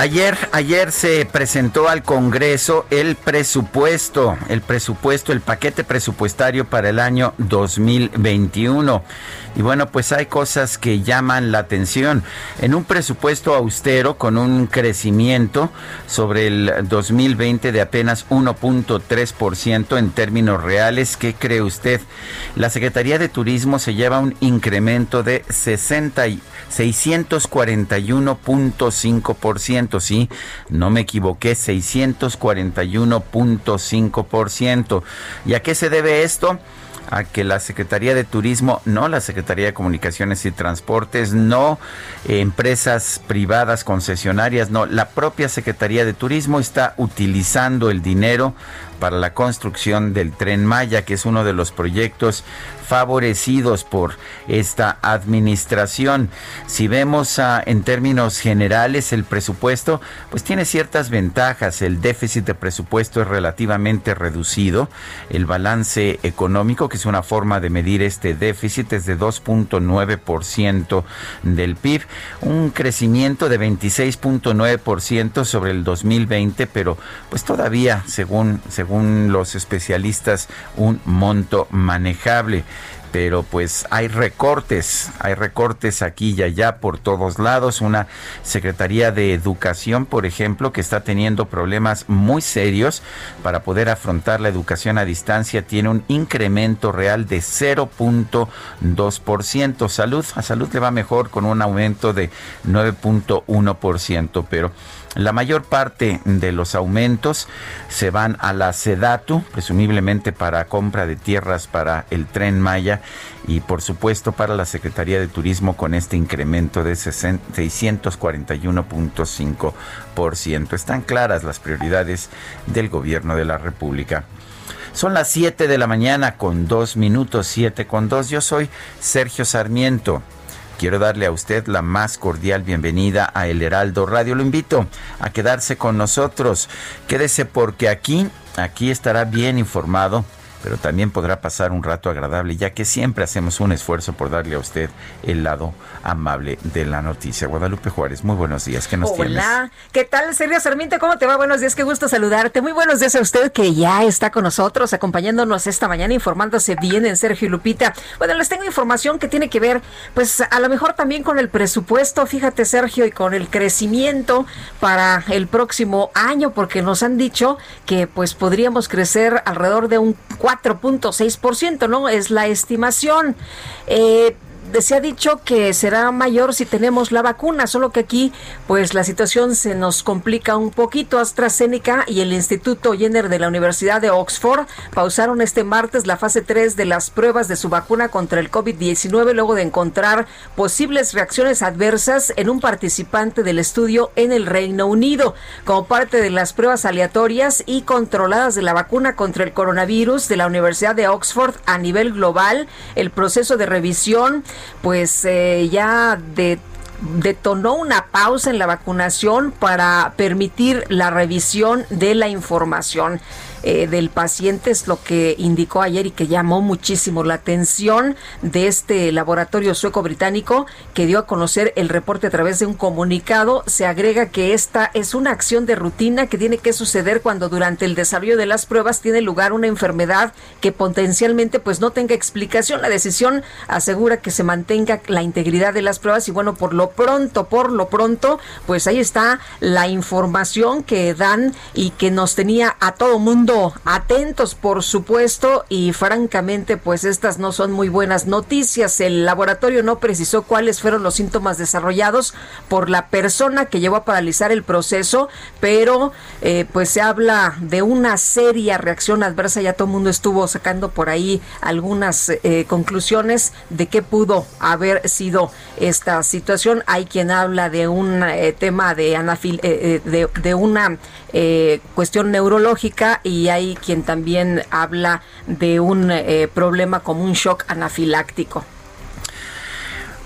Ayer, ayer se presentó al Congreso el presupuesto, el presupuesto, el paquete presupuestario para el año 2021. Y bueno, pues hay cosas que llaman la atención. En un presupuesto austero con un crecimiento sobre el 2020 de apenas 1.3% en términos reales, ¿qué cree usted? La Secretaría de Turismo se lleva un incremento de 60 641.5%, sí, no me equivoqué, 641.5%. ¿Y a qué se debe esto? a que la Secretaría de Turismo, no la Secretaría de Comunicaciones y Transportes, no empresas privadas concesionarias, no, la propia Secretaría de Turismo está utilizando el dinero para la construcción del tren Maya, que es uno de los proyectos favorecidos por esta administración. Si vemos ah, en términos generales el presupuesto, pues tiene ciertas ventajas. El déficit de presupuesto es relativamente reducido. El balance económico, que es una forma de medir este déficit, es de 2.9% del PIB. Un crecimiento de 26.9% sobre el 2020, pero pues todavía, según, según los especialistas, un monto manejable pero pues hay recortes, hay recortes aquí y allá por todos lados. Una Secretaría de Educación, por ejemplo, que está teniendo problemas muy serios para poder afrontar la educación a distancia, tiene un incremento real de 0.2%. Salud, a salud le va mejor con un aumento de 9.1%, pero la mayor parte de los aumentos se van a la SEDATU, presumiblemente para compra de tierras para el tren Maya y por supuesto para la Secretaría de Turismo con este incremento de 641.5%. Están claras las prioridades del gobierno de la República. Son las 7 de la mañana con dos minutos, 7 con 2. Yo soy Sergio Sarmiento. Quiero darle a usted la más cordial bienvenida a El Heraldo Radio. Lo invito a quedarse con nosotros. Quédese porque aquí, aquí estará bien informado pero también podrá pasar un rato agradable, ya que siempre hacemos un esfuerzo por darle a usted el lado amable de la noticia. Guadalupe Juárez, muy buenos días. ¿Qué nos Hola, ¿qué tal, Sergio Sarmiento? ¿Cómo te va? Buenos días, qué gusto saludarte. Muy buenos días a usted que ya está con nosotros, acompañándonos esta mañana, informándose bien en Sergio y Lupita. Bueno, les tengo información que tiene que ver, pues a lo mejor también con el presupuesto, fíjate, Sergio, y con el crecimiento para el próximo año, porque nos han dicho que pues podríamos crecer alrededor de un 4.6%, ¿no? Es la estimación. Eh, se ha dicho que será mayor si tenemos la vacuna, solo que aquí pues la situación se nos complica un poquito. AstraZeneca y el Instituto Jenner de la Universidad de Oxford pausaron este martes la fase 3 de las pruebas de su vacuna contra el COVID-19 luego de encontrar posibles reacciones adversas en un participante del estudio en el Reino Unido. Como parte de las pruebas aleatorias y controladas de la vacuna contra el coronavirus de la Universidad de Oxford a nivel global, el proceso de revisión pues eh, ya detonó una pausa en la vacunación para permitir la revisión de la información. eh, del paciente es lo que indicó ayer y que llamó muchísimo la atención de este laboratorio sueco británico que dio a conocer el reporte a través de un comunicado. Se agrega que esta es una acción de rutina que tiene que suceder cuando durante el desarrollo de las pruebas tiene lugar una enfermedad que potencialmente pues no tenga explicación. La decisión asegura que se mantenga la integridad de las pruebas y bueno, por lo pronto, por lo pronto, pues ahí está la información que dan y que nos tenía a todo mundo atentos, por supuesto, y francamente, pues estas no son muy buenas noticias. El laboratorio no precisó cuáles fueron los síntomas desarrollados por la persona que llevó a paralizar el proceso, pero eh, pues se habla de una seria reacción adversa. Ya todo el mundo estuvo sacando por ahí algunas eh, conclusiones de qué pudo haber sido esta situación. Hay quien habla de un eh, tema de, anafil de, de, una cuestión neurológica y hay quien también habla de un problema como un shock anafiláctico.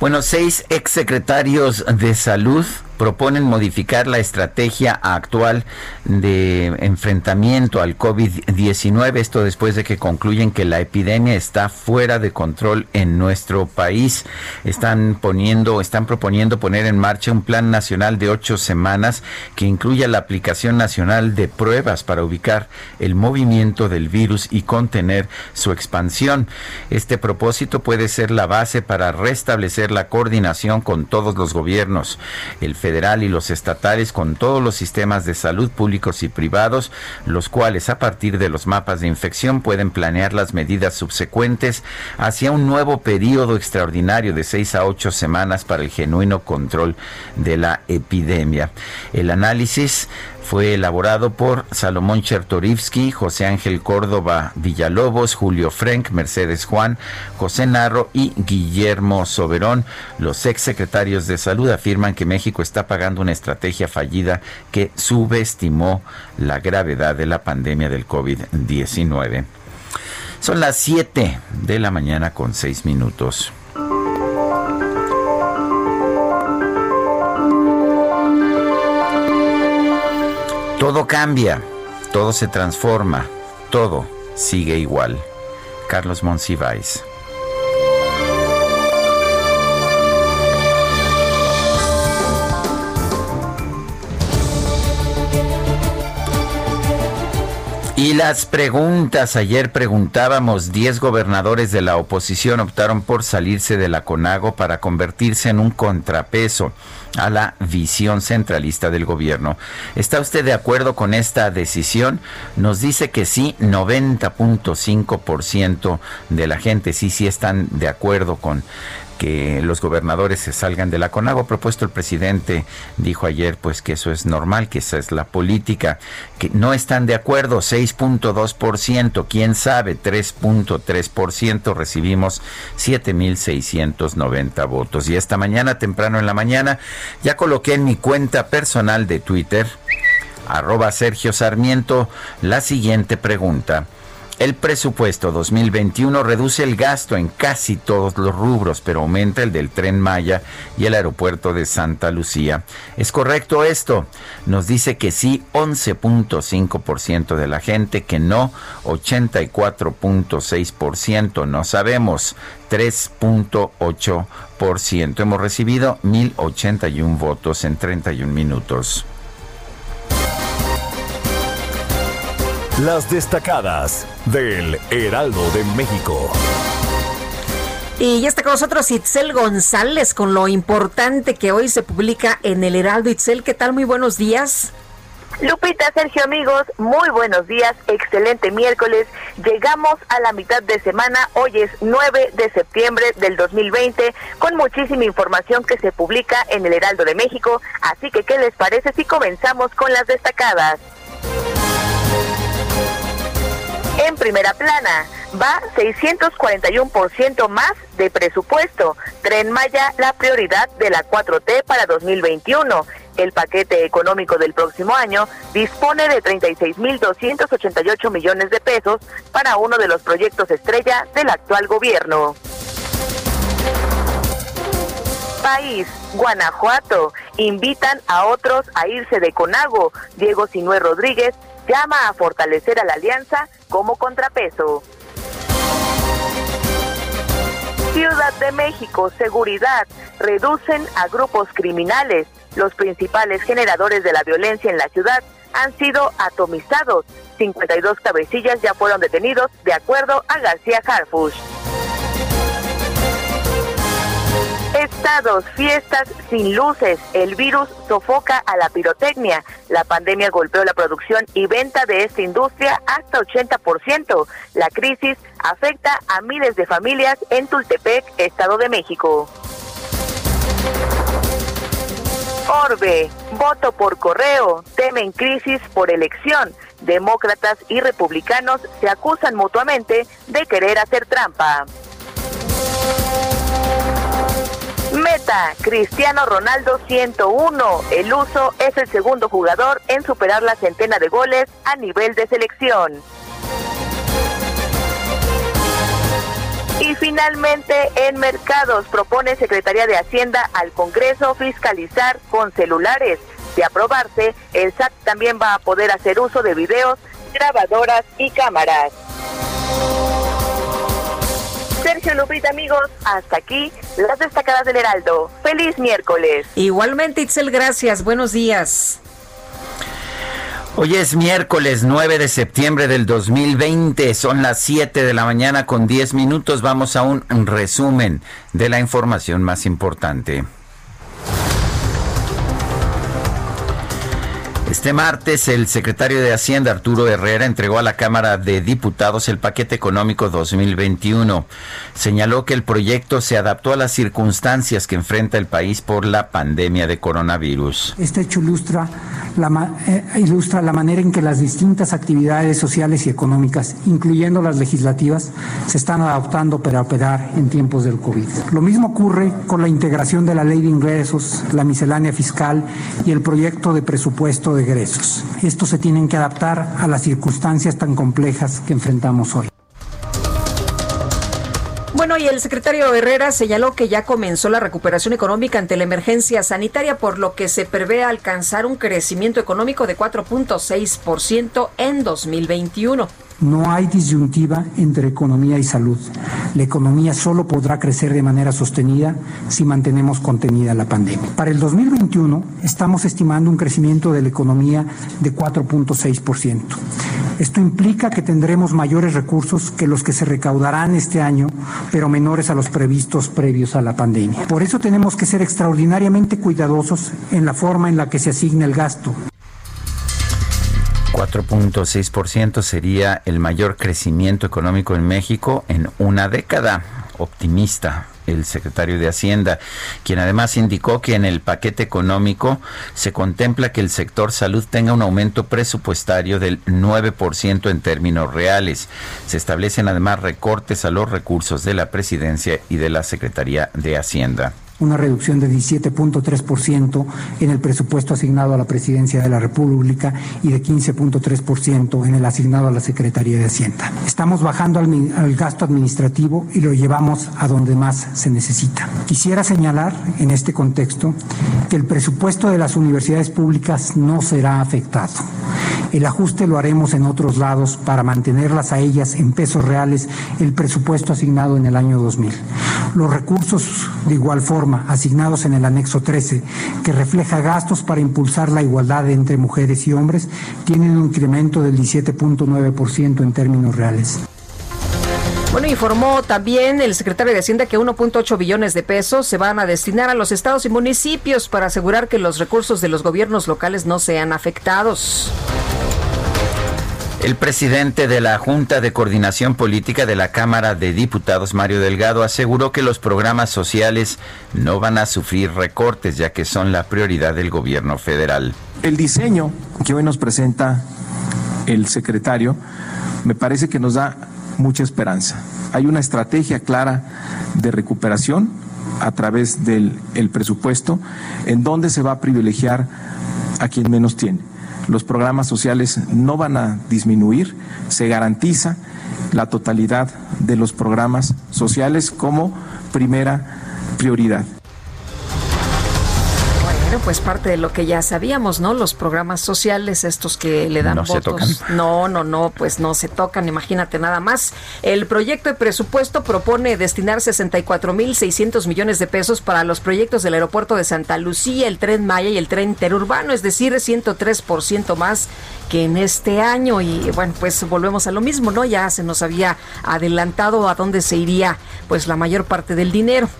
Bueno, seis exsecretarios de salud proponen modificar la estrategia actual de enfrentamiento al COVID-19. Esto después de que concluyen que la epidemia está fuera de control en nuestro país. Están poniendo, están proponiendo poner en marcha un plan nacional de ocho semanas que incluya la aplicación nacional de pruebas para ubicar el movimiento del virus y contener su expansión. Este propósito puede ser la base para restablecer la coordinación con todos los gobiernos. El y los estatales con todos los sistemas de salud públicos y privados, los cuales a partir de los mapas de infección pueden planear las medidas subsecuentes hacia un nuevo periodo extraordinario de seis a ocho semanas para el genuino control de la epidemia. El análisis fue elaborado por Salomón Chertorivsky, José Ángel Córdoba Villalobos, Julio Frank, Mercedes Juan, José Narro y Guillermo Soberón. Los exsecretarios de salud afirman que México está pagando una estrategia fallida que subestimó la gravedad de la pandemia del COVID-19. Son las 7 de la mañana con 6 minutos. Todo cambia, todo se transforma, todo sigue igual. Carlos Monsiváis. Y las preguntas, ayer preguntábamos, 10 gobernadores de la oposición optaron por salirse de la CONAGO para convertirse en un contrapeso a la visión centralista del gobierno. ¿Está usted de acuerdo con esta decisión? Nos dice que sí, 90.5% de la gente sí, sí están de acuerdo con que los gobernadores se salgan de la CONAGO. Propuesto el presidente dijo ayer pues que eso es normal, que esa es la política, que no están de acuerdo, 6.2%, quién sabe, 3.3%, recibimos 7.690 votos. Y esta mañana, temprano en la mañana, ya coloqué en mi cuenta personal de Twitter, arroba Sergio Sarmiento, la siguiente pregunta. El presupuesto 2021 reduce el gasto en casi todos los rubros, pero aumenta el del tren Maya y el aeropuerto de Santa Lucía. ¿Es correcto esto? Nos dice que sí 11.5% de la gente, que no 84.6%, no sabemos 3.8%. Hemos recibido 1.081 votos en 31 minutos. Las destacadas del Heraldo de México. Y ya está con nosotros Itzel González con lo importante que hoy se publica en el Heraldo. Itzel, ¿qué tal? Muy buenos días. Lupita, Sergio, amigos, muy buenos días, excelente miércoles. Llegamos a la mitad de semana, hoy es 9 de septiembre del 2020, con muchísima información que se publica en el Heraldo de México. Así que, ¿qué les parece si comenzamos con las destacadas? En primera plana, va 641% más de presupuesto. Tren Maya, la prioridad de la 4T para 2021. El paquete económico del próximo año dispone de 36.288 millones de pesos para uno de los proyectos estrella del actual gobierno. País, Guanajuato, invitan a otros a irse de Conago. Diego Sinue Rodríguez llama a fortalecer a la alianza como contrapeso. Ciudad de México, seguridad, reducen a grupos criminales. Los principales generadores de la violencia en la ciudad han sido atomizados. 52 cabecillas ya fueron detenidos, de acuerdo a García Harfush. Estados, fiestas sin luces. El virus sofoca a la pirotecnia. La pandemia golpeó la producción y venta de esta industria hasta 80%. La crisis afecta a miles de familias en Tultepec, Estado de México. Orbe, voto por correo, temen crisis por elección. Demócratas y republicanos se acusan mutuamente de querer hacer trampa. Meta, Cristiano Ronaldo 101. El uso es el segundo jugador en superar la centena de goles a nivel de selección. Y finalmente, en mercados propone Secretaría de Hacienda al Congreso fiscalizar con celulares. De aprobarse, el SAT también va a poder hacer uso de videos, grabadoras y cámaras. Sergio Lupita, amigos, hasta aquí las destacadas del Heraldo. Feliz miércoles. Igualmente, Itzel, gracias. Buenos días. Hoy es miércoles 9 de septiembre del 2020, son las 7 de la mañana con 10 minutos. Vamos a un resumen de la información más importante. Este martes, el secretario de Hacienda, Arturo Herrera, entregó a la Cámara de Diputados el paquete económico 2021. Señaló que el proyecto se adaptó a las circunstancias que enfrenta el país por la pandemia de coronavirus. Este hecho ilustra la, eh, ilustra la manera en que las distintas actividades sociales y económicas, incluyendo las legislativas, se están adaptando para operar en tiempos del COVID. Lo mismo ocurre con la integración de la ley de ingresos, la miscelánea fiscal y el proyecto de presupuesto de regresos. Estos se tienen que adaptar a las circunstancias tan complejas que enfrentamos hoy. Bueno, y el secretario Herrera señaló que ya comenzó la recuperación económica ante la emergencia sanitaria, por lo que se prevé alcanzar un crecimiento económico de 4.6% en 2021. No hay disyuntiva entre economía y salud. La economía solo podrá crecer de manera sostenida si mantenemos contenida la pandemia. Para el 2021 estamos estimando un crecimiento de la economía de 4.6%. Esto implica que tendremos mayores recursos que los que se recaudarán este año, pero menores a los previstos previos a la pandemia. Por eso tenemos que ser extraordinariamente cuidadosos en la forma en la que se asigna el gasto. 4.6% sería el mayor crecimiento económico en México en una década. Optimista el secretario de Hacienda, quien además indicó que en el paquete económico se contempla que el sector salud tenga un aumento presupuestario del 9% en términos reales. Se establecen además recortes a los recursos de la presidencia y de la Secretaría de Hacienda una reducción de 17.3% en el presupuesto asignado a la Presidencia de la República y de 15.3% en el asignado a la Secretaría de Hacienda. Estamos bajando al, gasto administrativo y lo llevamos a donde más se necesita. Quisiera señalar en este contexto que el presupuesto de las universidades públicas no será afectado. El ajuste lo haremos en otros lados para mantenerlas a ellas en pesos reales el presupuesto asignado en el año 2000. Los recursos de igual forma asignados en el anexo 13, que refleja gastos para impulsar la igualdad entre mujeres y hombres, tienen un incremento del 17.9% en términos reales. Bueno, informó también el secretario de Hacienda que 1.8 billones de pesos se van a destinar a los estados y municipios para asegurar que los recursos de los gobiernos locales no sean afectados. El presidente de la Junta de Coordinación Política de la Cámara de Diputados, Mario Delgado, aseguró que los programas sociales no van a sufrir recortes, ya que son la prioridad del gobierno federal. El diseño que hoy nos presenta el secretario me parece que nos da mucha esperanza. Hay una estrategia clara de recuperación a través del presupuesto en donde se va a privilegiar a quien menos tiene los programas sociales no van a disminuir, se garantiza la totalidad de los programas sociales como primera prioridad. Bueno, pues parte de lo que ya sabíamos, ¿no? Los programas sociales, estos que le dan no votos. No, no, no, pues no se tocan, imagínate nada más. El proyecto de presupuesto propone destinar 64.600 millones de pesos para los proyectos del aeropuerto de Santa Lucía, el tren Maya y el tren interurbano, es decir, 103% más que en este año. Y bueno, pues volvemos a lo mismo, ¿no? Ya se nos había adelantado a dónde se iría pues la mayor parte del dinero.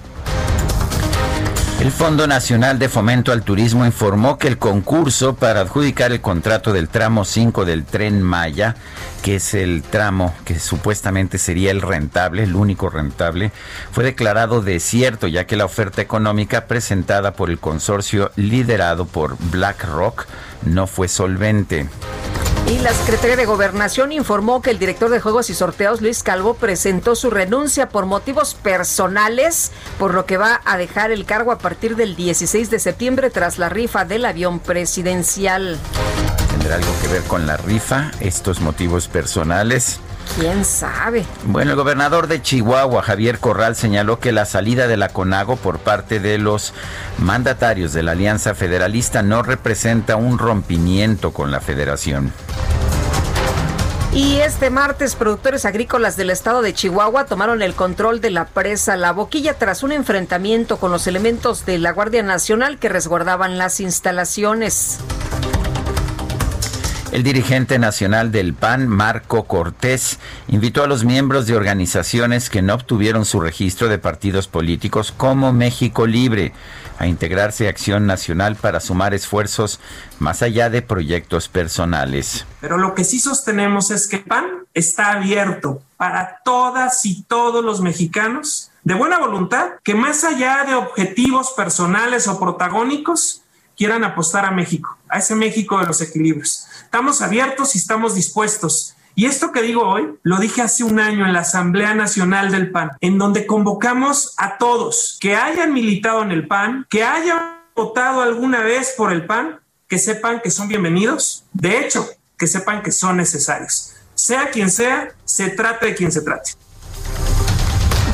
El Fondo Nacional de Fomento al Turismo informó que el concurso para adjudicar el contrato del tramo 5 del tren Maya, que es el tramo que supuestamente sería el rentable, el único rentable, fue declarado desierto ya que la oferta económica presentada por el consorcio liderado por BlackRock no fue solvente. Y la Secretaría de Gobernación informó que el director de Juegos y Sorteos, Luis Calvo, presentó su renuncia por motivos personales, por lo que va a dejar el cargo a partir del 16 de septiembre tras la rifa del avión presidencial. ¿Tendrá algo que ver con la rifa, estos motivos personales? ¿Quién sabe? Bueno, el gobernador de Chihuahua, Javier Corral, señaló que la salida de la CONAGO por parte de los mandatarios de la Alianza Federalista no representa un rompimiento con la federación. Y este martes, productores agrícolas del estado de Chihuahua tomaron el control de la presa La Boquilla tras un enfrentamiento con los elementos de la Guardia Nacional que resguardaban las instalaciones. El dirigente nacional del PAN, Marco Cortés, invitó a los miembros de organizaciones que no obtuvieron su registro de partidos políticos como México Libre a integrarse a Acción Nacional para sumar esfuerzos más allá de proyectos personales. Pero lo que sí sostenemos es que PAN está abierto para todas y todos los mexicanos de buena voluntad que más allá de objetivos personales o protagónicos quieran apostar a México, a ese México de los equilibrios. Estamos abiertos y estamos dispuestos. Y esto que digo hoy, lo dije hace un año en la Asamblea Nacional del PAN, en donde convocamos a todos que hayan militado en el PAN, que hayan votado alguna vez por el PAN, que sepan que son bienvenidos. De hecho, que sepan que son necesarios. Sea quien sea, se trate de quien se trate.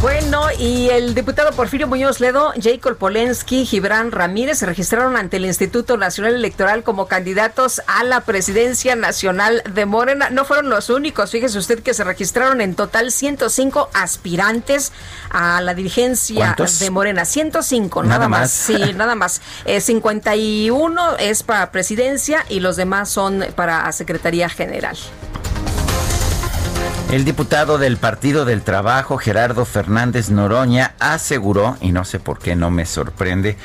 Bueno, y el diputado Porfirio Muñoz Ledo, Jacob Polensky, Gibran Ramírez se registraron ante el Instituto Nacional Electoral como candidatos a la presidencia nacional de Morena. No fueron los únicos, fíjese usted que se registraron en total 105 aspirantes a la dirigencia de Morena. 105, nada, nada más. Sí, nada más. 51 eh, es para presidencia y los demás son para Secretaría General. El diputado del Partido del Trabajo, Gerardo Fernández Noroña, aseguró, y no sé por qué no me sorprende,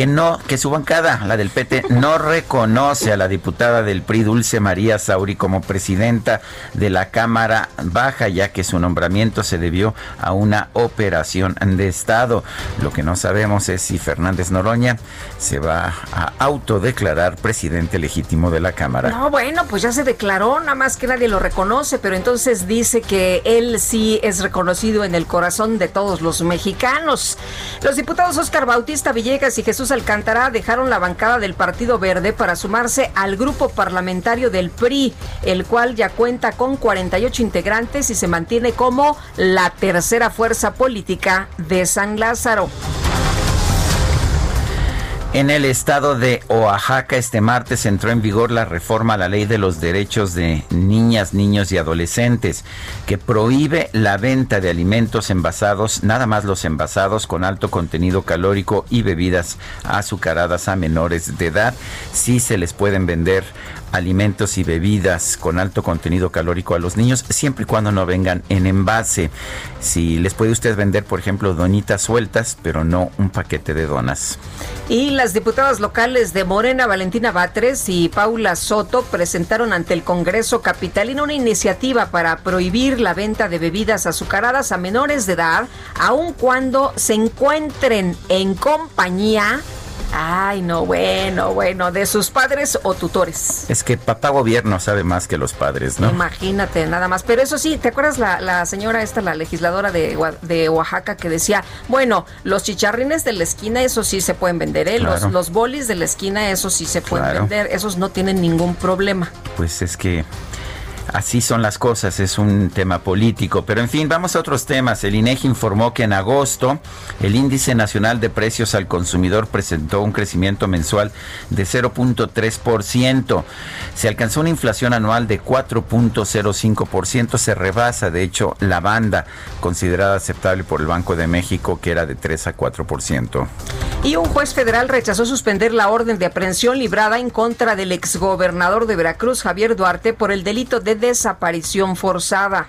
que no, que su bancada, la del PT, no reconoce a la diputada del PRI, Dulce María Sauri, como presidenta de la Cámara Baja, ya que su nombramiento se debió a una operación de Estado. Lo que no sabemos es si Fernández Noroña se va a autodeclarar presidente legítimo de la Cámara. No, bueno, pues ya se declaró, nada más que nadie lo reconoce, pero entonces dice que él sí es reconocido en el corazón de todos los mexicanos. Los diputados Oscar Bautista Villegas y Jesús Jesús Alcántara dejaron la bancada del Partido Verde para sumarse al grupo parlamentario del PRI, el cual ya cuenta con 48 integrantes y se mantiene como la tercera fuerza política de San Lázaro. En el estado de Oaxaca este martes entró en vigor la reforma a la ley de los derechos de niñas, niños y adolescentes que prohíbe la venta de alimentos envasados, nada más los envasados con alto contenido calórico y bebidas azucaradas a menores de edad. Sí se les pueden vender alimentos y bebidas con alto contenido calórico a los niños, siempre y cuando no vengan en envase. Si les puede usted vender, por ejemplo, donitas sueltas, pero no un paquete de donas. Y las diputadas locales de Morena, Valentina Batres y Paula Soto, presentaron ante el Congreso Capitalino una iniciativa para prohibir la venta de bebidas azucaradas a menores de edad, aun cuando se encuentren en compañía Ay, no, bueno, bueno, de sus padres o tutores. Es que papá gobierno sabe más que los padres, ¿no? Imagínate, nada más. Pero eso sí, ¿te acuerdas la, señora esta, la legisladora de, de, Oaxaca, que decía, bueno, los chicharrines de la esquina, eso sí se pueden vender, ¿eh? Los, los bolis de la esquina, eso sí se pueden vender, esos no tienen ningún problema. Pues es que Así son las cosas, es un tema político. Pero en fin, vamos a otros temas. El INEGI informó que en agosto el índice nacional de precios al consumidor presentó un crecimiento mensual de 0.3%. Se alcanzó una inflación anual de 4.05%. Se rebasa, de hecho, la banda considerada aceptable por el Banco de México, que era de 3 a 4%. Y un juez federal rechazó suspender la orden de aprehensión librada en contra del exgobernador de Veracruz, Javier Duarte, por el delito de desaparición forzada.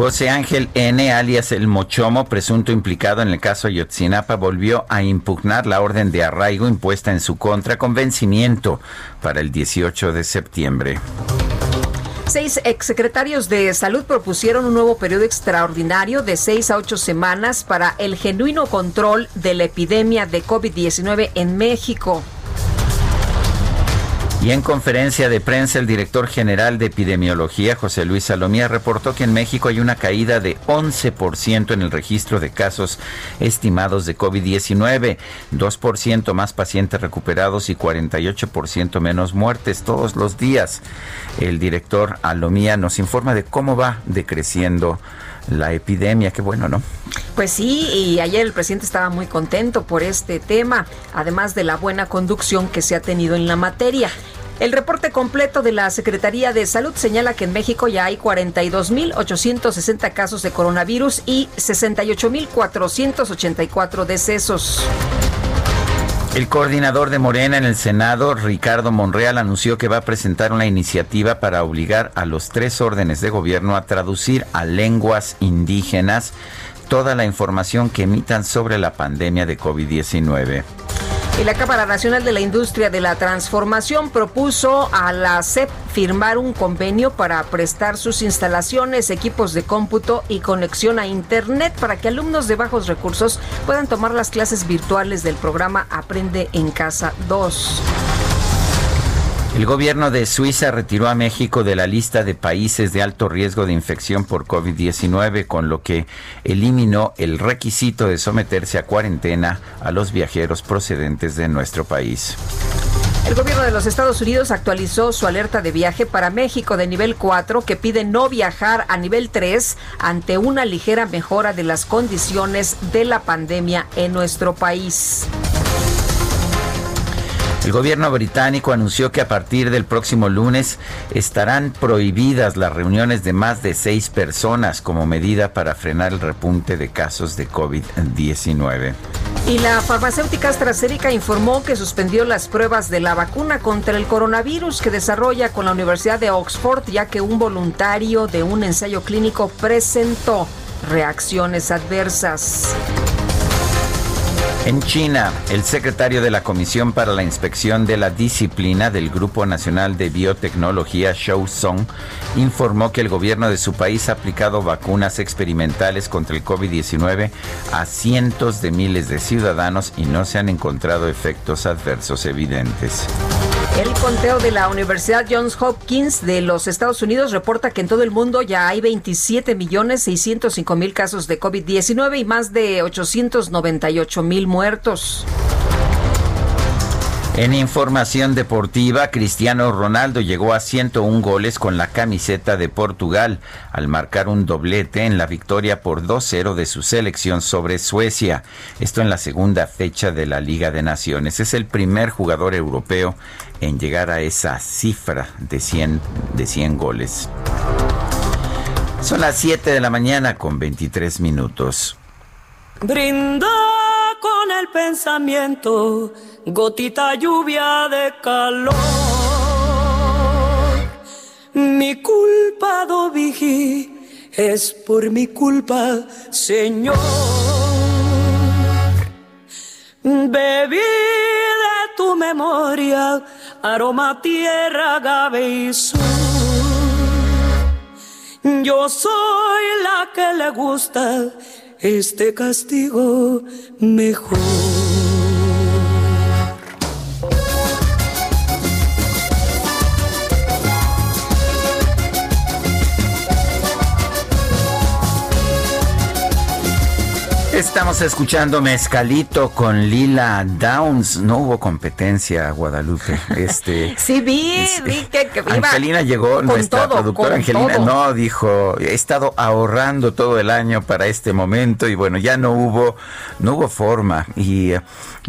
José Ángel N., alias El Mochomo, presunto implicado en el caso Ayotzinapa, volvió a impugnar la orden de arraigo impuesta en su contra con vencimiento para el 18 de septiembre. Seis exsecretarios de salud propusieron un nuevo periodo extraordinario de seis a ocho semanas para el genuino control de la epidemia de COVID-19 en México. Y en conferencia de prensa, el director general de epidemiología, José Luis Salomía, reportó que en México hay una caída de 11% en el registro de casos estimados de COVID-19, 2% más pacientes recuperados y 48% menos muertes todos los días. El director Alomía nos informa de cómo va decreciendo la epidemia. Qué bueno, ¿no? Pues sí, y ayer el presidente estaba muy contento por este tema, además de la buena conducción que se ha tenido en la materia. El reporte completo de la Secretaría de Salud señala que en México ya hay 42.860 casos de coronavirus y 68.484 decesos. El coordinador de Morena en el Senado, Ricardo Monreal, anunció que va a presentar una iniciativa para obligar a los tres órdenes de gobierno a traducir a lenguas indígenas toda la información que emitan sobre la pandemia de COVID-19. Y la Cámara Nacional de la Industria de la Transformación propuso a la CEP firmar un convenio para prestar sus instalaciones, equipos de cómputo y conexión a Internet para que alumnos de bajos recursos puedan tomar las clases virtuales del programa Aprende en Casa 2. El gobierno de Suiza retiró a México de la lista de países de alto riesgo de infección por COVID-19, con lo que eliminó el requisito de someterse a cuarentena a los viajeros procedentes de nuestro país. El gobierno de los Estados Unidos actualizó su alerta de viaje para México de nivel 4 que pide no viajar a nivel 3 ante una ligera mejora de las condiciones de la pandemia en nuestro país. El gobierno británico anunció que a partir del próximo lunes estarán prohibidas las reuniones de más de seis personas como medida para frenar el repunte de casos de COVID-19. Y la farmacéutica AstraZeneca informó que suspendió las pruebas de la vacuna contra el coronavirus que desarrolla con la Universidad de Oxford, ya que un voluntario de un ensayo clínico presentó reacciones adversas. En China, el secretario de la Comisión para la Inspección de la Disciplina del Grupo Nacional de Biotecnología, Shou Song, informó que el gobierno de su país ha aplicado vacunas experimentales contra el COVID-19 a cientos de miles de ciudadanos y no se han encontrado efectos adversos evidentes. El conteo de la Universidad Johns Hopkins de los Estados Unidos reporta que en todo el mundo ya hay 27 millones 605 mil casos de COVID-19 y más de 898 mil muertos. En información deportiva, Cristiano Ronaldo llegó a 101 goles con la camiseta de Portugal al marcar un doblete en la victoria por 2-0 de su selección sobre Suecia. Esto en la segunda fecha de la Liga de Naciones. Es el primer jugador europeo en llegar a esa cifra de 100, de 100 goles. Son las 7 de la mañana con 23 minutos. Brinda el pensamiento, gotita lluvia de calor. Mi culpa, Dovigi, es por mi culpa, Señor. Bebí de tu memoria, aroma tierra, agave y. Yo soy la que le gusta este castigo mejor. Estamos escuchando Mezcalito con Lila Downs. No hubo competencia, Guadalupe. Este, sí, vi, vi que, que iba Angelina llegó, nuestra productora Angelina, no, dijo, he estado ahorrando todo el año para este momento y bueno, ya no hubo, no hubo forma. Y eh,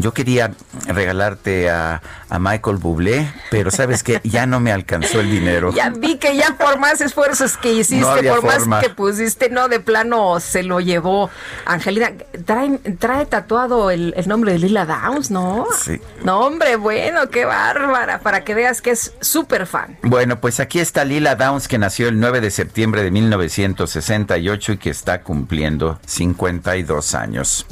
yo quería regalarte a, a Michael Bublé, pero sabes que ya no me alcanzó el dinero. Ya vi que ya por más esfuerzos que hiciste, por más que pusiste, no, de plano se lo llevó Angelina trae, trae tatuado el, nombre de Lila Downs, ¿no? Sí. No, hombre, bueno, qué bárbara, para que veas que es súper fan. Bueno, pues aquí está Lila Downs, que nació el 9 de septiembre de 1968 y que está cumpliendo 52 años.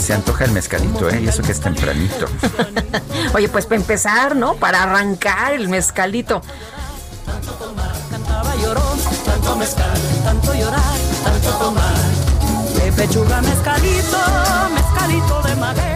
Se antoja el mezcalito, ¿eh? Y eso que es tempranito. Oye, pues para empezar, ¿no? Para arrancar el mezcalito tanto mezcal, tanto llorar, tanto tomar. De pechuga mezcalito, mezcalito de maguey.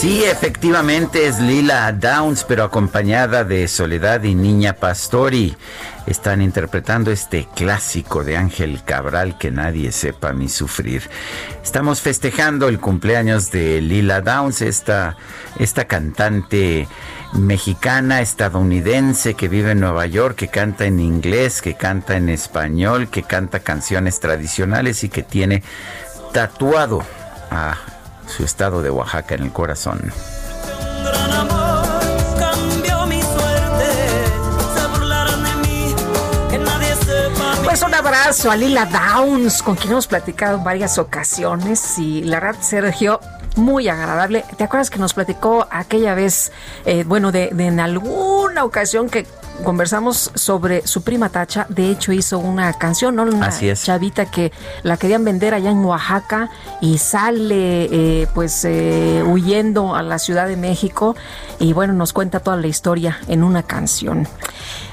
Sí, efectivamente es Lila Downs, pero acompañada de Soledad y Niña Pastori. Están interpretando este clásico de Ángel Cabral, que nadie sepa mi sufrir. Estamos festejando el cumpleaños de Lila Downs, esta, esta cantante mexicana, estadounidense que vive en Nueva York, que canta en inglés, que canta en español, que canta canciones tradicionales y que tiene tatuado a su estado de Oaxaca en el corazón. Abrazo a Lila Downs, con quien hemos platicado en varias ocasiones. Y la verdad, Sergio, muy agradable. ¿Te acuerdas que nos platicó aquella vez, eh, bueno, de, de, en alguna ocasión que conversamos sobre su prima Tacha. De hecho, hizo una canción, ¿no? Una chavita que la querían vender allá en Oaxaca y sale, eh, pues, eh, huyendo a la Ciudad de México. Y bueno, nos cuenta toda la historia en una canción.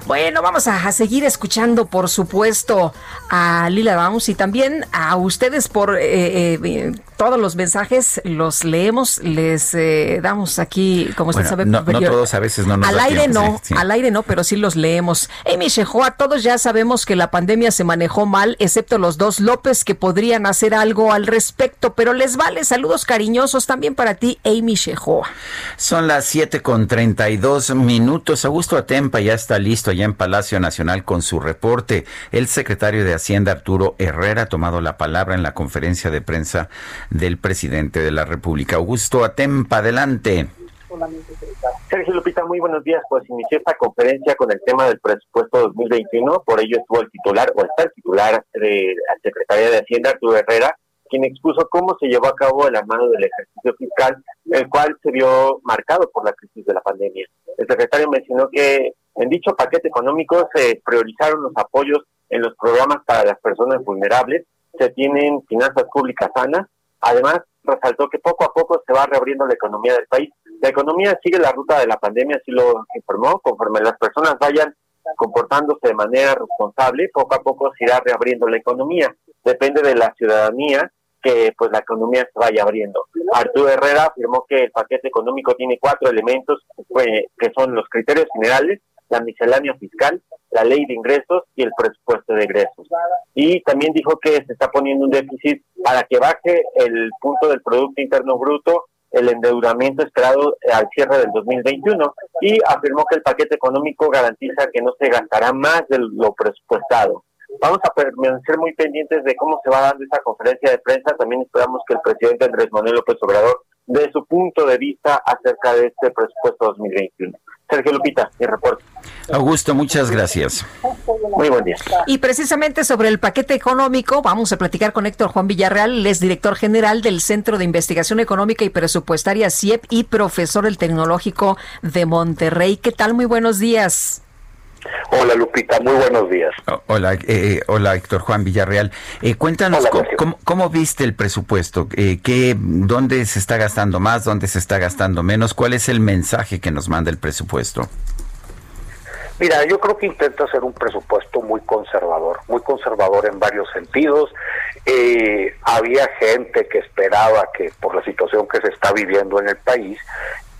Bueno, vamos a, seguir escuchando, por supuesto, a Lila Downs y también a ustedes por eh, eh, todos los mensajes, los leemos, les eh, damos aquí, como usted sabe, no, todos a veces no nos Al aire no, al aire no, pero sí los leemos. Amy Shehoa, todos ya sabemos que la pandemia se manejó mal, excepto los dos López que podrían hacer algo al respecto, pero les vale. Saludos cariñosos también para ti, Amy Shehoa. Son las 7 con 32 minutos. Augusto Atempa ya está listo en Palacio Nacional con su reporte. El secretario de Hacienda, Arturo Herrera, ha tomado la palabra en la conferencia de prensa del presidente de la República. Augusto Atempa, adelante. Sergio Lupita, muy buenos días. Pues inicié esta conferencia con el tema del presupuesto 2021. Por ello estuvo el titular, o está el titular de la Secretaría de Hacienda, Arturo Herrera, quien expuso cómo se llevó a cabo la mano del ejercicio fiscal, el cual se vio marcado por la crisis de la pandemia. El secretario mencionó que en dicho paquete económico se priorizaron los apoyos en los programas para las personas vulnerables, se tienen finanzas públicas sanas, además resaltó que poco a poco se va reabriendo la economía del país. La economía sigue la ruta de la pandemia, así lo informó, conforme las personas vayan comportándose de manera responsable, poco a poco se irá reabriendo la economía. Depende de la ciudadanía que pues la economía se vaya abriendo. Arturo Herrera afirmó que el paquete económico tiene cuatro elementos eh, que son los criterios generales, la miscelánea fiscal, la ley de ingresos y el presupuesto de egresos. Y también dijo que se está poniendo un déficit para que baje el punto del Producto Interno Bruto el endeudamiento esperado al cierre del 2021 y afirmó que el paquete económico garantiza que no se gastará más de lo presupuestado. Vamos a permanecer muy pendientes de cómo se va dando esta conferencia de prensa. También esperamos que el presidente Andrés Manuel López Obrador dé su punto de vista acerca de este presupuesto 2021. Sergio Lupita, mi reporte. Augusto, muchas gracias. Muy buen día. Y precisamente sobre el paquete económico, vamos a platicar con Héctor Juan Villarreal, él es director general del Centro de Investigación Económica y Presupuestaria CIEP y profesor del Tecnológico de Monterrey. ¿Qué tal? Muy buenos días. Hola Lupita, muy buenos días. Hola, eh, eh, hola Héctor Juan Villarreal. Eh, cuéntanos cómo, viste el presupuesto, eh, qué, dónde se está gastando más, dónde se está gastando menos, cuál es el mensaje que nos manda el presupuesto. Mira, yo creo que intenta ser un presupuesto muy conservador, muy conservador en varios sentidos. había gente que esperaba que por la situación que se está viviendo en el país,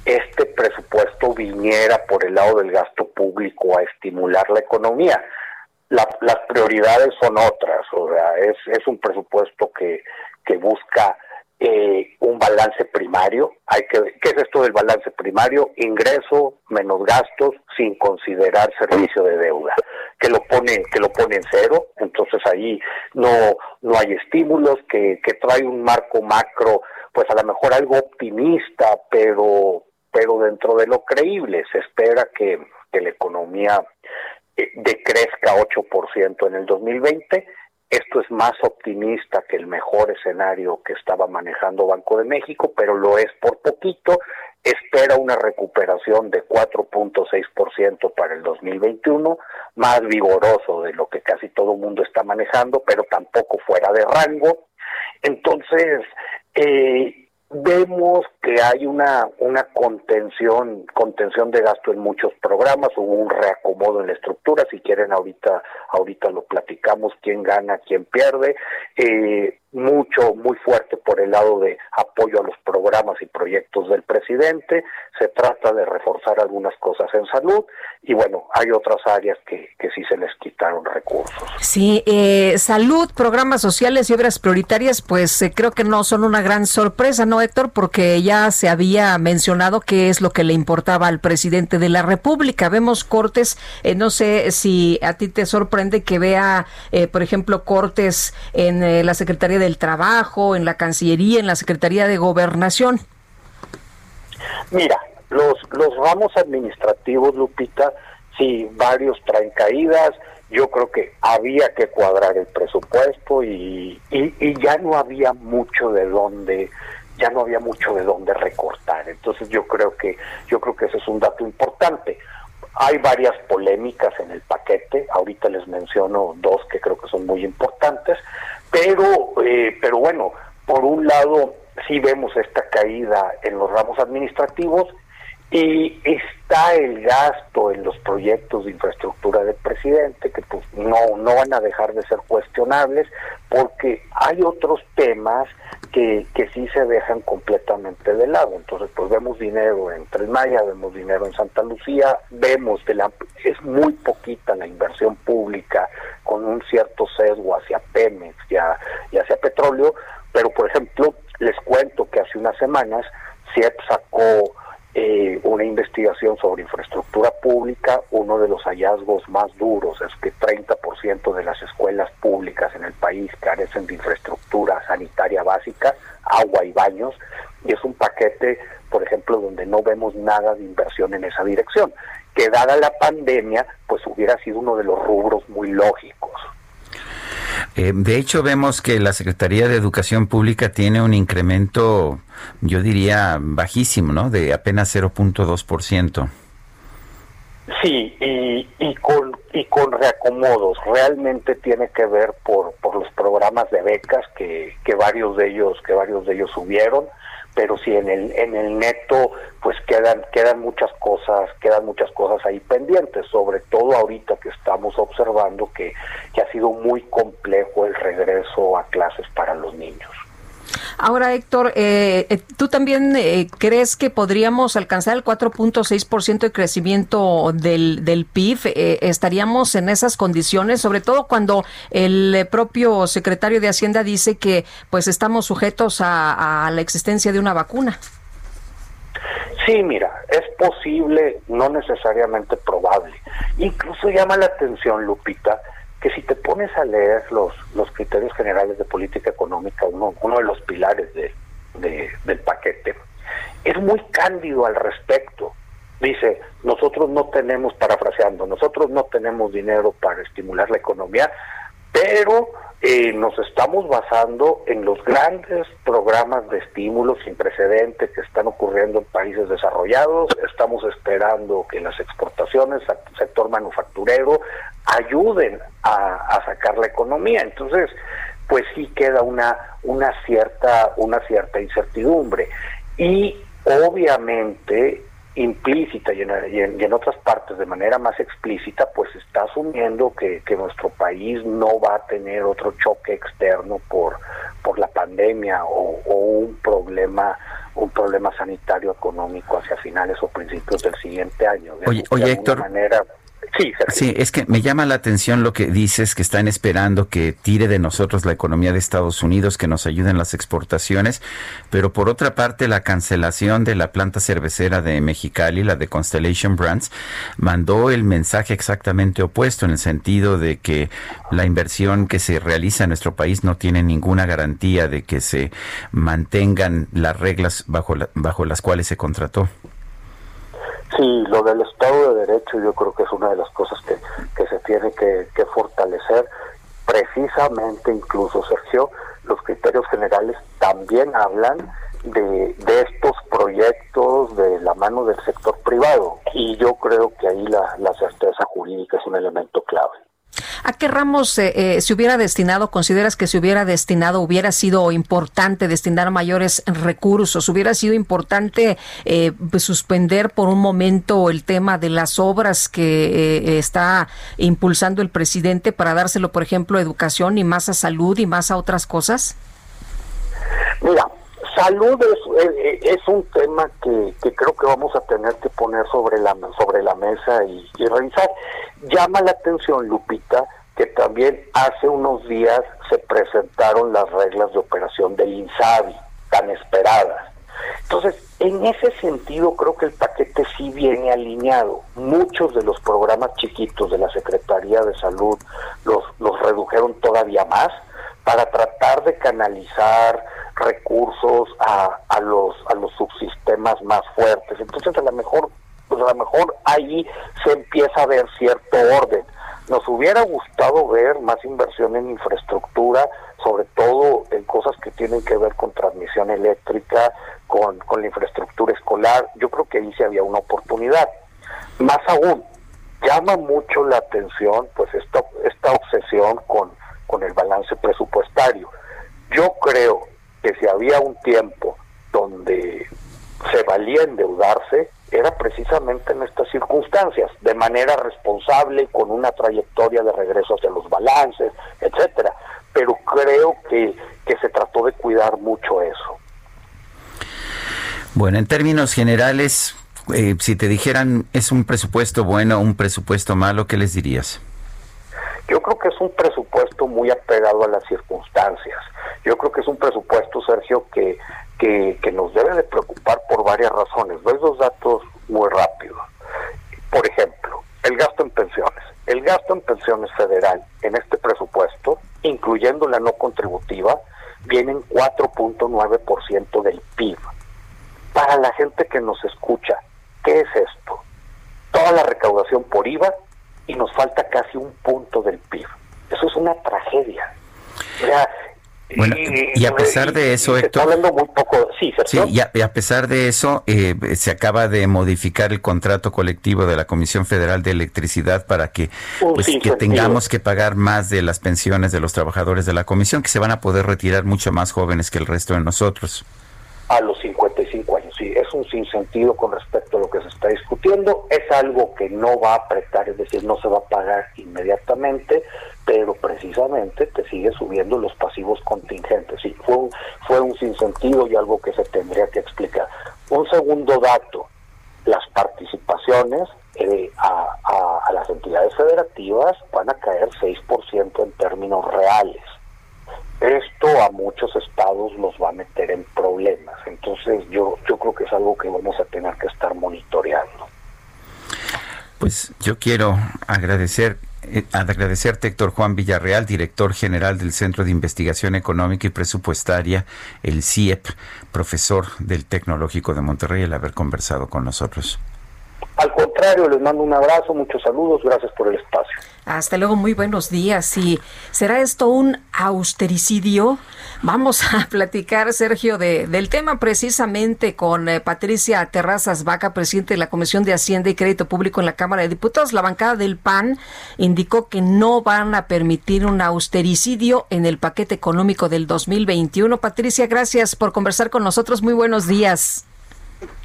este presupuesto viniera por el lado del gasto público a estimular la economía. las prioridades son otras, o sea, es, un presupuesto que, busca eh, un balance primario. Hay que, ¿Qué es esto del balance primario? Ingreso menos gastos sin considerar servicio de deuda, que lo pone, que lo pone en cero, entonces ahí no, no hay estímulos, que trae un marco macro, pues a lo mejor algo optimista, pero pero dentro de lo creíble se espera que, la economía eh, decrezca 8% en el 2020. Esto es más optimista que el mejor escenario que estaba manejando Banco de México, pero lo es por poquito. Espera una recuperación de 4.6% para el 2021, más vigoroso de lo que casi todo el mundo está manejando, pero tampoco fuera de rango. Entonces, eh, Vemos que hay una, una contención, contención de gasto en muchos programas, hubo un reacomodo en la estructura, si quieren ahorita, ahorita lo platicamos, quién gana, quién pierde, eh, mucho, muy fuerte por el lado de apoyo a los programas y proyectos del presidente, se trata de reforzar algunas cosas en salud y bueno, hay otras áreas que, que sí se les quitaron recursos. Sí, eh, salud, programas sociales y obras prioritarias, pues eh, creo que no son una gran sorpresa, ¿no, Héctor? Porque ya se había mencionado qué es lo que le importaba al presidente de la República. Vemos cortes, eh, no sé si a ti te sorprende que vea, por ejemplo, cortes en la Secretaría del Trabajo, en la Cancillería, en la Secretaría de Gobernación. Mira, los, los ramos administrativos, Lupita, sí, varios traen caídas. Yo creo que había que cuadrar el presupuesto y, y, ya no había mucho de dónde ya no había mucho de dónde recortar. Entonces yo creo que yo creo que ese es un dato importante. Hay varias polémicas en el paquete, ahorita les menciono dos que creo que son muy importantes, pero eh, pero bueno, por un lado sí vemos esta caída en los ramos administrativos y está el gasto en los proyectos de infraestructura del presidente, que pues no, no van a dejar de ser cuestionables, porque hay otros temas que, que sí se dejan completamente de lado. Entonces, pues vemos dinero en Tres Maya, vemos dinero en Santa Lucía, vemos que la, es muy poquita la inversión pública con un cierto sesgo hacia Pemex y hacia petróleo, pero por ejemplo, les cuento que hace unas semanas CIEP sacó eh, una investigación sobre infraestructura pública, uno de los hallazgos más duros es que 30% de las escuelas públicas en el país carecen de infraestructura sanitaria básica, agua y baños, y es un paquete, por ejemplo, donde no vemos nada de inversión en esa dirección, que dada la pandemia, pues hubiera sido uno de los rubros muy lógicos. Eh, de hecho, vemos que la Secretaría de Educación Pública tiene un incremento, yo diría, bajísimo, ¿no? De apenas 0.2%. Sí, y, y, con, y con reacomodos. Realmente tiene que ver por, por los programas de becas que, que varios de ellos que varios de ellos subieron pero sí en el en el neto pues quedan quedan muchas cosas quedan muchas cosas ahí pendientes sobre todo ahorita que estamos observando que, que ha sido muy complejo el regreso a clases para los niños Ahora, Héctor, eh, eh, ¿tú también eh, crees que podríamos alcanzar el 4.6% de crecimiento del, del PIB? ¿Estaríamos en esas condiciones? Sobre todo cuando el propio secretario de Hacienda dice que pues estamos sujetos a la existencia de una vacuna. Sí, mira, es posible, no necesariamente probable. Incluso llama la atención, Lupita, que si te pones a leer los, los criterios generales de política económica, uno, uno de los pilares de, del paquete, es muy cándido al respecto. Dice, nosotros no tenemos, parafraseando, nosotros no tenemos dinero para estimular la economía, pero eh, nos estamos basando en los grandes programas de estímulos sin precedentes que están ocurriendo en países desarrollados. Estamos esperando que las exportaciones, sector manufacturero, ayuden a, sacar la economía. Entonces, pues sí queda una, una, cierta, una cierta incertidumbre. Y obviamente implícita y en, otras partes de manera más explícita, pues está asumiendo que, nuestro país no va a tener otro choque externo por, por la pandemia o, un problema un problema sanitario económico hacia finales o principios del siguiente año. oye, oye Héctor, manera, Sí, es que me llama la atención lo que dices, que están esperando que tire de nosotros la economía de Estados Unidos, que nos ayuden las exportaciones, pero por otra parte la cancelación de la planta cervecera de Mexicali, la de Constellation Brands, mandó el mensaje exactamente opuesto, en el sentido de que la inversión que se realiza en nuestro país no tiene ninguna garantía de que se mantengan las reglas bajo, bajo las cuales se contrató. Sí, lo del Estado de Derecho yo creo que es una de las cosas que, se tiene que, fortalecer. Precisamente, incluso, Sergio, los criterios generales también hablan de, de, estos proyectos de la mano del sector privado y yo creo que ahí la, la certeza jurídica es un elemento clave. ¿A qué ramos eh, eh, se hubiera destinado, consideras que se hubiera destinado, hubiera sido importante destinar mayores recursos, hubiera sido importante eh, pues, suspender por un momento el tema de las obras que está impulsando el presidente para dárselo, por ejemplo, a educación y más a salud y más a otras cosas? Mira, salud es, es un tema que, creo que vamos a tener que poner sobre la sobre la mesa y, y, revisar. Llama la atención, Lupita, que también hace unos días se presentaron las reglas de operación del INSABI, tan esperadas. Entonces, en ese sentido, creo que el paquete sí viene alineado. Muchos de los programas chiquitos de la Secretaría de Salud los, los redujeron todavía más para tratar de canalizar recursos a, a los a los subsistemas más fuertes. Entonces, a lo mejor pues a lo mejor ahí se empieza a ver cierto orden. Nos hubiera gustado ver más inversión en infraestructura, sobre todo en cosas que tienen que ver con transmisión eléctrica, con, con la infraestructura escolar. Yo creo que ahí sí había una oportunidad. Más aún, llama mucho la atención pues esta, esta obsesión con, con el balance presupuestario. Yo creo que si había un tiempo donde se valía endeudarse, era precisamente en estas circunstancias, de manera responsable, con una trayectoria de regreso hacia los balances, etcétera. Pero creo que, que se trató de cuidar mucho eso. Bueno, en términos generales, eh, si te dijeran es un presupuesto bueno o un presupuesto malo, ¿qué les dirías? Yo creo que es un presupuesto muy apegado a las circunstancias. Yo creo que es un presupuesto, Sergio, que que, nos debe de preocupar por varias razones. Doy dos datos muy rápidos. Por ejemplo, el gasto en pensiones. El gasto en pensiones federal en este presupuesto, incluyendo la no contributiva, viene en 4.9% del PIB. Para la gente que nos escucha, ¿qué es esto? Toda la recaudación por IVA y nos falta casi un punto del PIB. Eso es una tragedia. O sea, bueno, y, a pesar de eso, Héctor. hablando muy poco, sí, sí y, a, pesar de eso, eh, se acaba de modificar el contrato colectivo de la Comisión Federal de Electricidad para que, pues, que tengamos que pagar más de las pensiones de los trabajadores de la Comisión, que se van a poder retirar mucho más jóvenes que el resto de nosotros. A los 55 años. sí, es un sinsentido con respecto a lo que se está discutiendo. Es algo que no va a apretar, es decir, no se va a pagar inmediatamente, pero precisamente te sigue subiendo los pasivos contingentes. Sí, fue un, fue un sinsentido y algo que se tendría que explicar. Un segundo dato, las participaciones eh, a, a, las entidades federativas van a caer 6% en términos reales. Esto a muchos estados los va a meter en problemas. Entonces yo, yo creo que es algo que vamos a tener que estar monitoreando. Pues yo quiero agradecer eh, agradecerte, Héctor Juan Villarreal, director general del Centro de Investigación Económica y Presupuestaria, el CIEP, profesor del Tecnológico de Monterrey, el haber conversado con nosotros. Al contrario, les mando un abrazo, muchos saludos, gracias por el espacio. Hasta luego, muy buenos días. ¿Y será esto un austericidio? Vamos a platicar, Sergio, de, del tema precisamente con eh, Patricia Terrazas Vaca, presidente de la Comisión de Hacienda y Crédito Público en la Cámara de Diputados. La bancada del PAN indicó que no van a permitir un austericidio en el paquete económico del 2021. Patricia, gracias por conversar con nosotros. Muy buenos días.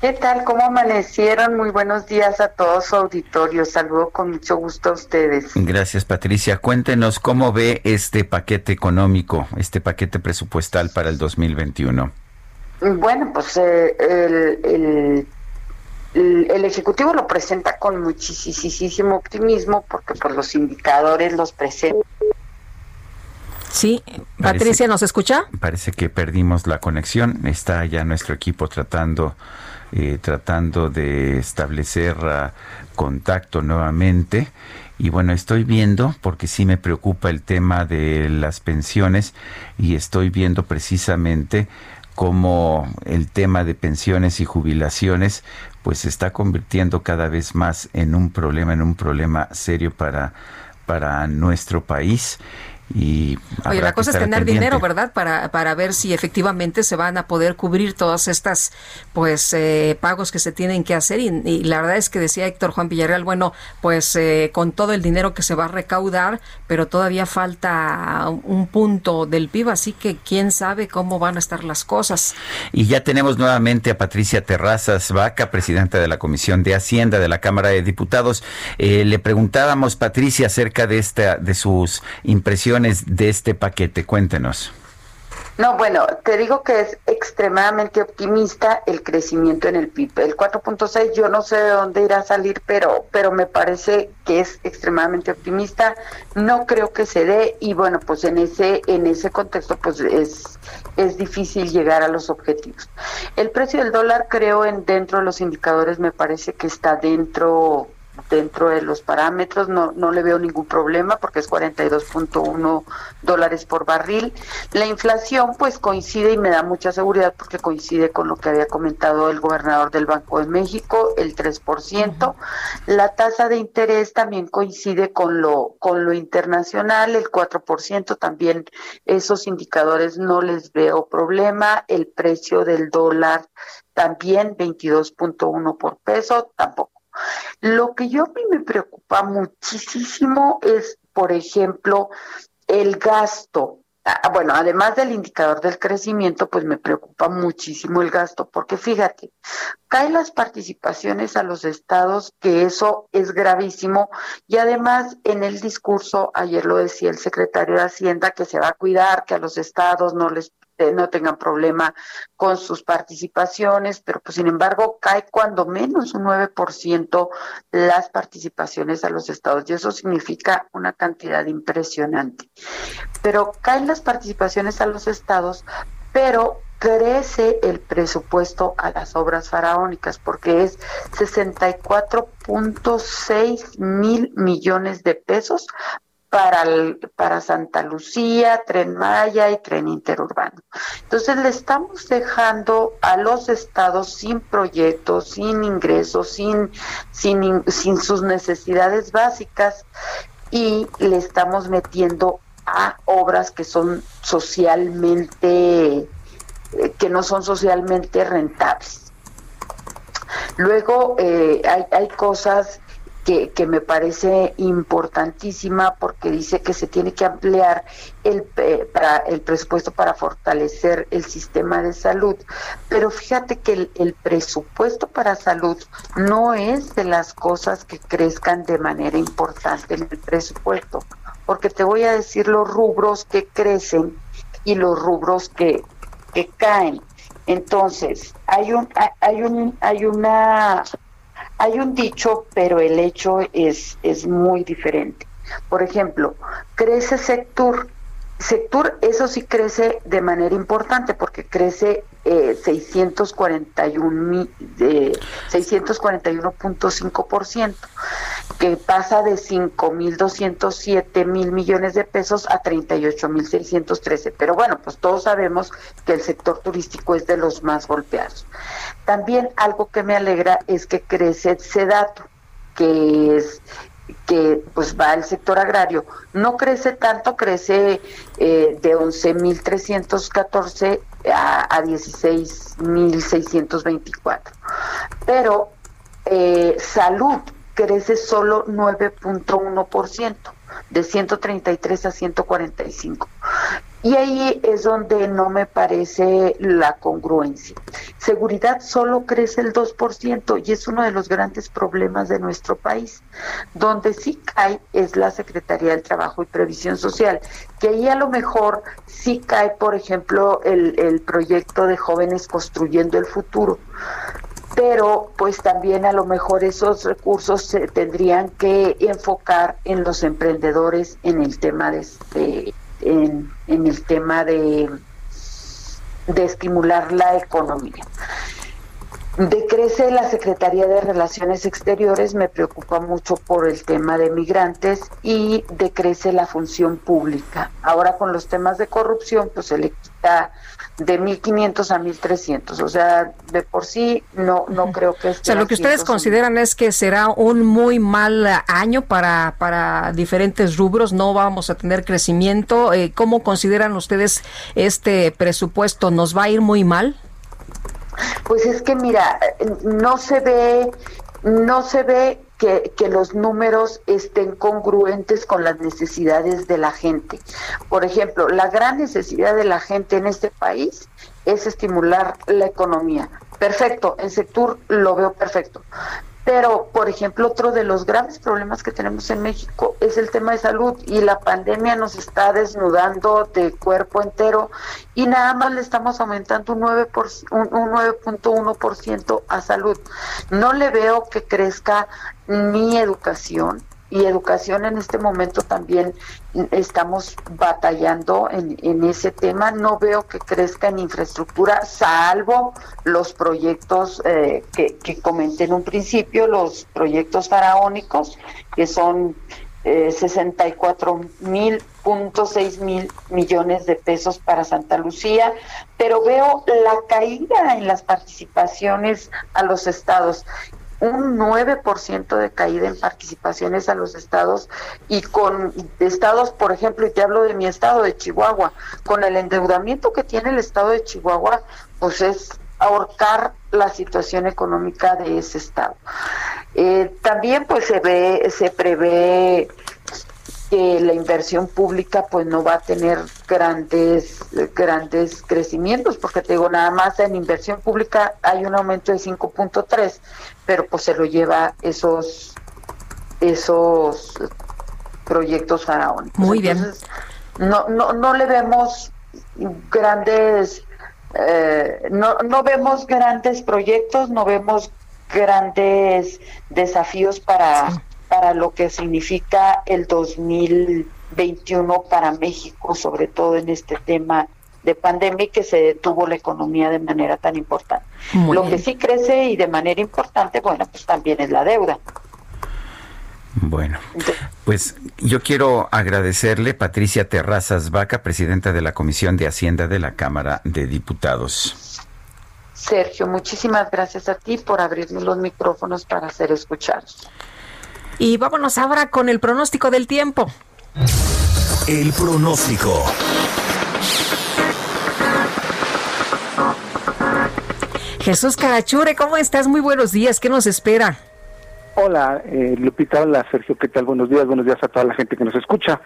¿Qué tal? ¿Cómo amanecieron? Muy buenos días a todos su auditorio. Saludo con mucho gusto a ustedes. Gracias, Patricia. Cuéntenos cómo ve este paquete económico, este paquete presupuestal para el 2021. Bueno, pues eh, el, el, Ejecutivo lo presenta con muchísimo optimismo porque pues los indicadores los presentan. Sí, Patricia, ¿nos escucha? Parece que perdimos la conexión. Está ya nuestro equipo tratando eh, tratando de establecer ah, contacto nuevamente. Y bueno, estoy viendo, porque sí me preocupa el tema de las pensiones, y estoy viendo precisamente cómo el tema de pensiones y jubilaciones pues se está convirtiendo cada vez más en un problema, en un problema serio para, para nuestro país y Oye, la cosa es tener dinero, ¿verdad? Para, para ver si efectivamente se van a poder cubrir todas estas pues eh, pagos que se tienen que hacer. Y, la verdad es que decía Héctor Juan Villarreal, bueno, pues eh, con todo el dinero que se va a recaudar, pero todavía falta un punto del PIB, así que quién sabe cómo van a estar las cosas. Y ya tenemos nuevamente a Patricia Terrazas Vaca, presidenta de la Comisión de Hacienda de la Cámara de Diputados. Eh, le preguntábamos, Patricia, acerca de, esta, de sus impresiones de este paquete? Cuéntenos. No, bueno, te digo que es extremadamente optimista el crecimiento en el PIB. El 4.6 yo no sé de dónde irá a salir, pero pero me parece que es extremadamente optimista. No creo que se dé y bueno, pues en ese en ese contexto pues es es difícil llegar a los objetivos. El precio del dólar creo en dentro de los indicadores me parece que está dentro dentro de los parámetros, no, no le veo ningún problema porque es 42.1 dólares por barril. La inflación pues coincide y me da mucha seguridad porque coincide con lo que había comentado el gobernador del Banco de México, el 3%. La tasa de interés también coincide con lo, con lo internacional, el 4%, también esos indicadores no les veo problema. El precio del dólar también 22.1 por peso, tampoco lo que yo a mí me preocupa muchísimo es, por ejemplo, el gasto. Ah, bueno, además del indicador del crecimiento, pues me preocupa muchísimo el gasto, porque fíjate, caen las participaciones a los estados, que eso es gravísimo, y además en el discurso, ayer lo decía el secretario de Hacienda, que se va a cuidar, que a los estados no les no tengan problema con sus participaciones, pero pues sin embargo cae cuando menos un 9% las participaciones a los estados y eso significa una cantidad impresionante. Pero caen las participaciones a los estados, pero crece el presupuesto a las obras faraónicas porque es 64.6 mil millones de pesos para, para Santa Lucía, Tren Maya y Tren Interurbano. Entonces le estamos dejando a los estados sin proyectos, sin ingresos, sin, sin, sin sus necesidades básicas y le estamos metiendo a obras que son socialmente, eh, que no son socialmente rentables. Luego eh, hay, hay cosas que, que, me parece importantísima porque dice que se tiene que ampliar el, para, el presupuesto para fortalecer el sistema de salud. Pero fíjate que el, el, presupuesto para salud no es de las cosas que crezcan de manera importante en el presupuesto, porque te voy a decir los rubros que crecen y los rubros que, que caen. Entonces, hay un, hay un, hay una hay un dicho, pero el hecho es, es muy diferente. Por ejemplo, crece Sectur. Sectur, eso sí crece de manera importante porque crece eh, 641 eh, 641.5%, que pasa de 5.207 mil millones de pesos a 38.613. Pero bueno, pues todos sabemos que el sector turístico es de los más golpeados. También algo que me alegra es que crece Sedato, que es que pues va al sector agrario. No crece tanto, crece eh, de 11.314 a, a 16.624. Pero eh, salud crece solo 9.1%, de 133 a 145. Y ahí es donde no me parece la congruencia. Seguridad solo crece el 2% y es uno de los grandes problemas de nuestro país. Donde sí cae es la Secretaría del Trabajo y Previsión Social, que ahí a lo mejor sí cae, por ejemplo, el, el proyecto de jóvenes construyendo el futuro pero pues también a lo mejor esos recursos se tendrían que enfocar en los emprendedores en el tema de, de en, en, el tema de, de estimular la economía. Decrece la Secretaría de Relaciones Exteriores, me preocupa mucho por el tema de migrantes y decrece la función pública. Ahora con los temas de corrupción, pues se le quita de 1.500 a 1.300. O sea, de por sí no, no creo que... O sea, lo que ustedes consideran es que será un muy mal año para, para diferentes rubros, no vamos a tener crecimiento. Eh, ¿Cómo consideran ustedes este presupuesto? ¿Nos va a ir muy mal? Pues es que mira, no se ve, no se ve que, los números estén congruentes con las necesidades de la gente. Por ejemplo, la gran necesidad de la gente en este país es estimular la economía. Perfecto, en sector lo veo perfecto. Pero, por ejemplo, otro de los graves problemas que tenemos en México es el tema de salud y la pandemia nos está desnudando de cuerpo entero y nada más le estamos aumentando un 9%, un, un 9.1% a salud. No le veo que crezca ni educación, y educación en este momento también estamos batallando en, en, ese tema. No veo que crezca en infraestructura, salvo los proyectos eh, que, que, comenté en un principio, los proyectos faraónicos, que son eh, 64 mil punto seis mil millones de pesos para Santa Lucía, pero veo la caída en las participaciones a los estados un 9% de caída en participaciones a los estados y con estados, por ejemplo, y te hablo de mi estado de Chihuahua, con el endeudamiento que tiene el estado de Chihuahua, pues es ahorcar la situación económica de ese estado. Eh, también pues se ve, se prevé que la inversión pública pues no va a tener grandes grandes crecimientos porque te digo nada más en inversión pública hay un aumento de 5.3 pero pues se lo lleva esos esos proyectos faraónicos muy bien. no no no le vemos grandes eh, no no vemos grandes proyectos no vemos grandes desafíos para sí para lo que significa el 2021 para México, sobre todo en este tema de pandemia y que se detuvo la economía de manera tan importante. Muy lo bien. que sí crece y de manera importante, bueno, pues también es la deuda. Bueno, pues yo quiero agradecerle Patricia Terrazas Vaca, presidenta de la Comisión de Hacienda de la Cámara de Diputados. Sergio, muchísimas gracias a ti por abrirme los micrófonos para ser escuchados. Y vámonos ahora con el pronóstico del tiempo. El pronóstico. Jesús Carachure, ¿cómo estás? Muy buenos días. ¿Qué nos espera? Hola, eh, Lupita, hola Sergio, ¿qué tal? Buenos días, buenos días a toda la gente que nos escucha.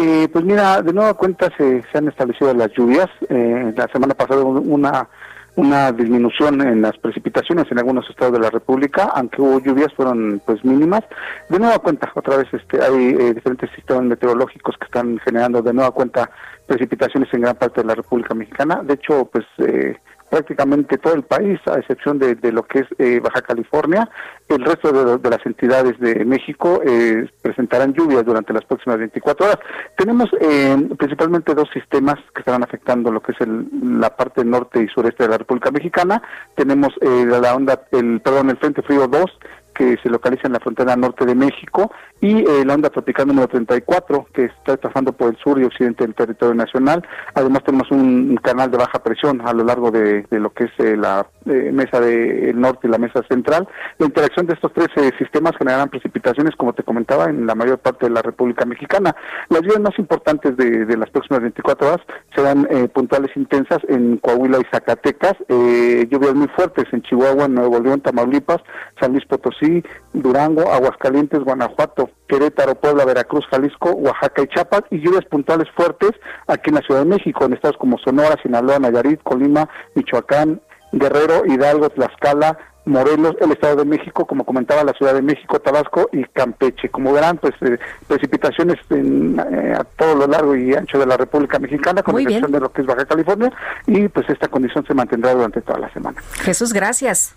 Eh, pues mira, de nueva cuenta se, se han establecido las lluvias. Eh, la semana pasada una una disminución en las precipitaciones en algunos estados de la República, aunque hubo lluvias fueron pues mínimas. De nueva cuenta, otra vez este hay eh, diferentes sistemas meteorológicos que están generando de nueva cuenta precipitaciones en gran parte de la República Mexicana. De hecho, pues eh, prácticamente todo el país, a excepción de, lo que es eh, Baja California. El resto de, las entidades de México eh, presentarán lluvias durante las próximas 24 horas. Tenemos eh, principalmente dos sistemas que estarán afectando lo que es la parte norte y sureste de la República Mexicana. Tenemos la onda, el perdón, el Frente Frío 2 que se localiza en la frontera norte de México, y eh, la onda tropical número 34, que está pasando por el sur y occidente del territorio nacional. Además tenemos un canal de baja presión a lo largo de, lo que es eh, la eh, mesa del norte y la mesa central. La interacción de estos tres sistemas generarán precipitaciones, como te comentaba, en la mayor parte de la República Mexicana. Las lluvias más importantes de, las próximas 24 horas serán puntuales intensas en Coahuila y Zacatecas, lluvias muy fuertes en Chihuahua, Nuevo León, Tamaulipas, San Luis Potosí, Durango, Aguascalientes, Guanajuato, Querétaro, Puebla, Veracruz, Jalisco, Oaxaca y Chiapas, y lluvias puntuales fuertes aquí en la Ciudad de México, en estados como Sonora, Sinaloa, Nayarit, Colima, Michoacán, Guerrero, Hidalgo, Tlaxcala, Morelos, el Estado de México, como comentaba, la Ciudad de México, Tabasco y Campeche. Como verán, pues eh, precipitaciones eh, a todo lo largo y ancho de la República Mexicana, con excepción de lo que es Baja California, y pues esta condición se mantendrá durante toda la semana. Jesús, gracias.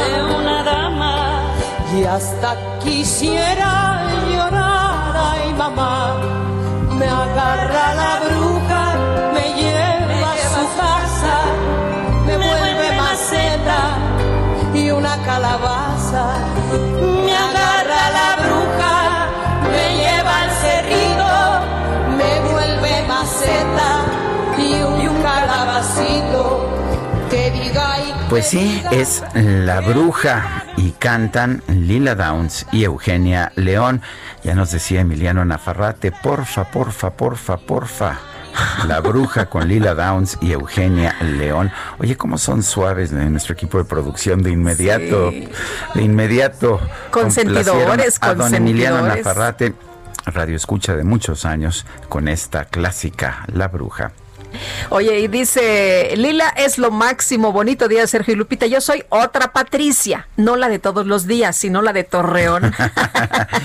De una dama. Y hasta quisiera llorar, ay mamá, me agarra la bruja, me lleva a su casa, me vuelve maceta y una calabaza, me agarra pues sí, es La Bruja y cantan Lila Downs y Eugenia León. Ya nos decía Emiliano Nafarrate, porfa, porfa, porfa, porfa. La Bruja con Lila Downs y Eugenia León. Oye, cómo son suaves nuestro equipo de producción de inmediato. De inmediato. Consentidores, a don Emiliano Nafarrate, radio escucha de muchos años, con esta clásica La Bruja. Oye, y dice, Lila es lo máximo, bonito día, Sergio y Lupita. Yo soy otra Patricia, no la de todos los días, sino la de Torreón.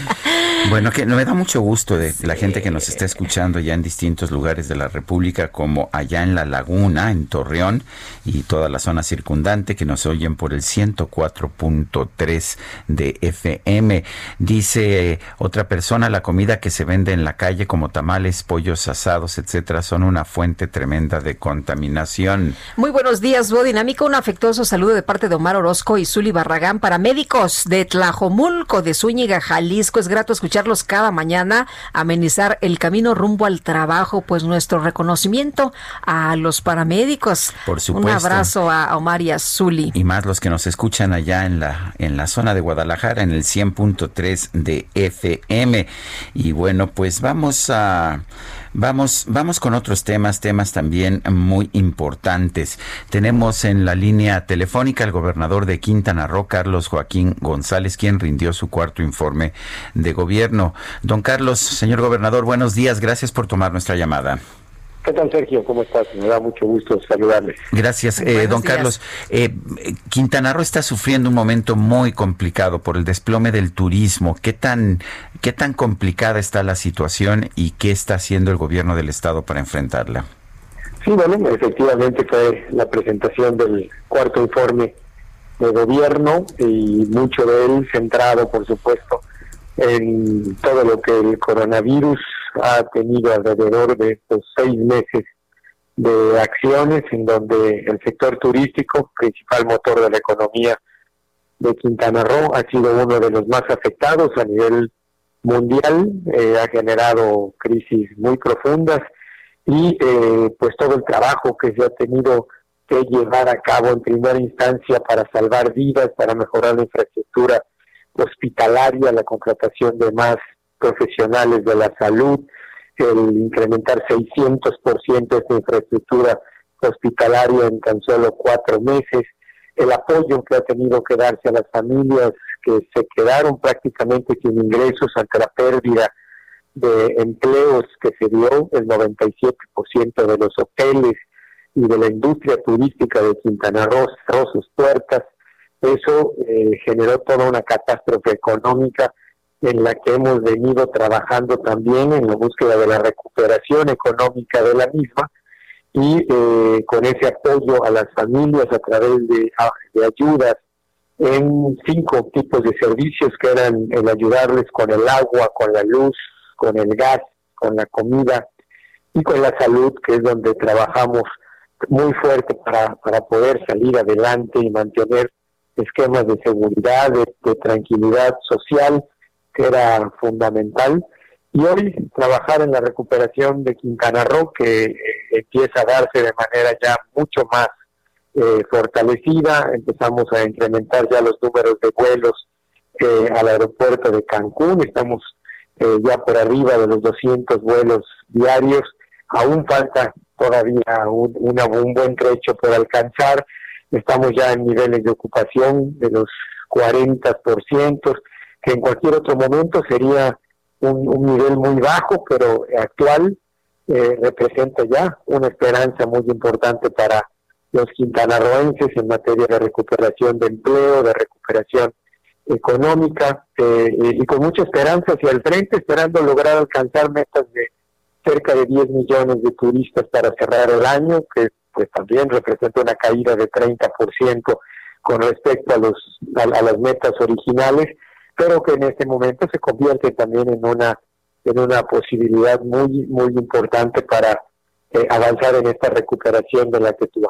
bueno, que me da mucho gusto de la gente que nos está escuchando ya en distintos lugares de la República, como allá en La Laguna, en Torreón, y toda la zona circundante, que nos oyen por el 104.3 de FM. Dice otra persona, la comida que se vende en la calle como tamales, pollos asados, etcétera, son una fuente tremenda de contaminación. Muy buenos días, Dinámico. Un afectuoso saludo de parte de Omar Orozco y Zuli Barragán para médicos de Tlajomulco, de Zúñiga, Jalisco. Es grato escucharlos cada mañana, amenizar el camino rumbo al trabajo. Pues nuestro reconocimiento a los paramédicos. Por supuesto. Un abrazo a Omar y a Zuli. Y más los que nos escuchan allá en la, en la zona de Guadalajara, en el 100.3 de FM. Y bueno, pues vamos a Vamos, vamos con otros temas, temas también muy importantes. Tenemos en la línea telefónica al gobernador de Quintana Roo, Carlos Joaquín González, quien rindió su cuarto informe de gobierno. Don Carlos, señor gobernador, buenos días. Gracias por tomar nuestra llamada. ¿Qué tal, Sergio? ¿Cómo estás? Me da mucho gusto saludarle. Gracias, eh, don Carlos. Eh, Quintana Roo está sufriendo un momento muy complicado por el desplome del turismo. ¿Qué tan, ¿Qué tan complicada está la situación y qué está haciendo el gobierno del Estado para enfrentarla? Sí, bueno, efectivamente fue la presentación del cuarto informe de gobierno y mucho de él centrado, por supuesto, en todo lo que el coronavirus ha tenido alrededor de estos seis meses de acciones en donde el sector turístico, principal motor de la economía de Quintana Roo, ha sido uno de los más afectados a nivel mundial, eh, ha generado crisis muy profundas y eh, pues todo el trabajo que se ha tenido que llevar a cabo en primera instancia para salvar vidas, para mejorar la infraestructura hospitalaria, la contratación de más profesionales de la salud, el incrementar 600% esta infraestructura hospitalaria en tan solo cuatro meses, el apoyo que ha tenido que darse a las familias que se quedaron prácticamente sin ingresos ante la pérdida de empleos que se dio, el 97% de los hoteles y de la industria turística de Quintana Roo sus puertas. Eso eh, generó toda una catástrofe económica en la que hemos venido trabajando también en la búsqueda de la recuperación económica de la misma y eh, con ese apoyo a las familias a través de, de ayudas en cinco tipos de servicios que eran el ayudarles con el agua, con la luz, con el gas, con la comida y con la salud, que es donde trabajamos muy fuerte para, para poder salir adelante y mantener esquemas de seguridad, de tranquilidad social que era fundamental. Y hoy trabajar en la recuperación de Quintana Roo, que eh, empieza a darse de manera ya mucho más eh, fortalecida. Empezamos a incrementar ya los números de vuelos eh, al aeropuerto de Cancún. Estamos ya por arriba de los 200 vuelos diarios. Aún falta todavía un, un buen trecho por alcanzar. Estamos ya en niveles de ocupación de los 40% que en cualquier otro momento sería un, nivel muy bajo, pero actual eh, representa ya una esperanza muy importante para los quintanarroenses en materia de recuperación de empleo, de recuperación económica eh, y con mucha esperanza hacia el frente, esperando lograr alcanzar metas de cerca de 10 millones de turistas para cerrar el año, que pues también representa una caída de 30% con respecto a los a las metas originales pero que en este momento se convierte también en una en una posibilidad muy muy importante para eh, avanzar en esta recuperación de la que tú.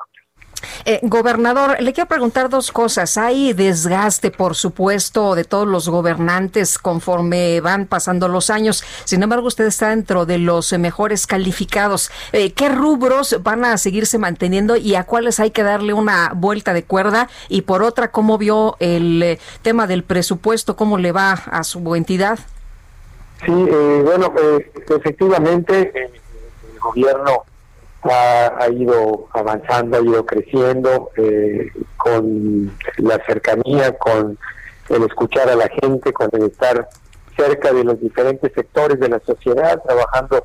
Eh, gobernador, le quiero preguntar dos cosas. Hay desgaste, por supuesto, de todos los gobernantes conforme van pasando los años. Sin embargo, usted está dentro de los mejores calificados. Eh, ¿Qué rubros van a seguirse manteniendo y a cuáles hay que darle una vuelta de cuerda? Y por otra, ¿cómo vio el eh, tema del presupuesto? ¿Cómo le va a su entidad? Sí, bueno, efectivamente, el gobierno ha, ido avanzando, ha ido creciendo eh, con la cercanía, con el escuchar a la gente, con el estar cerca de los diferentes sectores de la sociedad, trabajando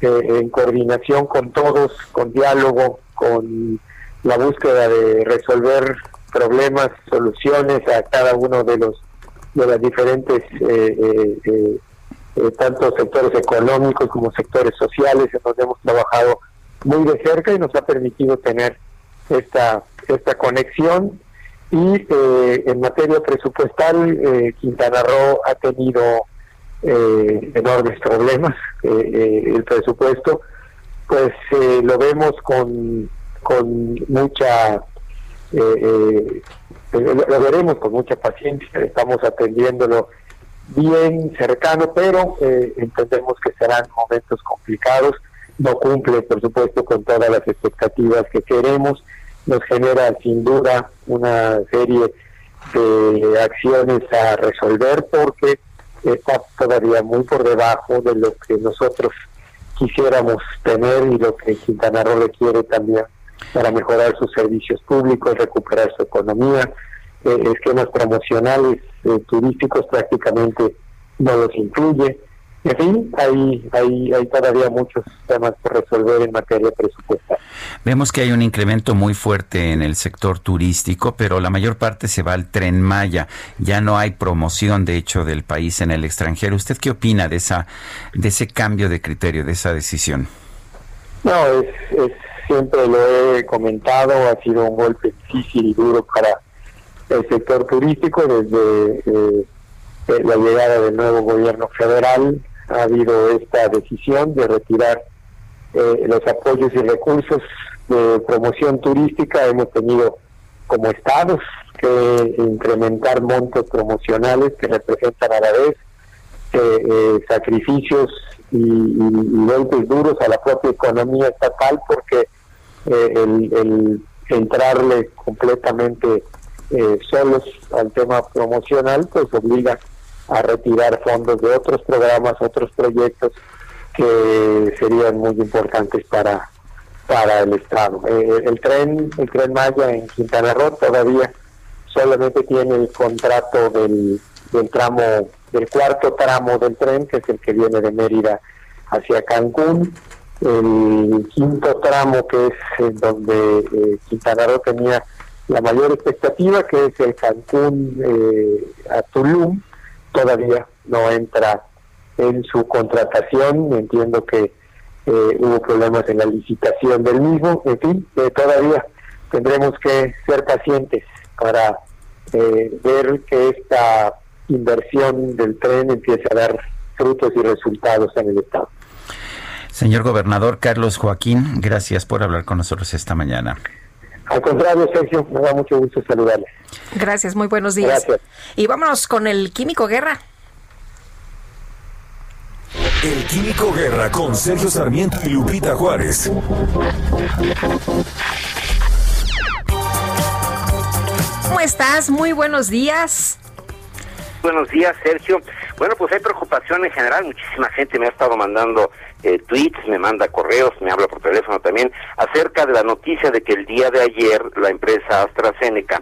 eh, en coordinación con todos, con diálogo, con la búsqueda de resolver problemas, soluciones a cada uno de los de las diferentes eh, eh tanto sectores económicos como sectores sociales en donde hemos trabajado muy de cerca y nos ha permitido tener esta, esta conexión. Y eh, en materia presupuestal, eh, Quintana Roo ha tenido eh, enormes problemas. el presupuesto, pues lo vemos con, con mucha, lo veremos con mucha paciencia, estamos atendiéndolo bien cercano, pero entendemos que serán momentos complicados no cumple, por supuesto, con todas las expectativas que queremos, nos genera sin duda una serie de acciones a resolver porque está todavía muy por debajo de lo que nosotros quisiéramos tener y lo que Quintana Roo requiere también para mejorar sus servicios públicos, recuperar su economía, eh, esquemas promocionales eh, turísticos prácticamente no los incluye. En fin, hay, hay, hay todavía muchos temas por resolver en materia presupuestal. Vemos que hay un incremento muy fuerte en el sector turístico, pero la mayor parte se va al tren Maya. Ya no hay promoción, de hecho, del país en el extranjero. ¿Usted qué opina de esa de ese cambio de criterio, de esa decisión? No, es, es siempre lo he comentado, ha sido un golpe difícil y duro para el sector turístico desde eh, la llegada del nuevo gobierno federal ha habido esta decisión de retirar eh, los apoyos y recursos de promoción turística. Hemos tenido como estados que incrementar montos promocionales que representan a la vez eh, eh, sacrificios y, golpes duros a la propia economía estatal porque el, el, entrarle completamente solos al tema promocional pues obliga a retirar fondos de otros programas, otros proyectos que serían muy importantes para para el estado. Eh, el tren, el tren Maya en Quintana Roo todavía solamente tiene el contrato del, del tramo, del cuarto tramo del tren, que es el que viene de Mérida hacia Cancún. El quinto tramo, que es donde eh, Quintana Roo tenía la mayor expectativa, que es el Cancún eh, a Tulum, todavía no entra en su contratación. Entiendo que eh, hubo problemas en la licitación del mismo. En fin, eh, todavía tendremos que ser pacientes para eh, ver que esta inversión del tren empiece a dar frutos y resultados en el Estado. Señor gobernador Carlos Joaquín, gracias por hablar con nosotros esta mañana. Al contrario, Sergio, me da mucho gusto saludarle. Gracias, muy buenos días. Gracias. Y vámonos con el Químico Guerra. El Químico Guerra con Sergio Sarmiento y Lupita Juárez. ¿Cómo estás? Muy buenos días. Buenos días, Sergio. Bueno, pues hay preocupación en general. Muchísima gente me ha estado mandando eh, tweets, me manda correos, me habla por teléfono también, acerca de la noticia de que el día de ayer la empresa AstraZeneca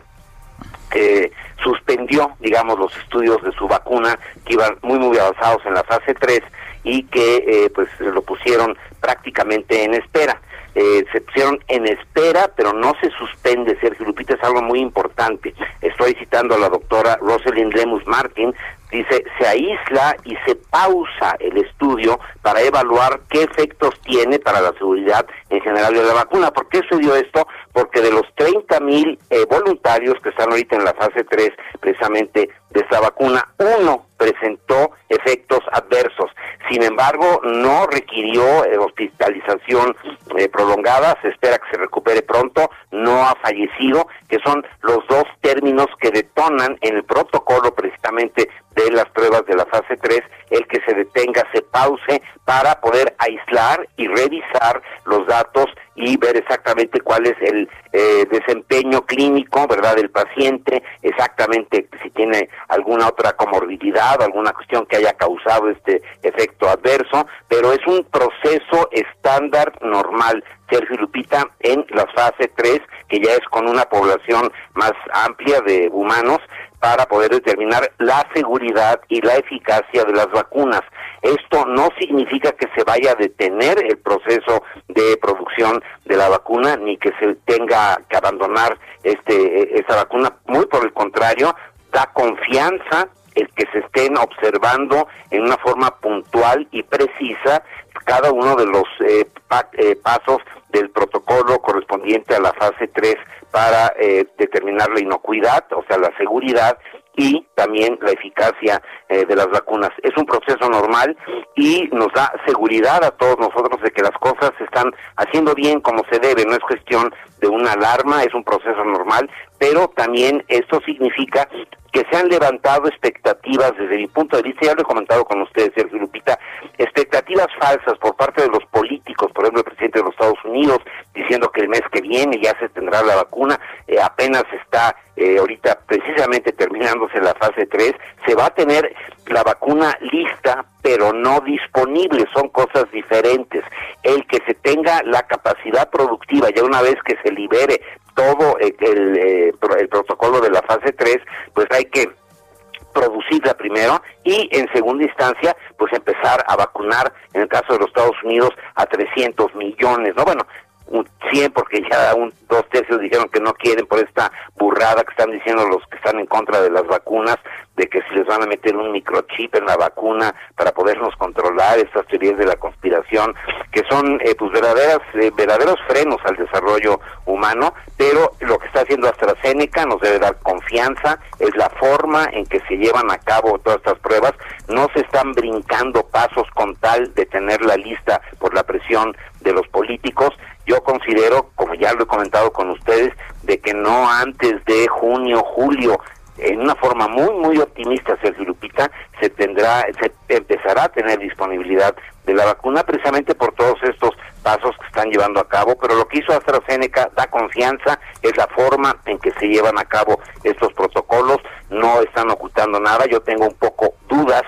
eh, suspendió, digamos, los estudios de su vacuna que iban muy, muy avanzados en la fase 3 y que eh, pues lo pusieron prácticamente en espera. Eh, se pusieron en espera, pero no se suspende, Sergio Lupita, es algo muy importante. Estoy citando a la doctora Rosalind Lemus Martin, dice, se aísla y se pausa el estudio para evaluar qué efectos tiene para la seguridad en general de la vacuna. ¿Por qué se esto? Porque de los 30 mil eh, voluntarios que están ahorita en la fase 3 precisamente de esta vacuna, uno presentó efectos adversos. Sin embargo, no requirió eh, hospitalización eh, prolongada, se espera que se recupere pronto, no ha fallecido, que son los dos términos que detonan en el protocolo precisamente de las pruebas de la fase 3, el que se detenga, se pause para poder aislar y revisar los datos y ver exactamente cuál es el eh, desempeño clínico, ¿verdad?, del paciente, exactamente si tiene alguna otra comorbilidad, alguna cuestión que haya causado este efecto adverso, pero es un proceso estándar normal. Sergio Lupita, en la fase 3, que ya es con una población más amplia de humanos, para poder determinar la seguridad y la eficacia de las vacunas. Esto no significa que se vaya a detener el proceso de producción de la vacuna ni que se tenga que abandonar este esa vacuna, muy por el contrario, da confianza el que se estén observando en una forma puntual y precisa cada uno de los eh, eh, pasos del protocolo correspondiente a la fase 3 para eh, determinar la inocuidad, o sea, la seguridad y también la eficacia eh, de las vacunas. Es un proceso normal y nos da seguridad a todos nosotros de que las cosas se están haciendo bien como se debe. No es cuestión de una alarma, es un proceso normal, pero también esto significa que se han levantado expectativas desde mi punto de vista, ya lo he comentado con ustedes, Sergio Lupita, expectativas falsas por parte de los políticos, por ejemplo el presidente de los Estados Unidos, diciendo que el mes que viene ya se tendrá la vacuna, eh, apenas está eh, ahorita precisamente terminándose la fase 3, se va a tener la vacuna lista, pero no disponible, son cosas diferentes. El que se tenga la capacidad productiva, ya una vez que se libere todo el, el, el protocolo de la fase 3, pues hay que producirla primero y en segunda instancia pues empezar a vacunar en el caso de los Estados Unidos a 300 millones, ¿no? Bueno, un 100 porque ya un dos tercios dijeron que no quieren por esta burrada que están diciendo los que están en contra de las vacunas de que si les van a meter un microchip en la vacuna para podernos controlar estas teorías de la conspiración que son eh, pues verdaderas eh, verdaderos frenos al desarrollo humano pero lo que está haciendo AstraZeneca nos debe dar confianza es la forma en que se llevan a cabo todas estas pruebas. No se están brincando pasos con tal de tener la lista por la presión de los políticos. Yo considero, como ya lo he comentado con ustedes, de que no antes de junio, julio, en una forma muy, muy optimista, Sergio Lupita, se tendrá, se empezará a tener disponibilidad de la vacuna precisamente por todos estos pasos que están llevando a cabo, pero lo que hizo AstraZeneca da confianza, es la forma en que se llevan a cabo estos protocolos, no están ocultando nada, yo tengo un poco dudas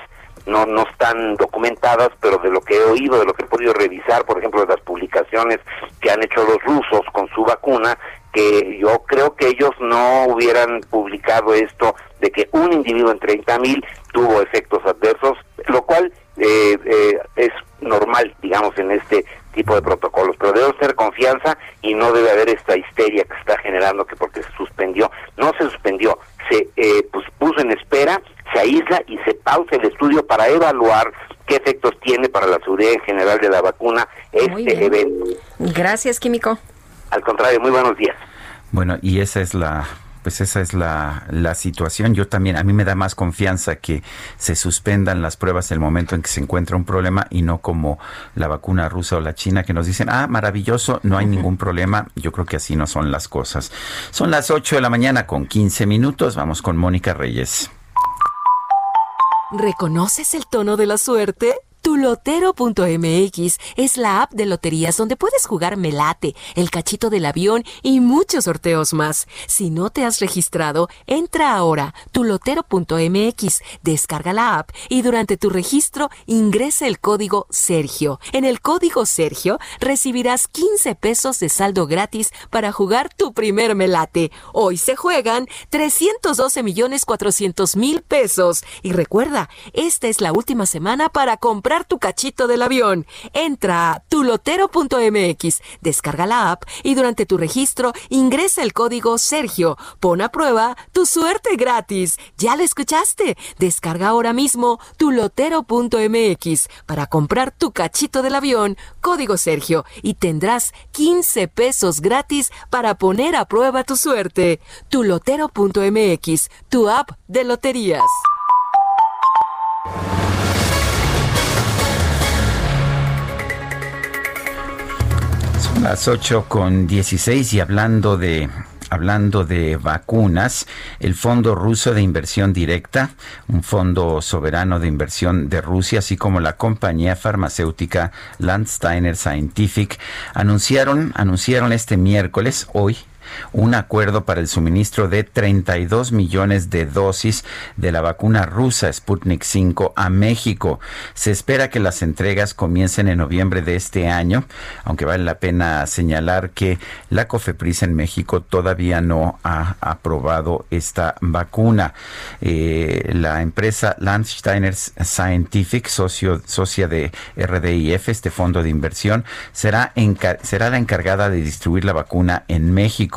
no, no están documentadas, pero de lo que he oído, de lo que he podido revisar, por ejemplo, de las publicaciones que han hecho los rusos con su vacuna, que yo creo que ellos no hubieran publicado esto de que un individuo en 30 mil tuvo efectos adversos, lo cual eh, eh, es normal, digamos, en este tipo de protocolos, pero debe ser confianza y no debe haber esta histeria que está generando que porque se suspendió, no se suspendió, se eh, pues, puso en espera se aísla y se pausa el estudio para evaluar qué efectos tiene para la seguridad en general de la vacuna este evento. Gracias, Químico. Al contrario, muy buenos días. Bueno, y esa es la pues esa es la, la situación. Yo también, a mí me da más confianza que se suspendan las pruebas en el momento en que se encuentra un problema y no como la vacuna rusa o la china que nos dicen, ah, maravilloso, no hay ningún problema. Yo creo que así no son las cosas. Son las 8 de la mañana con 15 minutos. Vamos con Mónica Reyes. ¿Reconoces el tono de la suerte? Tulotero.mx es la app de loterías donde puedes jugar Melate, el cachito del avión y muchos sorteos más. Si no te has registrado, entra ahora tulotero.mx, descarga la app y durante tu registro ingresa el código Sergio. En el código Sergio recibirás 15 pesos de saldo gratis para jugar tu primer Melate. Hoy se juegan 312 millones 400 mil pesos. Y recuerda, esta es la última semana para comprar tu cachito del avión. Entra a tulotero.mx, descarga la app y durante tu registro ingresa el código Sergio. Pon a prueba tu suerte gratis. ¿Ya lo escuchaste? Descarga ahora mismo tulotero.mx para comprar tu cachito del avión, código Sergio, y tendrás 15 pesos gratis para poner a prueba tu suerte. Tulotero.mx, tu app de loterías. Las 8 con 16 y hablando de hablando de vacunas, el Fondo Ruso de Inversión Directa, un fondo soberano de inversión de Rusia, así como la compañía farmacéutica Landsteiner Scientific, anunciaron, anunciaron este miércoles, hoy, un acuerdo para el suministro de 32 millones de dosis de la vacuna rusa Sputnik 5 a México. Se espera que las entregas comiencen en noviembre de este año, aunque vale la pena señalar que la COFEPRIS en México todavía no ha aprobado esta vacuna. Eh, la empresa Landsteiner Scientific, socio, socia de RDIF, este fondo de inversión, será, será la encargada de distribuir la vacuna en México.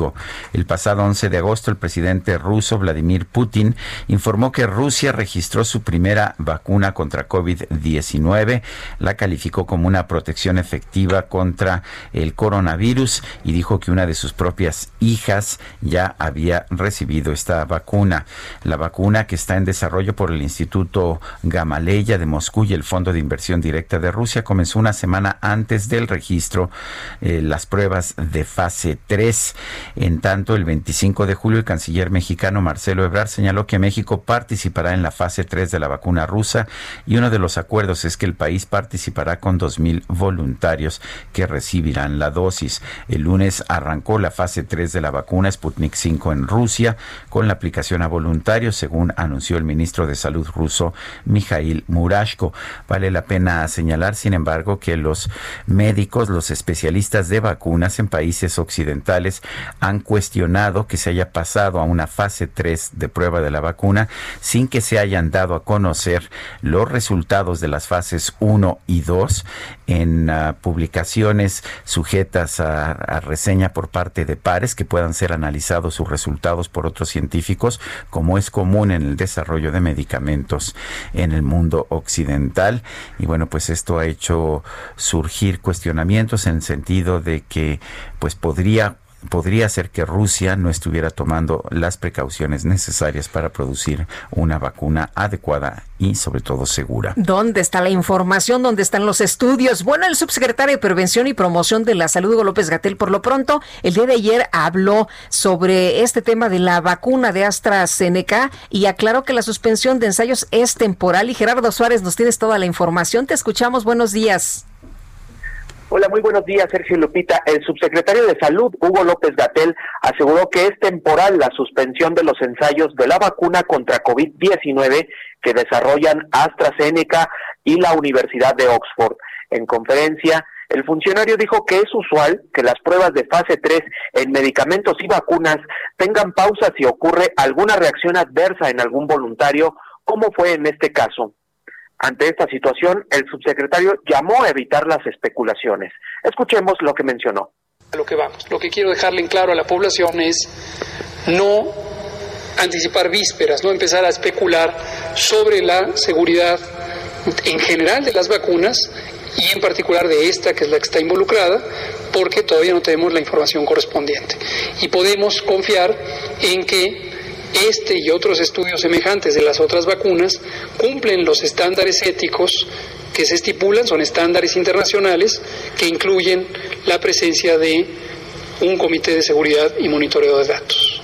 El pasado 11 de agosto, el presidente ruso Vladimir Putin informó que Rusia registró su primera vacuna contra COVID-19, la calificó como una protección efectiva contra el coronavirus y dijo que una de sus propias hijas ya había recibido esta vacuna. La vacuna que está en desarrollo por el Instituto Gamaleya de Moscú y el Fondo de Inversión Directa de Rusia comenzó una semana antes del registro eh, las pruebas de fase 3. En tanto, el 25 de julio, el canciller mexicano Marcelo Ebrard señaló que México participará en la fase 3 de la vacuna rusa y uno de los acuerdos es que el país participará con 2.000 voluntarios que recibirán la dosis. El lunes arrancó la fase 3 de la vacuna Sputnik 5 en Rusia con la aplicación a voluntarios, según anunció el ministro de Salud ruso Mikhail Murashko. Vale la pena señalar, sin embargo, que los médicos, los especialistas de vacunas en países occidentales han cuestionado que se haya pasado a una fase 3 de prueba de la vacuna sin que se hayan dado a conocer los resultados de las fases 1 y 2 en uh, publicaciones sujetas a, a, reseña por parte de pares que puedan ser analizados sus resultados por otros científicos, como es común en el desarrollo de medicamentos en el mundo occidental. Y bueno, pues esto ha hecho surgir cuestionamientos en el sentido de que pues podría podría ser que Rusia no estuviera tomando las precauciones necesarias para producir una vacuna adecuada y sobre todo segura. ¿Dónde está la información? ¿Dónde están los estudios? Bueno, el subsecretario de Prevención y Promoción de la Salud, Hugo López Gatel, por lo pronto, el día de ayer habló sobre este tema de la vacuna de AstraZeneca y aclaró que la suspensión de ensayos es temporal. Y Gerardo Suárez, nos tienes toda la información. Te escuchamos. Buenos días. Hola, muy buenos días, Sergio Lupita. El subsecretario de Salud, Hugo López Gatel, aseguró que es temporal la suspensión de los ensayos de la vacuna contra COVID-19 que desarrollan AstraZeneca y la Universidad de Oxford. En conferencia, el funcionario dijo que es usual que las pruebas de fase 3 en medicamentos y vacunas tengan pausa si ocurre alguna reacción adversa en algún voluntario, como fue en este caso. Ante esta situación, el subsecretario llamó a evitar las especulaciones. Escuchemos lo que mencionó. A lo que vamos. Lo que quiero dejarle en claro a la población es no anticipar vísperas, no empezar a especular sobre la seguridad en general de las vacunas y en particular de esta, que es la que está involucrada, porque todavía no tenemos la información correspondiente. Y podemos confiar en que este y otros estudios semejantes de las otras vacunas cumplen los estándares éticos que se estipulan, son estándares internacionales que incluyen la presencia de un comité de seguridad y monitoreo de datos.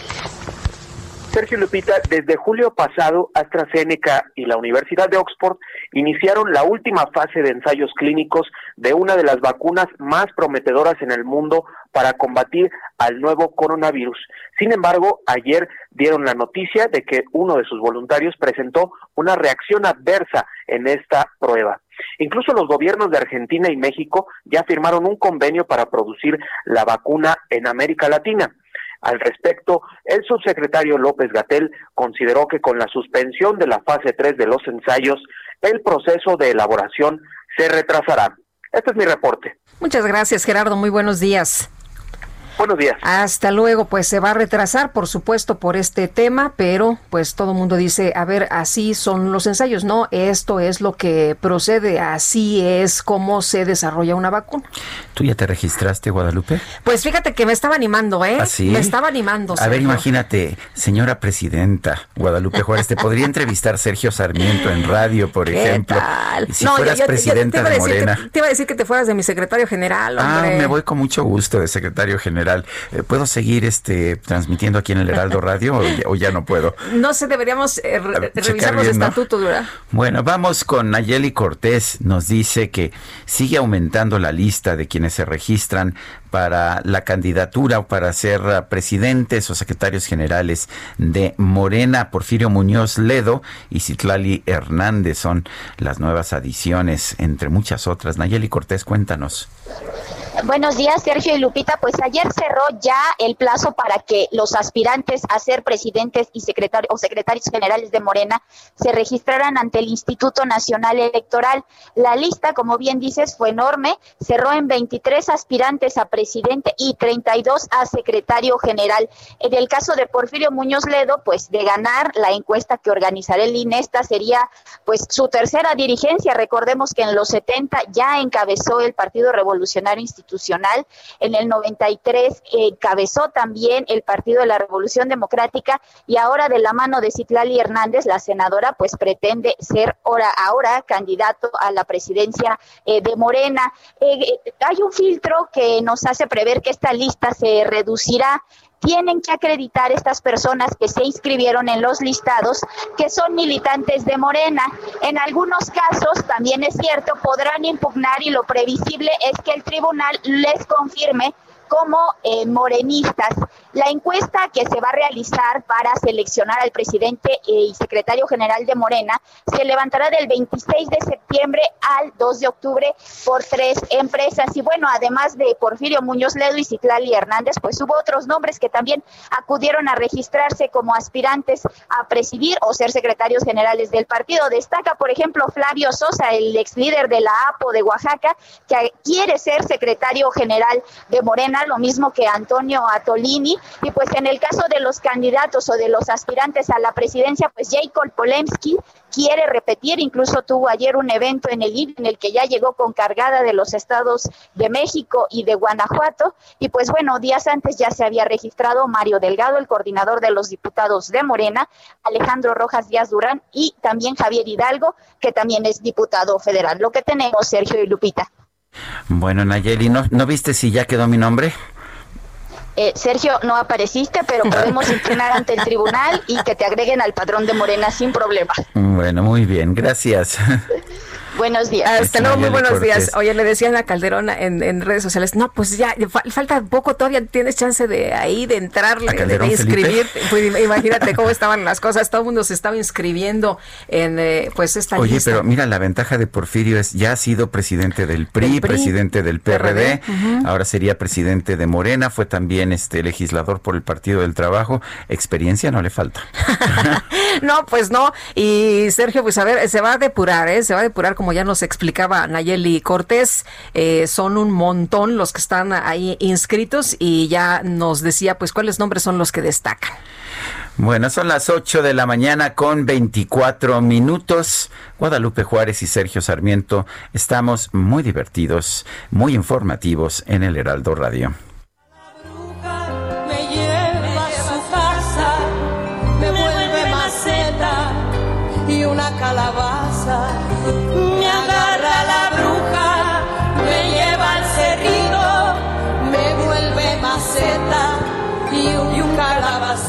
Sergio Lupita, desde julio pasado, AstraZeneca y la Universidad de Oxford iniciaron la última fase de ensayos clínicos de una de las vacunas más prometedoras en el mundo para combatir al nuevo coronavirus. Sin embargo, ayer dieron la noticia de que uno de sus voluntarios presentó una reacción adversa en esta prueba. Incluso los gobiernos de Argentina y México ya firmaron un convenio para producir la vacuna en América Latina. Al respecto, el subsecretario López Gatel consideró que con la suspensión de la fase 3 de los ensayos, el proceso de elaboración se retrasará. Este es mi reporte. Muchas gracias, Gerardo. Muy buenos días. Buenos días. Hasta luego, pues se va a retrasar, por supuesto, por este tema, pero pues todo el mundo dice, a ver, así son los ensayos, no, esto es lo que procede, así es como se desarrolla una vacuna. ¿Tú ya te registraste, Guadalupe? Pues fíjate que me estaba animando, ¿eh? ¿Ah, sí? Me estaba animando. A ver, imagínate, señora presidenta Guadalupe Juárez, te podría entrevistar Sergio Sarmiento en radio, por ejemplo. Tal? Si fueras presidenta de Morena. te iba a decir que te fueras de mi secretario general, hombre. Ah, me voy con mucho gusto de secretario general. Eh, ¿Puedo seguir este transmitiendo aquí en el Heraldo Radio o ya, o ya no puedo? No sé, deberíamos eh, re revisar los bien, estatutos, ¿no? ¿verdad? Bueno, vamos con Nayeli Cortés. Nos dice que sigue aumentando la lista de quienes se registran para la candidatura o para ser presidentes o secretarios generales de Morena. Porfirio Muñoz Ledo y Citlali Hernández son las nuevas adiciones, entre muchas otras. Nayeli Cortés, cuéntanos. Buenos días, Sergio y Lupita. Pues ayer cerró ya el plazo para que los aspirantes a ser presidentes y secretarios o secretarios generales de Morena se registraran ante el Instituto Nacional Electoral. La lista, como bien dices, fue enorme. Cerró en 23 aspirantes a presidente y 32 a secretario general. En el caso de Porfirio Muñoz Ledo, pues de ganar la encuesta que organizará el INE, esta sería pues su tercera dirigencia. Recordemos que en los 70 ya encabezó el Partido Revolucionario Institucional Institucional. En el 93 eh, encabezó también el Partido de la Revolución Democrática y ahora de la mano de Citlali Hernández, la senadora, pues pretende ser ahora, ahora candidato a la presidencia eh, de Morena. Eh, hay un filtro que nos hace prever que esta lista se reducirá tienen que acreditar estas personas que se inscribieron en los listados que son militantes de Morena. En algunos casos, también es cierto, podrán impugnar y lo previsible es que el tribunal les confirme como eh, morenistas. La encuesta que se va a realizar para seleccionar al presidente eh, y secretario general de Morena se levantará del 26 de septiembre al 2 de octubre por tres empresas. Y bueno, además de Porfirio Muñoz Ledo y Citlali Hernández, pues hubo otros nombres que también acudieron a registrarse como aspirantes a presidir o ser secretarios generales del partido. Destaca, por ejemplo, Flavio Sosa, el ex líder de la APO de Oaxaca, que quiere ser secretario general de Morena lo mismo que Antonio Atolini. Y pues en el caso de los candidatos o de los aspirantes a la presidencia, pues Jacob Polemski quiere repetir, incluso tuvo ayer un evento en el en el que ya llegó con cargada de los estados de México y de Guanajuato. Y pues bueno, días antes ya se había registrado Mario Delgado, el coordinador de los diputados de Morena, Alejandro Rojas Díaz Durán y también Javier Hidalgo, que también es diputado federal. Lo que tenemos, Sergio y Lupita. Bueno, Nayeli, ¿no, ¿no viste si ya quedó mi nombre? Eh, Sergio, no apareciste, pero podemos entrenar ante el tribunal y que te agreguen al padrón de Morena sin problema. Bueno, muy bien, gracias. Buenos días. Hasta luego, muy buenos días. Oye, le decían a Calderón en, redes sociales, no, pues ya, falta poco, todavía tienes chance de ahí, de entrar, de, inscribir. Pues, imagínate cómo estaban las cosas, todo el mundo se estaba inscribiendo en eh, pues esta Oye, pero mira, la ventaja de Porfirio es, ya ha sido presidente del PRI, presidente del PRD, ahora sería presidente de Morena, fue también este legislador por el Partido del Trabajo, experiencia no le falta. no, pues no, y Sergio, pues a ver, se va a depurar, ¿eh? se va a depurar como como ya nos explicaba Nayeli Cortés, eh, son un montón los que están ahí inscritos y ya nos decía pues cuáles nombres son los que destacan. Bueno, son las 8 de la mañana con 24 minutos. Guadalupe Juárez y Sergio Sarmiento estamos muy divertidos, muy informativos en el Heraldo Radio.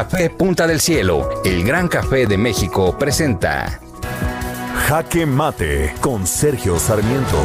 Café Punta del Cielo, el gran café de México, presenta Jaque Mate con Sergio Sarmiento.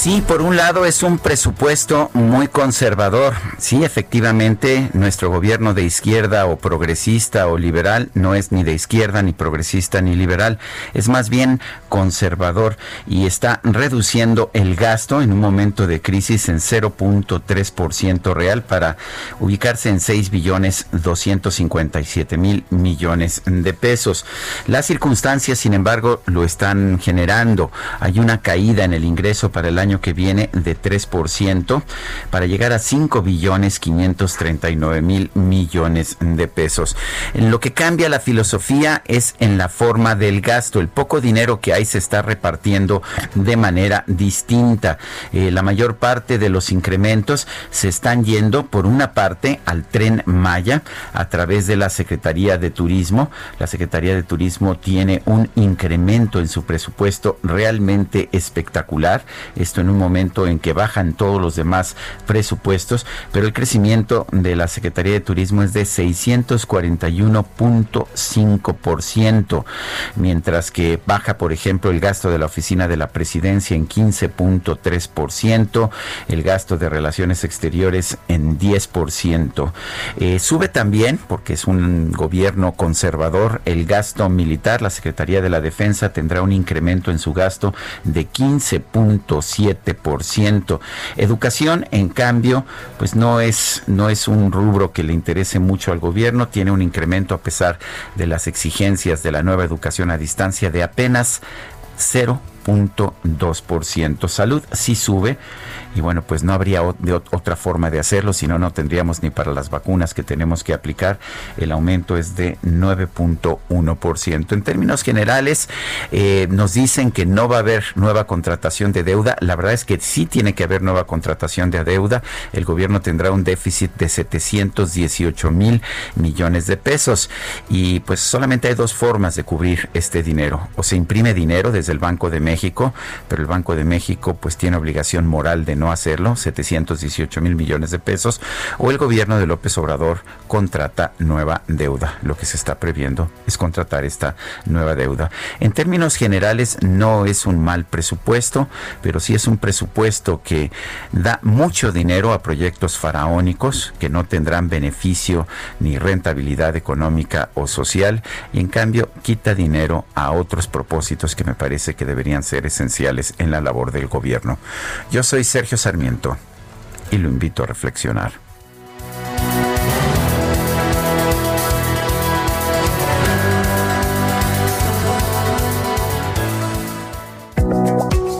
Sí, por un lado es un presupuesto muy conservador. Sí, efectivamente, nuestro gobierno de izquierda o progresista o liberal no es ni de izquierda, ni progresista, ni liberal. Es más bien conservador y está reduciendo el gasto en un momento de crisis en 0.3% real para ubicarse en 6 billones 257 mil millones de pesos. Las circunstancias, sin embargo, lo están generando. Hay una caída en el ingreso para el año que viene de 3% para llegar a 5 billones 539 mil millones de pesos. Lo que cambia la filosofía es en la forma del gasto. El poco dinero que hay se está repartiendo de manera distinta. Eh, la mayor parte de los incrementos se están yendo por una parte al tren Maya a través de la Secretaría de Turismo. La Secretaría de Turismo tiene un incremento en su presupuesto realmente espectacular esto en un momento en que bajan todos los demás presupuestos, pero el crecimiento de la Secretaría de Turismo es de 641.5%, mientras que baja, por ejemplo, el gasto de la Oficina de la Presidencia en 15.3%, el gasto de Relaciones Exteriores en 10%. Eh, sube también, porque es un gobierno conservador, el gasto militar. La Secretaría de la Defensa tendrá un incremento en su gasto de 15.7%. 7%. Educación, en cambio, pues no es, no es un rubro que le interese mucho al gobierno, tiene un incremento a pesar de las exigencias de la nueva educación a distancia de apenas 0.2%. Salud sí sube y bueno, pues no habría otra forma de hacerlo, si no, no tendríamos ni para las vacunas que tenemos que aplicar. El aumento es de 9.1%. En términos generales, eh, nos dicen que no va a haber nueva contratación de deuda. La verdad es que sí tiene que haber nueva contratación de deuda. El gobierno tendrá un déficit de 718 mil millones de pesos. Y pues solamente hay dos formas de cubrir este dinero. O se imprime dinero desde el Banco de México, pero el Banco de México pues tiene obligación moral de no hacerlo, 718 mil millones de pesos, o el gobierno de López Obrador contrata nueva deuda. Lo que se está previendo es contratar esta nueva deuda. En términos generales, no es un mal presupuesto, pero sí es un presupuesto que da mucho dinero a proyectos faraónicos que no tendrán beneficio ni rentabilidad económica o social, y en cambio quita dinero a otros propósitos que me parece que deberían ser esenciales en la labor del gobierno. Yo soy Sergio Sarmiento y lo invito a reflexionar.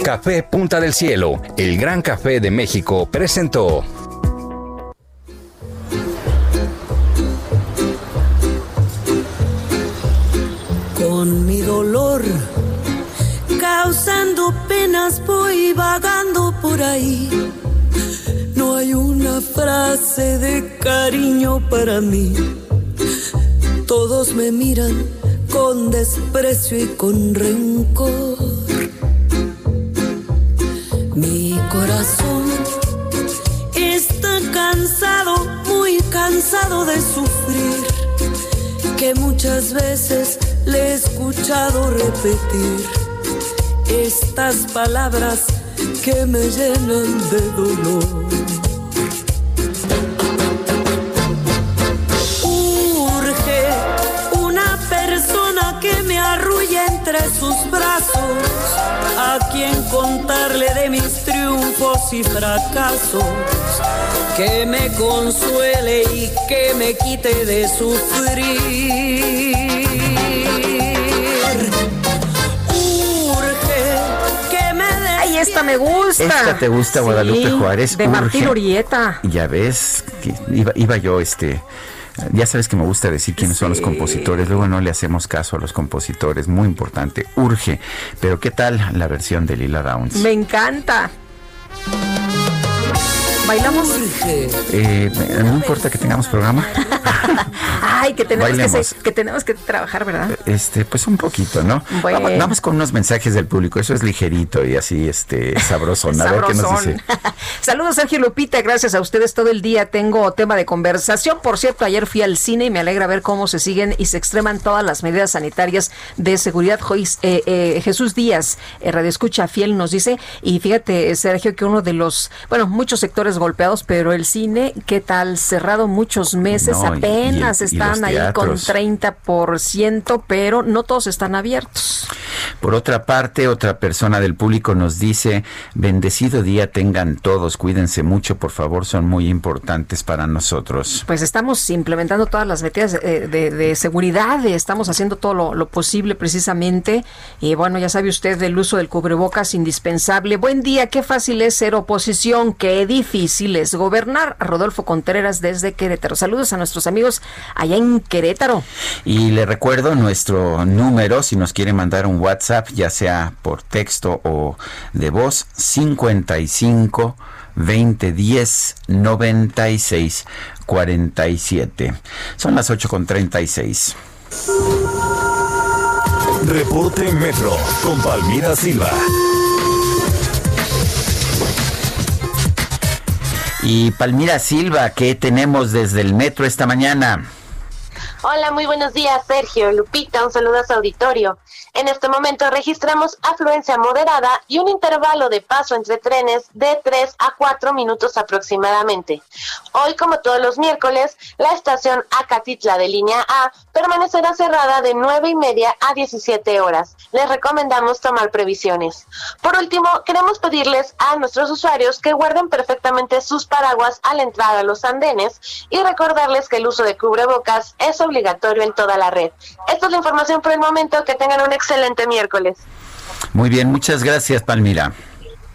Café Punta del Cielo, el gran café de México, presentó. Con mi dolor causando penas voy vagando por ahí. No hay una frase de cariño para mí. Todos me miran con desprecio y con rencor. Mi corazón está cansado, muy cansado de sufrir, que muchas veces le he escuchado repetir estas palabras que me llenan de dolor. Urge una persona que me arrulle entre sus brazos, a quien contarle de mis triunfos y fracasos, que me consuele y que me quite de sufrir. Esta me gusta. Esta te gusta, Guadalupe Juárez. De Martín Urieta. Ya ves, iba, iba yo, este. Ya sabes que me gusta decir quiénes son los compositores, luego no le hacemos caso a los compositores, muy importante, urge. Pero ¿qué tal la versión de Lila Downs? Me encanta. ¿Bailamos? Eh, no importa que tengamos programa. Ay, que tenemos que, tenemos que trabajar, ¿verdad? Este, pues un poquito, ¿no? Vamos, con unos mensajes del público, eso es ligerito y así, este, sabroso. A ver qué nos dice. Saludos, Sergio Lupita, gracias a ustedes todo el día. Tengo tema de conversación. Por cierto, ayer fui al cine y me alegra ver cómo se siguen y se extreman todas las medidas sanitarias de seguridad. Eh, eh, Jesús Díaz, eh, Radio Escucha Fiel, nos dice, y fíjate, Sergio, que uno de los, bueno, muchos sectores golpeados, pero el cine, ¿qué tal? Cerrado muchos meses, apenas están ahí con 30%, pero no todos están abiertos. Por otra parte, otra persona del público nos dice, bendecido día tengan todos, cuídense mucho, por favor, son muy importantes para nosotros. Pues estamos implementando todas las medidas de, seguridad, estamos haciendo todo lo, lo, posible precisamente, y bueno, ya sabe usted el uso del cubrebocas indispensable. Buen día, qué fácil es ser oposición, qué difícil es gobernar. Rodolfo Contreras desde Querétaro. Saludos a nuestros amigos allá en Querétaro. Y le recuerdo nuestro número, si nos quiere mandar un WhatsApp, ya sea por texto o de voz, 55 2010 96 47. Son las 8 con 36. Reporte Metro con Palmira Silva. Y Palmira Silva, ¿qué tenemos desde el metro esta mañana? Hola, muy buenos días, Sergio, Lupita, un saludo a su auditorio. En este momento registramos afluencia moderada y un intervalo de paso entre trenes de 3 a 4 minutos aproximadamente. Hoy, como todos los miércoles, la estación Acatitla de línea A permanecerá cerrada de 9 y media a 17 horas. Les recomendamos tomar previsiones. Por último, queremos pedirles a nuestros usuarios que guarden perfectamente sus paraguas al entrar a los andenes y recordarles que el uso de cubrebocas es obligatorio en toda la red. Esta es la información por el momento. Que tengan un excelente miércoles. Muy bien, muchas gracias, Palmira.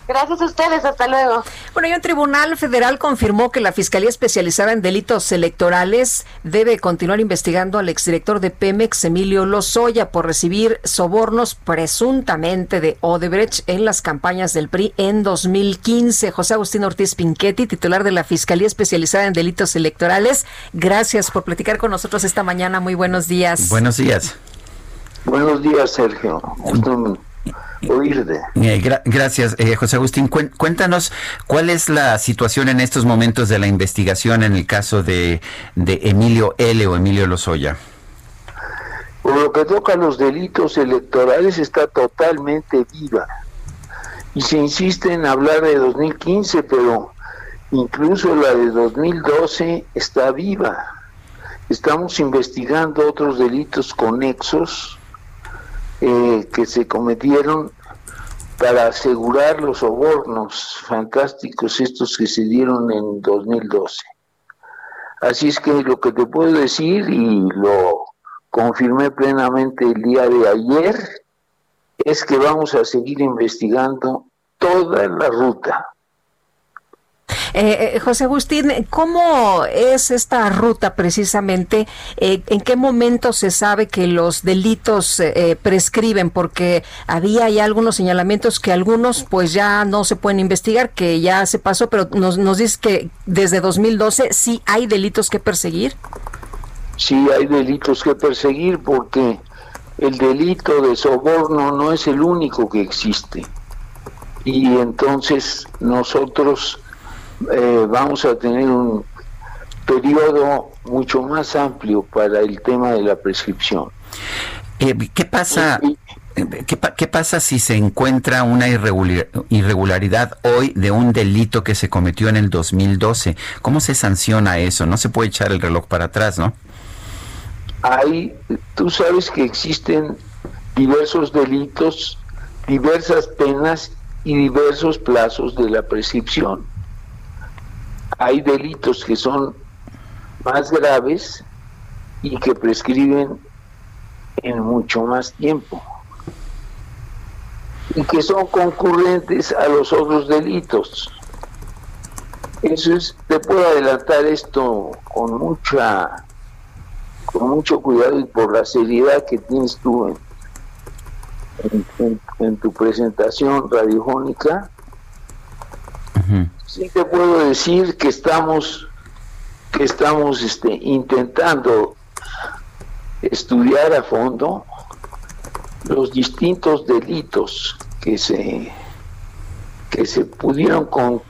Gracias a ustedes, hasta luego. Bueno, y un tribunal federal confirmó que la Fiscalía Especializada en Delitos Electorales debe continuar investigando al exdirector de Pemex, Emilio Lozoya, por recibir sobornos presuntamente de Odebrecht en las campañas del PRI en 2015. José Agustín Ortiz Pinchetti, titular de la Fiscalía Especializada en Delitos Electorales, gracias por platicar con nosotros esta mañana. Muy buenos días. Buenos días. Buenos días, Sergio. Eh, gracias, eh, José Agustín. Cuéntanos cuál es la situación en estos momentos de la investigación en el caso de, de Emilio L. o Emilio Lozoya. Por lo que toca a los delitos electorales está totalmente viva. Y se insiste en hablar de 2015, pero incluso la de 2012 está viva. Estamos investigando otros delitos conexos eh, que se cometieron para asegurar los sobornos fantásticos estos que se dieron en 2012. Así es que lo que te puedo decir, y lo confirmé plenamente el día de ayer, es que vamos a seguir investigando toda la ruta eh, eh, José Agustín, ¿cómo es esta ruta precisamente? Eh, ¿En qué momento se sabe que los delitos prescriben? Porque había ya algunos señalamientos que algunos pues ya no se pueden investigar, que ya se pasó, pero nos, nos dice que desde 2012 sí hay delitos que perseguir. Sí hay delitos que perseguir porque el delito de soborno no es el único que existe. Y entonces nosotros eh, vamos a tener un periodo mucho más amplio para el tema de la prescripción. Eh, ¿Qué pasa? ¿Qué, pasa si se encuentra una irregularidad hoy de un delito que se cometió en el 2012? ¿Cómo se sanciona eso? No se puede echar el reloj para atrás, ¿no? Hay, tú sabes que existen diversos delitos, diversas penas y diversos plazos de la prescripción hay delitos que son más graves y que prescriben en mucho más tiempo. Y que son concurrentes a los otros delitos. Eso es, te puedo adelantar esto con mucha, con mucho cuidado y por la seriedad que tienes tú en tu presentación radiofónica sí te puedo decir que estamos que estamos este, intentando estudiar a fondo los distintos delitos que se que se pudieron con,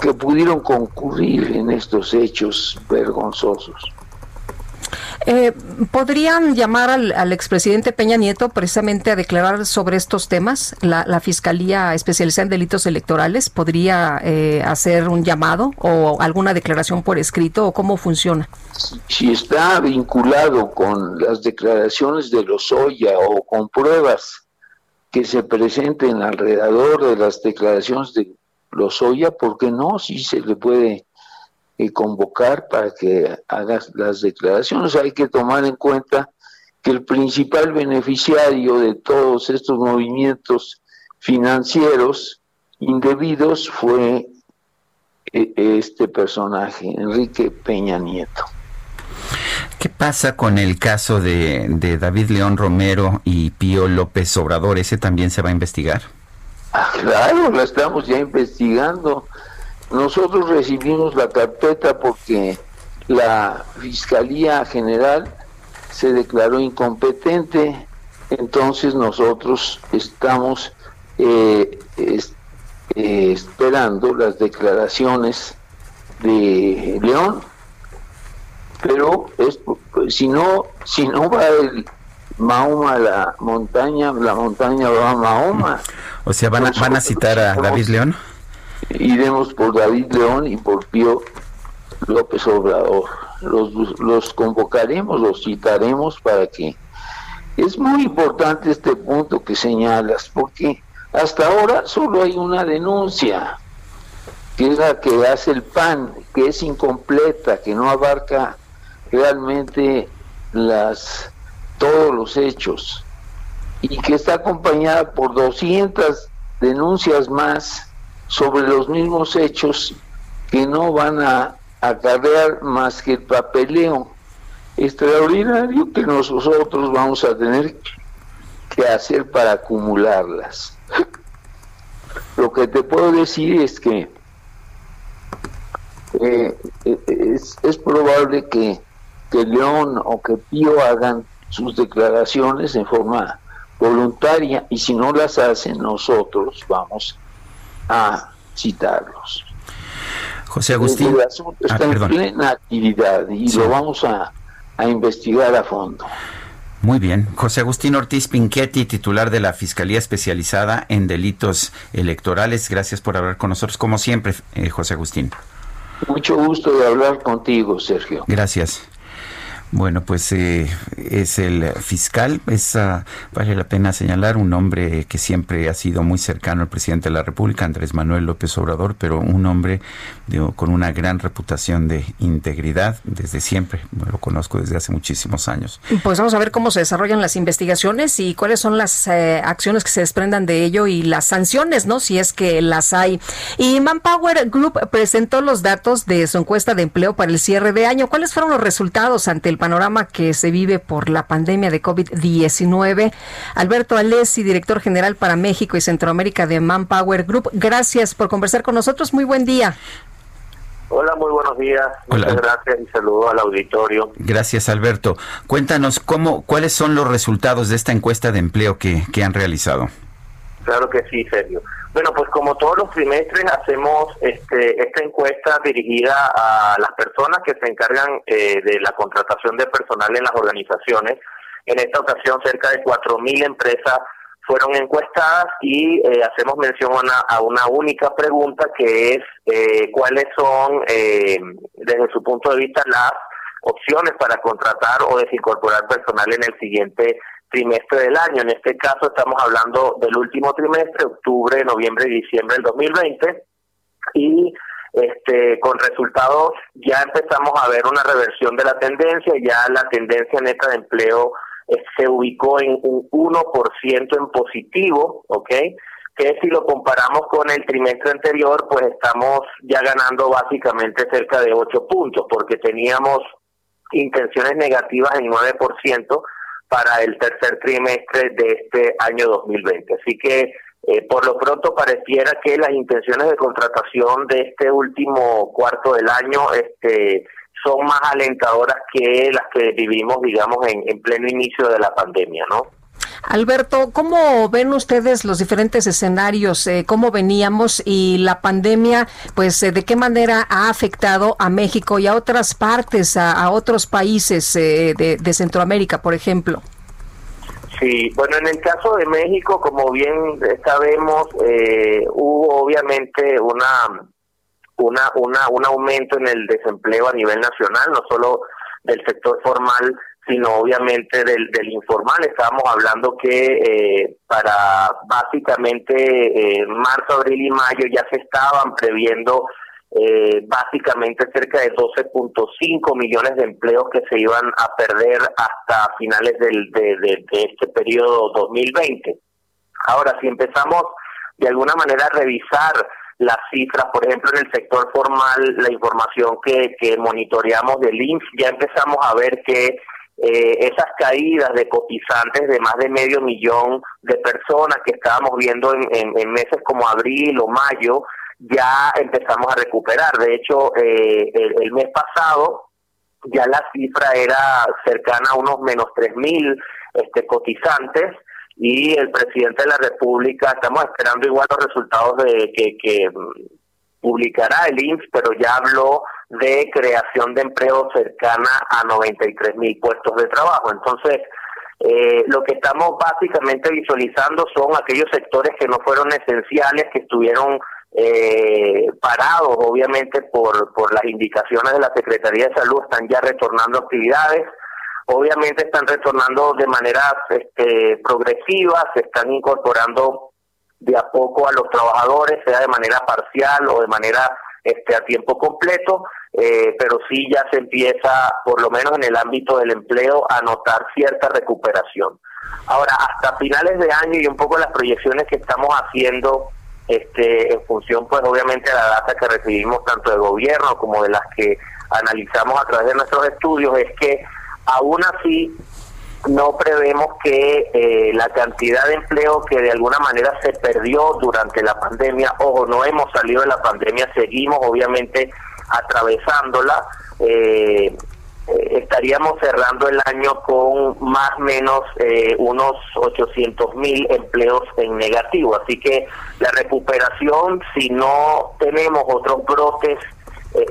que pudieron concurrir en estos hechos vergonzosos. Eh, ¿Podrían llamar al, expresidente Peña Nieto precisamente a declarar sobre estos temas? ¿La, Fiscalía Especializada en Delitos Electorales podría eh, hacer un llamado o alguna declaración por escrito o cómo funciona? Si está vinculado con las declaraciones de los Oya o con pruebas que se presenten alrededor de las declaraciones de los Oya, ¿por qué no? Si se le puede convocar para que hagas las declaraciones. Hay que tomar en cuenta que el principal beneficiario de todos estos movimientos financieros indebidos fue eh, este personaje, Enrique Peña Nieto. ¿Qué pasa con el caso de, de, David León Romero y Pío López Obrador? ¿Ese también se va a investigar? Ah, claro, lo estamos ya investigando. Nosotros recibimos la carpeta porque la Fiscalía General se declaró incompetente, entonces nosotros estamos eh, eh, esperando las declaraciones de León, pero es pues, si no, si no va el Mahoma a la montaña, la montaña va a Mahoma. O sea, van a, van a citar a David León. Iremos por David León y por Pío López Obrador. Los, los convocaremos, los citaremos para que... Es muy importante este punto que señalas, porque hasta ahora solo hay una denuncia, que es la que hace el PAN, que es incompleta, que no abarca realmente las todos los hechos y que está acompañada por 200 denuncias más sobre los mismos hechos que no van a acarrear más que el papeleo extraordinario que nosotros vamos a tener que hacer para acumularlas. Lo que te puedo decir es que eh, eh, es, es, probable que, que León o que Pío hagan sus declaraciones en forma voluntaria y si no las hacen nosotros vamos a citarlos. José Agustín. está ah, en plena actividad y lo vamos a, a investigar a fondo. Muy bien. José Agustín Ortiz Pinchetti, titular de la Fiscalía Especializada en Delitos Electorales. Gracias por hablar con nosotros, como siempre, eh, José Agustín. Mucho gusto de hablar contigo, Sergio. Gracias. Bueno, pues eh, es el fiscal, es, vale la pena señalar, un hombre que siempre ha sido muy cercano al presidente de la República, Andrés Manuel López Obrador, pero un hombre con una gran reputación de integridad desde siempre, lo conozco desde hace muchísimos años. Pues vamos a ver cómo se desarrollan las investigaciones y cuáles son las eh, acciones que se desprendan de ello y las sanciones, ¿no? Si es que las hay. Y Manpower Group presentó los datos de su encuesta de empleo para el cierre de año. ¿Cuáles fueron los resultados ante el panorama que se vive por la pandemia de COVID-19. Alberto Alessi, director general para México y Centroamérica de Manpower Group, gracias por conversar con nosotros. Muy buen día. Hola, muy buenos días. Muchas gracias y saludo al auditorio. Gracias, Alberto. Cuéntanos cómo, cuáles son los resultados de esta encuesta de empleo que, que han realizado. Claro que sí, Sergio. Bueno, pues como todos los trimestres hacemos este, esta encuesta dirigida a las personas que se encargan eh, de la contratación de personal en las organizaciones. En esta ocasión cerca de 4.000 empresas fueron encuestadas y eh, hacemos mención a una, única pregunta que es eh, cuáles son, desde su punto de vista, las opciones para contratar o desincorporar personal en el siguiente trimestre del año. En este caso estamos hablando del último trimestre, octubre, noviembre y diciembre del 2020. Y este, con resultados ya empezamos a ver una reversión de la tendencia, ya la tendencia neta de empleo eh, se ubicó en un 1% en positivo, ¿ok? Que si lo comparamos con el trimestre anterior, pues estamos ya ganando básicamente cerca de 8 puntos, porque teníamos intenciones negativas en 9%, para el tercer trimestre de este año 2020. Así que eh, por lo pronto pareciera que las intenciones de contratación de este último cuarto del año este, son más alentadoras que las que vivimos, digamos, en, pleno inicio de la pandemia, ¿no? Alberto, ¿cómo ven ustedes los diferentes escenarios? Eh, ¿Cómo veníamos y la pandemia, pues, eh, de qué manera ha afectado a México y a otras partes, a, otros países eh, de, Centroamérica, por ejemplo? Sí, bueno, en el caso de México, como bien sabemos, hubo obviamente una, una, una, un aumento en el desempleo a nivel nacional, no solo del sector formal, sino obviamente del, informal. Estábamos hablando que eh, para básicamente eh, marzo, abril y mayo ya se estaban previendo eh, básicamente cerca de 12.5 millones de empleos que se iban a perder hasta finales del, de, de, este periodo 2020. Ahora, si empezamos de alguna manera a revisar las cifras, por ejemplo, en el sector formal, la información que, que monitoreamos del INSS, ya empezamos a ver que eh, esas caídas de cotizantes de más de medio millón de personas que estábamos viendo en, meses como abril o mayo, ya empezamos a recuperar. De hecho, eh, el, mes pasado ya la cifra era cercana a unos menos tres mil este, cotizantes y el presidente de la República, estamos esperando igual los resultados de que, que publicará el INSS, pero ya habló de creación de empleo cercana a 93 mil puestos de trabajo. Entonces, eh, lo que estamos básicamente visualizando son aquellos sectores que no fueron esenciales, que estuvieron eh, parados, obviamente, por, por las indicaciones de la Secretaría de Salud, están ya retornando actividades. Obviamente están retornando de manera este, progresiva, se están incorporando de a poco a los trabajadores, sea de manera parcial o de manera este, a tiempo completo, eh, pero sí ya se empieza, por lo menos en el ámbito del empleo, a notar cierta recuperación. Ahora, hasta finales de año y un poco las proyecciones que estamos haciendo este, en función, pues obviamente, de la data que recibimos tanto del gobierno como de las que analizamos a través de nuestros estudios, es que aún así no prevemos que eh, la cantidad de empleo que de alguna manera se perdió durante la pandemia, ojo, no hemos salido de la pandemia, seguimos obviamente atravesándola, eh, eh, estaríamos cerrando el año con más o menos unos 800 mil empleos en negativo. Así que la recuperación, si no tenemos otros brotes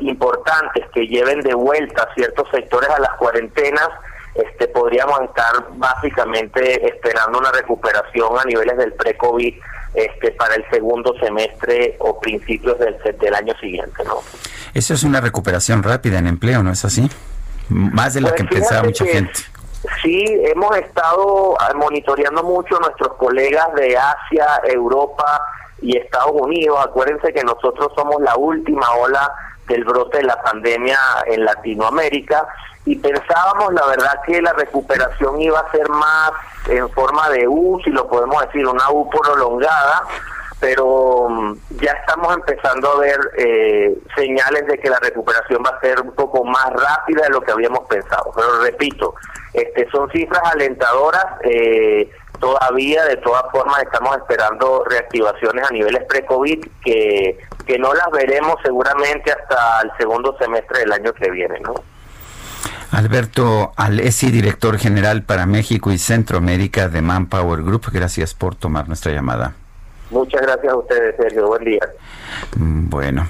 importantes que lleven de vuelta ciertos sectores a las cuarentenas, este, podríamos estar básicamente esperando una recuperación a niveles del pre-COVID este, para el segundo semestre o principios del, del año siguiente, ¿no? Eso es una recuperación rápida en empleo, ¿no es así? Más de lo pues que pensaba mucha gente. Sí, hemos estado ah, monitoreando mucho a nuestros colegas de Asia, Europa y Estados Unidos. Acuérdense que nosotros somos la última ola del brote de la pandemia en Latinoamérica y pensábamos la verdad que la recuperación iba a ser más en forma de U, si lo podemos decir, una U prolongada, pero mm, ya estamos empezando a ver eh, señales de que la recuperación va a ser un poco más rápida de lo que habíamos pensado. Pero repito, este son cifras alentadoras. Eh, todavía, de todas formas, estamos esperando reactivaciones a niveles pre-COVID que, que no las veremos seguramente hasta el segundo semestre del año que viene, ¿no? Alberto Alessi, director general para México y Centroamérica de Manpower Group, gracias por tomar nuestra llamada. Muchas gracias a ustedes, Sergio. Buen día. Mm, bueno,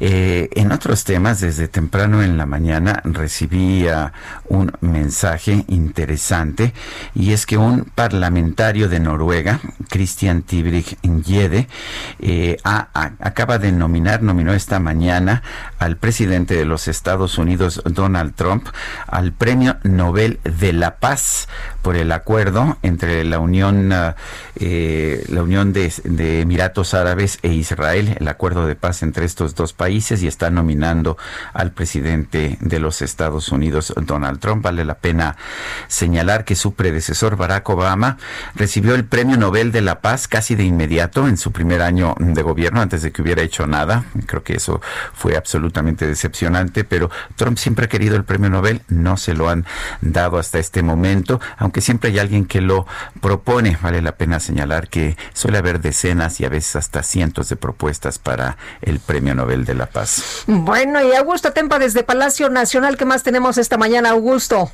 eh, en otros temas, desde temprano en la mañana recibí un mensaje interesante y es que un parlamentario de Noruega, Christian Tibrig Yede, eh, acaba de nominar, nominó esta mañana al presidente de los Estados Unidos, Donald Trump, al Premio Nobel de la Paz por el acuerdo entre la Unión, eh, la Unión de Emiratos Árabes e Israel, de paz entre estos dos países y está nominando al presidente de los Estados Unidos, Donald Trump. Vale la pena señalar que su predecesor, Barack Obama, recibió el Premio Nobel de la Paz casi de inmediato en su primer año de gobierno, antes de que hubiera hecho nada. Creo que eso fue absolutamente decepcionante, pero Trump siempre ha querido el Premio Nobel, no se lo han dado hasta este momento, aunque siempre hay alguien que lo propone. Vale la pena señalar que suele haber decenas y a veces hasta cientos de propuestas para el Premio Nobel de la Paz. Bueno, y Augusto Tempa desde Palacio Nacional, ¿qué más tenemos esta mañana, Augusto?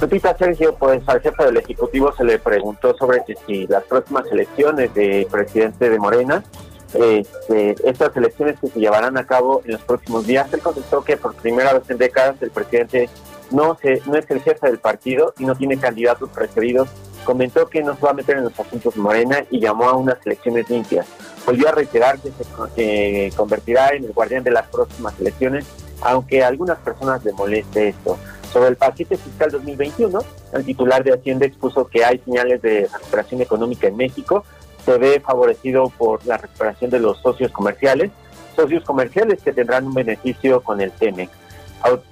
Lupita Sergio, pues al jefe del Ejecutivo se le preguntó sobre si, las próximas elecciones de presidente de Morena, este, estas elecciones que se llevarán a cabo en los próximos días, él contestó que por primera vez en décadas el presidente no, se, no es el jefe del partido y no tiene candidatos preferidos comentó que no se va a meter en los asuntos Morena y llamó a unas elecciones limpias. Volvió a reiterar que se convertirá en el guardián de las próximas elecciones, aunque a algunas personas le moleste esto. Sobre el paquete fiscal 2021, el titular de Hacienda expuso que hay señales de recuperación económica en México, se ve favorecido por la recuperación de los socios comerciales, socios comerciales que tendrán un beneficio con el TEMEX.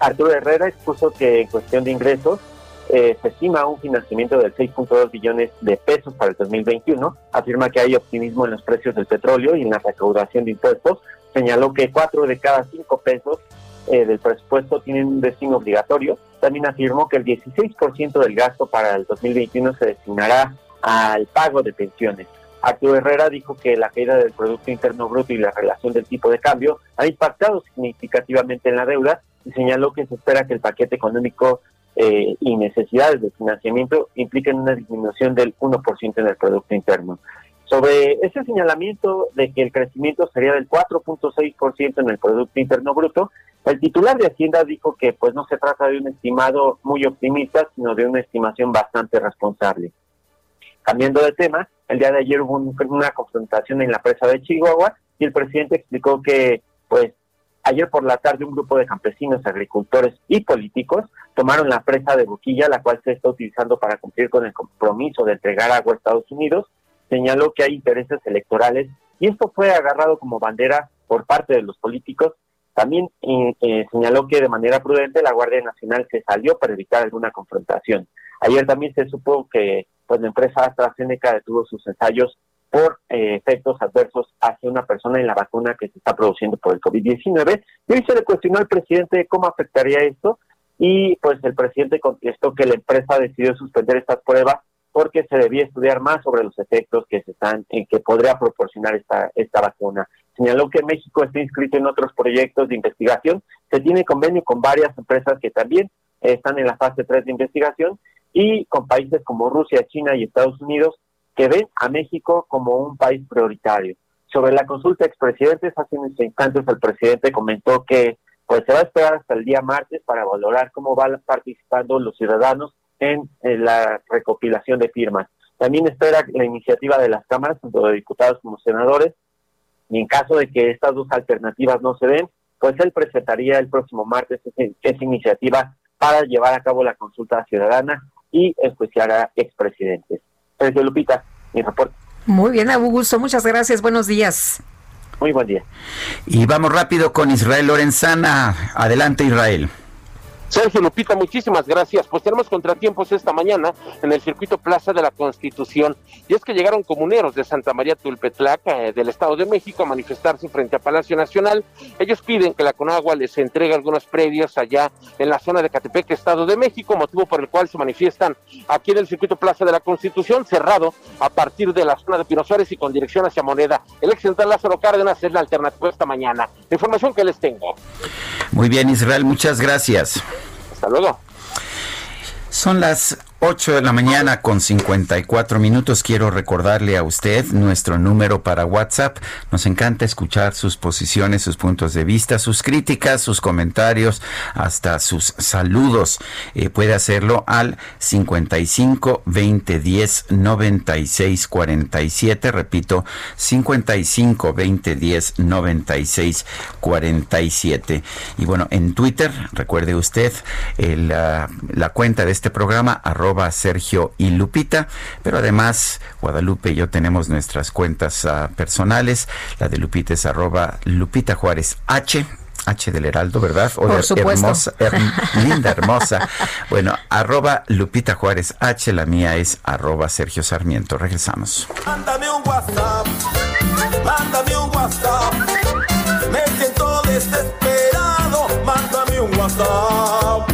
Arturo Herrera expuso que en cuestión de ingresos, eh, se estima un financiamiento de 6.2 billones de pesos para el 2021. Afirma que hay optimismo en los precios del petróleo y en la recaudación de impuestos. Señaló que cuatro de cada cinco pesos eh, del presupuesto tienen un destino obligatorio. También afirmó que el 16% del gasto para el 2021 se destinará al pago de pensiones. Arturo Herrera dijo que la caída del Producto Interno Bruto y la relación del tipo de cambio ha impactado significativamente en la deuda y señaló que se espera que el paquete económico eh, y necesidades de financiamiento implican una disminución del 1% en el Producto Interno. Sobre ese señalamiento de que el crecimiento sería del 4.6% en el Producto Interno Bruto, el titular de Hacienda dijo que pues no se trata de un estimado muy optimista, sino de una estimación bastante responsable. Cambiando de tema, el día de ayer hubo una confrontación en la presa de Chihuahua y el presidente explicó que pues ayer por la tarde un grupo de campesinos, agricultores y políticos tomaron la presa de Boquilla, la cual se está utilizando para cumplir con el compromiso de entregar agua a Estados Unidos señaló que hay intereses electorales y esto fue agarrado como bandera por parte de los políticos. También eh, eh, señaló que de manera prudente la Guardia Nacional se salió para evitar alguna confrontación. Ayer también se supo que pues la empresa AstraZeneca detuvo sus ensayos por eh, efectos adversos hacia una persona en la vacuna que se está produciendo por el COVID-19. Y hoy se le cuestionó al presidente cómo afectaría esto y pues el presidente contestó que la empresa decidió suspender estas pruebas porque se debía estudiar más sobre los efectos que se están en que podría proporcionar esta esta vacuna. Señaló que México está inscrito en otros proyectos de investigación, se tiene convenio con varias empresas que también están en la fase 3 de investigación y con países como Rusia, China y Estados Unidos que ven a México como un país prioritario. Sobre la consulta de expresidentes, hace unos instantes el presidente comentó que pues se va a esperar hasta el día martes para valorar cómo van participando los ciudadanos en, la recopilación de firmas. También espera la iniciativa de las cámaras, tanto de diputados como senadores, y en caso de que estas dos alternativas no se den, pues él presentaría el próximo martes esa, iniciativa para llevar a cabo la consulta ciudadana y enjuiciar a expresidentes. Sergio Lupita, mi reporte. Muy bien, Augusto, muchas gracias, buenos días. Muy buen día. Y vamos rápido con Israel Lorenzana. Adelante, Israel. Sergio Lupita, muchísimas gracias. Pues tenemos contratiempos esta mañana en el circuito Plaza de la Constitución. Y es que llegaron comuneros de Santa María Tulpetlaca, eh, del Estado de México, a manifestarse frente a Palacio Nacional. Ellos piden que la Conagua les entregue algunos predios allá en la zona de Catepec, Estado de México, motivo por el cual se manifiestan aquí en el circuito Plaza de la Constitución, cerrado a partir de la zona de Pino Suárez y con dirección hacia Moneda. El ex central Lázaro Cárdenas es la alternativa esta mañana. Información que les tengo. Muy bien, Israel, muchas gracias. Hasta luego. Son las 8 de la mañana con 54 minutos. Quiero recordarle a usted nuestro número para WhatsApp. Nos encanta escuchar sus posiciones, sus puntos de vista, sus críticas, sus comentarios, hasta sus saludos. Eh, puede hacerlo al 55 20 10 96 47. Repito, 55 20 10 96 47. Y bueno, en Twitter, recuerde usted la, la cuenta de este programa, arroba Sergio y Lupita, pero además Guadalupe y yo tenemos nuestras cuentas uh, personales, la de Lupita es arroba Lupita Juárez H, H del Heraldo, ¿verdad? O Por supuesto. Hermosa, linda, hermosa. Bueno, arroba Lupita Juárez H, la mía es arroba Sergio Sarmiento. Regresamos. Mándame un WhatsApp, mándame un WhatsApp. Me siento desesperado, mándame un WhatsApp.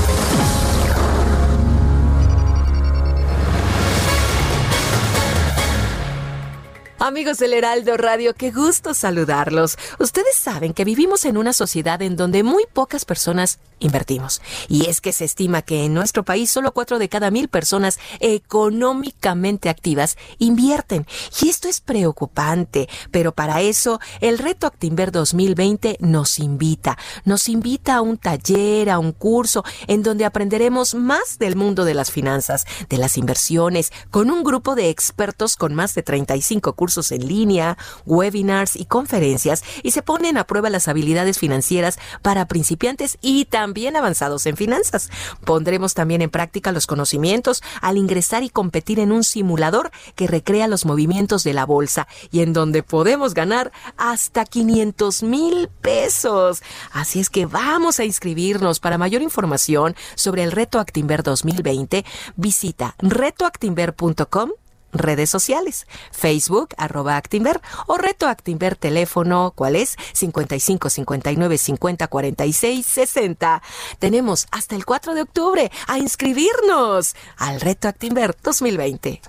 Amigos del Heraldo Radio, qué gusto saludarlos. Ustedes saben que vivimos en una sociedad en donde muy pocas personas invertimos. Y es que se estima que en nuestro país solo cuatro de cada mil personas económicamente activas invierten. Y esto es preocupante, pero para eso el reto Actinver 2020 nos invita. Nos invita a un taller, a un curso, en donde aprenderemos más del mundo de las finanzas, de las inversiones, con un grupo de expertos con más de 35 cursos en línea, webinars y conferencias, y se ponen a prueba las habilidades financieras para principiantes y también bien avanzados en finanzas. Pondremos también en práctica los conocimientos al ingresar y competir en un simulador que recrea los movimientos de la bolsa y en donde podemos ganar hasta 500 mil pesos. Así es que vamos a inscribirnos. Para mayor información sobre el reto Actinver 2020, visita retoactinver.com redes sociales, Facebook, arroba Actinver o Reto Actinver teléfono, ¿cuál es? 55 59 50 46 60. Tenemos hasta el 4 de octubre a inscribirnos al Reto Actinver 2020.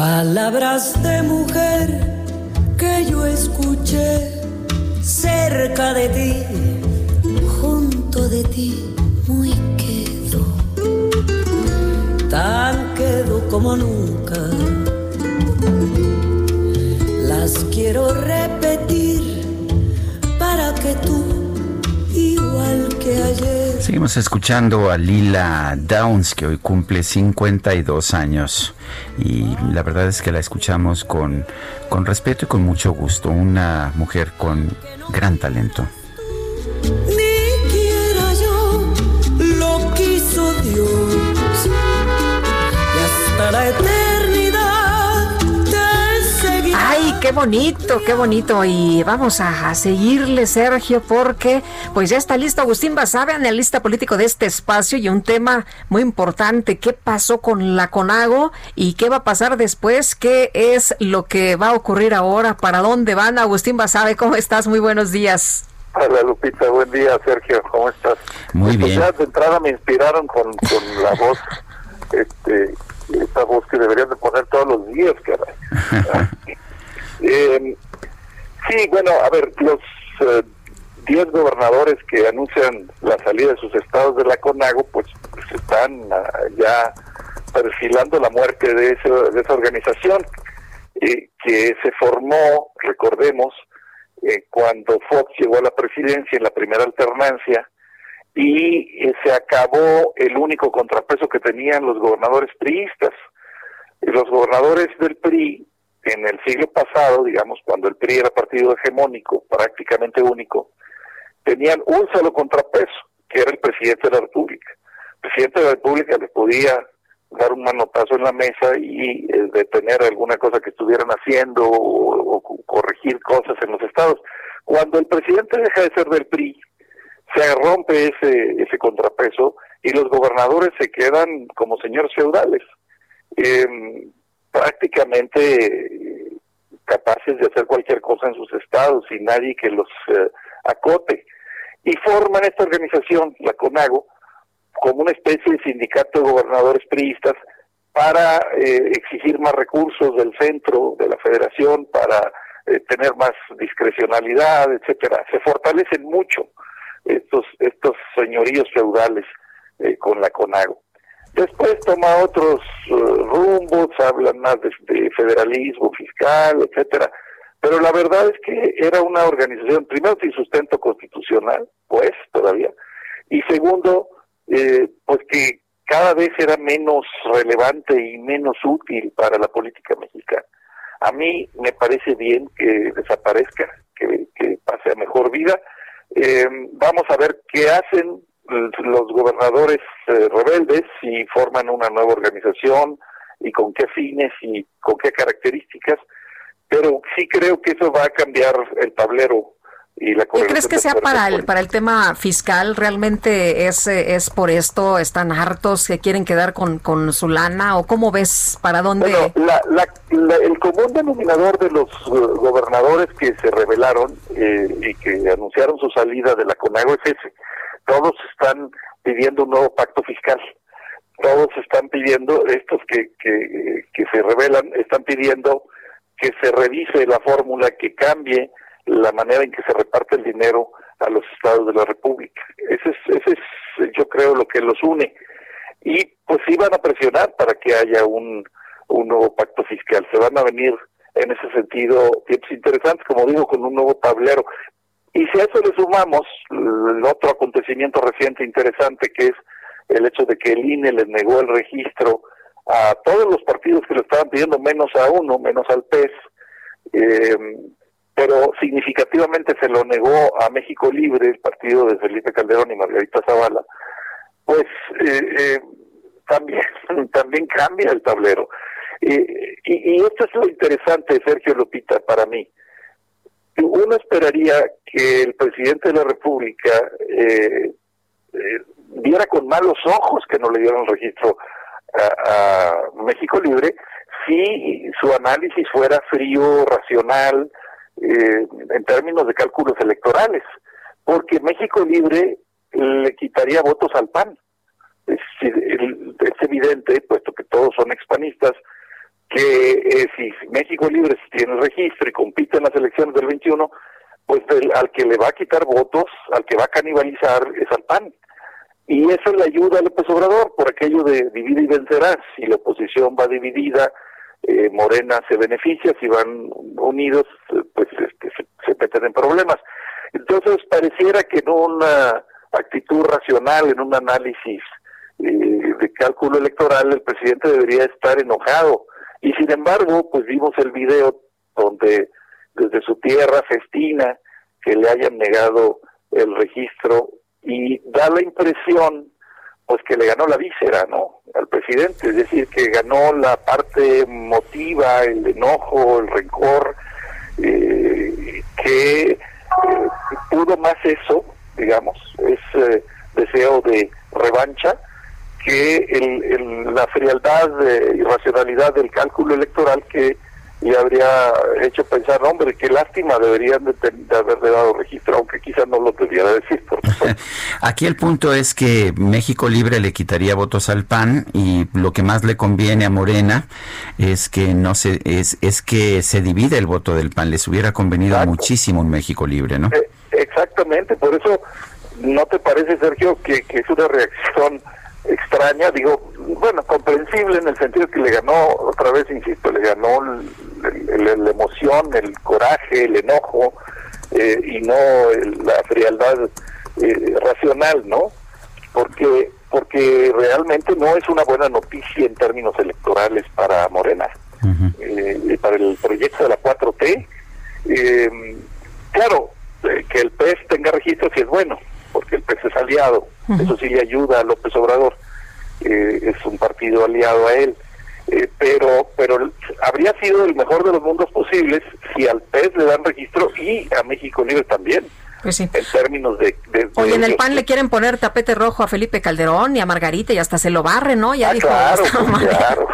Palabras de mujer que yo escuché cerca de ti, junto de ti, muy quedo, tan quedo como nunca. Las quiero repetir para que tú, igual Seguimos escuchando a Lila Downs, que hoy cumple 52 años. Y la verdad es que la escuchamos con, con respeto y con mucho gusto. Una mujer con gran talento. Qué bonito, qué bonito. Y vamos a, a seguirle, Sergio, porque pues ya está listo Agustín Basabe, analista político de este espacio y un tema muy importante. ¿Qué pasó con la CONAGO y qué va a pasar después? ¿Qué es lo que va a ocurrir ahora? ¿Para dónde van? Agustín Basabe, ¿cómo estás? Muy buenos días. Hola Lupita, buen día Sergio, ¿cómo estás? Muy Pues bien. ya de entrada me inspiraron con, con la voz, este, esta voz que deberían de poner todos los días, caray. Eh, sí, bueno, a ver, los eh, 10 gobernadores que anuncian la salida de sus estados de la CONAGO, pues, pues están ah, ya perfilando la muerte de, ese- de esa organización eh, que se formó, recordemos, eh, cuando Fox llegó a la presidencia en la primera alternancia y eh, se acabó el único contrapeso que tenían los gobernadores priistas. Los gobernadores del PRI en el siglo pasado, digamos, cuando el PRI era partido hegemónico, prácticamente único, tenían un solo contrapeso, que era el presidente de la República. El presidente de la República les podía dar un manotazo en la mesa y eh, detener alguna cosa que estuvieran haciendo o, o co- corregir cosas en los estados. Cuando el presidente deja de ser del PRI, se rompe ese, ese contrapeso y los gobernadores se quedan como señores feudales, em, prácticamente capaces de hacer cualquier cosa en sus estados y nadie que los eh, acote. Y forman esta organización, la CONAGO, como una especie de sindicato de gobernadores priistas para eh, exigir más recursos del centro, de la federación, para eh, tener más discrecionalidad, etcétera. Se fortalecen mucho estos estos señoríos feudales eh, con la CONAGO. Después toma otros eh, rumbos, hablan más de, de federalismo fiscal, etcétera. Pero la verdad es que era una organización, primero sin sustento constitucional, pues todavía, y segundo, eh, pues que cada vez era menos relevante y menos útil para la política mexicana. A mí me parece bien que desaparezca, que, que pase a mejor vida. Eh, vamos a ver qué hacen los gobernadores eh, rebeldes si forman una nueva organización y con qué fines y con qué características, pero sí creo que eso va a cambiar el tablero y la ¿Qué crees que sea para el, para el tema fiscal? ¿Realmente es, eh, es por esto? ¿Están hartos que quieren quedar con, con su lana? ¿O cómo ves? ¿Para dónde? Bueno, la- la- la- el común denominador de los eh, gobernadores que se rebelaron eh, y que anunciaron su salida de la CONAGO es ese. Todos están pidiendo un nuevo pacto fiscal. Todos están pidiendo, estos que, que, que se rebelan, están pidiendo que se revise la fórmula, que cambie la manera en que se reparte el dinero a los estados de la República. Ese es, ese es yo creo, lo que los une. Y pues iban a presionar para que haya un, un nuevo pacto fiscal. Se van a venir en ese sentido tiempos interesantes, como digo, con un nuevo tablero. Y si a eso le sumamos el otro acontecimiento reciente interesante, que es el hecho de que el INE les negó el registro a todos los partidos que lo estaban pidiendo, menos a uno, menos al PES, eh, pero significativamente se lo negó a México Libre, el partido de Felipe Calderón y Margarita Zavala, pues eh, eh, también, también cambia el tablero. Eh, y, y esto es lo interesante, Sergio Lupita, para mí. Uno esperaría que el presidente de la República eh, eh, viera con malos ojos que no le dieron registro a, México Libre si su análisis fuera frío, racional, eh, en términos de cálculos electorales, porque México Libre le quitaría votos al PAN. Es, es evidente, puesto que todos son expanistas, que eh, si México Libre tiene registro y compite en las elecciones del 21, pues al que le va a quitar votos, al que va a canibalizar es al PAN. Y eso le ayuda a López Obrador por aquello de divide y vencerás. Si la oposición va dividida, eh, Morena se beneficia, si van unidos, pues este, se, se meten en problemas. Entonces pareciera que en una actitud racional, en un análisis eh, de cálculo electoral, el presidente debería estar enojado. Y sin embargo, pues vimos el video donde desde su tierra festina que le hayan negado el registro y da la impresión pues que le ganó la víscera, ¿no? Al presidente, es decir, que ganó la parte motiva, el enojo, el rencor, eh, que eh, pudo más eso, digamos, es eh, deseo de revancha, que el, el, la frialdad y racionalidad del cálculo electoral que y habría hecho pensar, hombre, qué lástima, deberían de, de haberle dado registro, aunque quizás no lo debiera decir. Por Aquí el punto es que México Libre le quitaría votos al PAN y lo que más le conviene a Morena es que no se es, es que se divide el voto del PAN. Les hubiera convenido Exacto. muchísimo un México Libre, ¿no? Eh, exactamente, por eso no te parece, Sergio, que, que es una reacción extraña, digo, bueno, comprensible en el sentido que le ganó, otra vez insisto, le ganó la emoción, el coraje, el enojo eh, y no el, la frialdad eh, racional, ¿no? Porque porque realmente no es una buena noticia en términos electorales para Morena, uh -huh. eh, para el proyecto de la 4T. claro, que el PES tenga registro sí es bueno, porque el PES es aliado, uh -huh. eso sí le ayuda a López Obrador, eh, es un partido aliado a él, eh, pero pero habría sido el mejor de los mundos posibles si al PES le dan registro y a México Libre también. Pues sí. En términos de... de, de Oye, en el PAN le quieren poner tapete rojo a Felipe Calderón y a Margarita y hasta se lo barre, ¿no? Ya ah, dijo... Claro, pues, claro.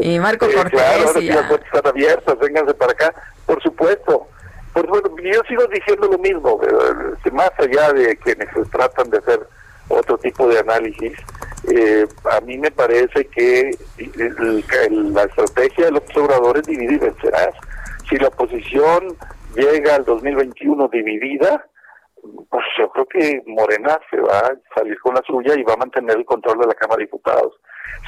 y Marco Cortés. claro, ahora y sí las puertas están abiertas, vénganse para acá. Por supuesto, pues bueno, yo sigo diciendo lo mismo, eh, más allá de quienes tratan de hacer otro tipo de análisis, eh, a mí me parece que el, el, la estrategia de los obradores divide y vencerás. Si la oposición llega al 2021 dividida, pues yo creo que Morena se va a salir con la suya y va a mantener el control de la Cámara de Diputados.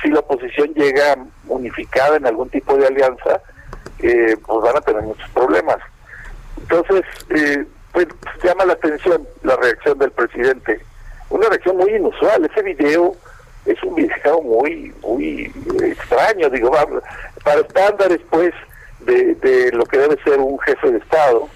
Si la oposición llega unificada en algún tipo de alianza, eh, pues van a tener muchos problemas. Entonces, eh, pues llama la atención la reacción del presidente. Una reacción muy inusual. Ese video es un video muy, muy extraño, digo, para estándares, pues, de, de lo que debe ser un jefe de Estado,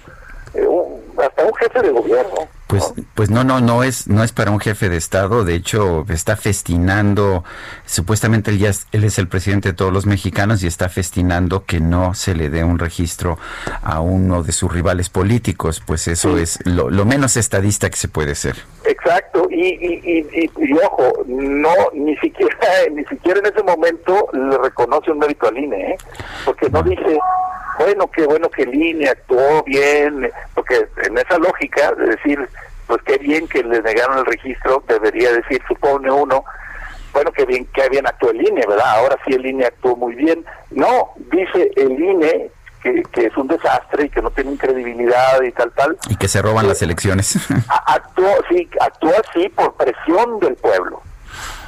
eh, un, hasta un jefe de gobierno. Pues, pues no, no, no es, no es para un jefe de Estado. De hecho, está festinando, supuestamente él, ya es, él es el presidente de todos los mexicanos y está festinando que no se le dé un registro a uno de sus rivales políticos. Pues eso sí. es lo, lo, menos estadista que se puede ser. Exacto, y, y, y, y, ojo, no, ni siquiera, ni siquiera en ese momento le reconoce un mérito al INE, ¿eh? porque no dice, bueno, qué bueno que el INE actuó bien, porque en esa lógica de decir, pues qué bien que le negaron el registro, debería decir, supone uno, bueno, qué bien, qué bien actuó el INE, ¿verdad? Ahora sí el INE actuó muy bien. No, dice el INE que, que, es un desastre y que no tienen credibilidad y tal, tal. Y que se roban las elecciones. actuó, sí, actuó así por presión del pueblo.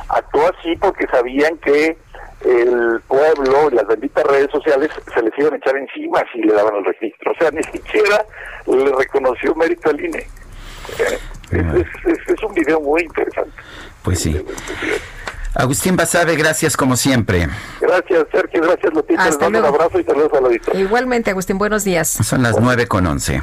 Actuó así porque sabían que el pueblo y las benditas redes sociales se les iban a echar encima si le daban el registro. O sea, ni siquiera le reconoció mérito al INE. Es, es, es, un video muy interesante. Pues sí. Agustín Basabe, gracias como siempre. Gracias, Sergio, gracias, Lupita. Les mando un abrazo y saludos a la. Igualmente, Agustín, buenos días. Son las nueve con once.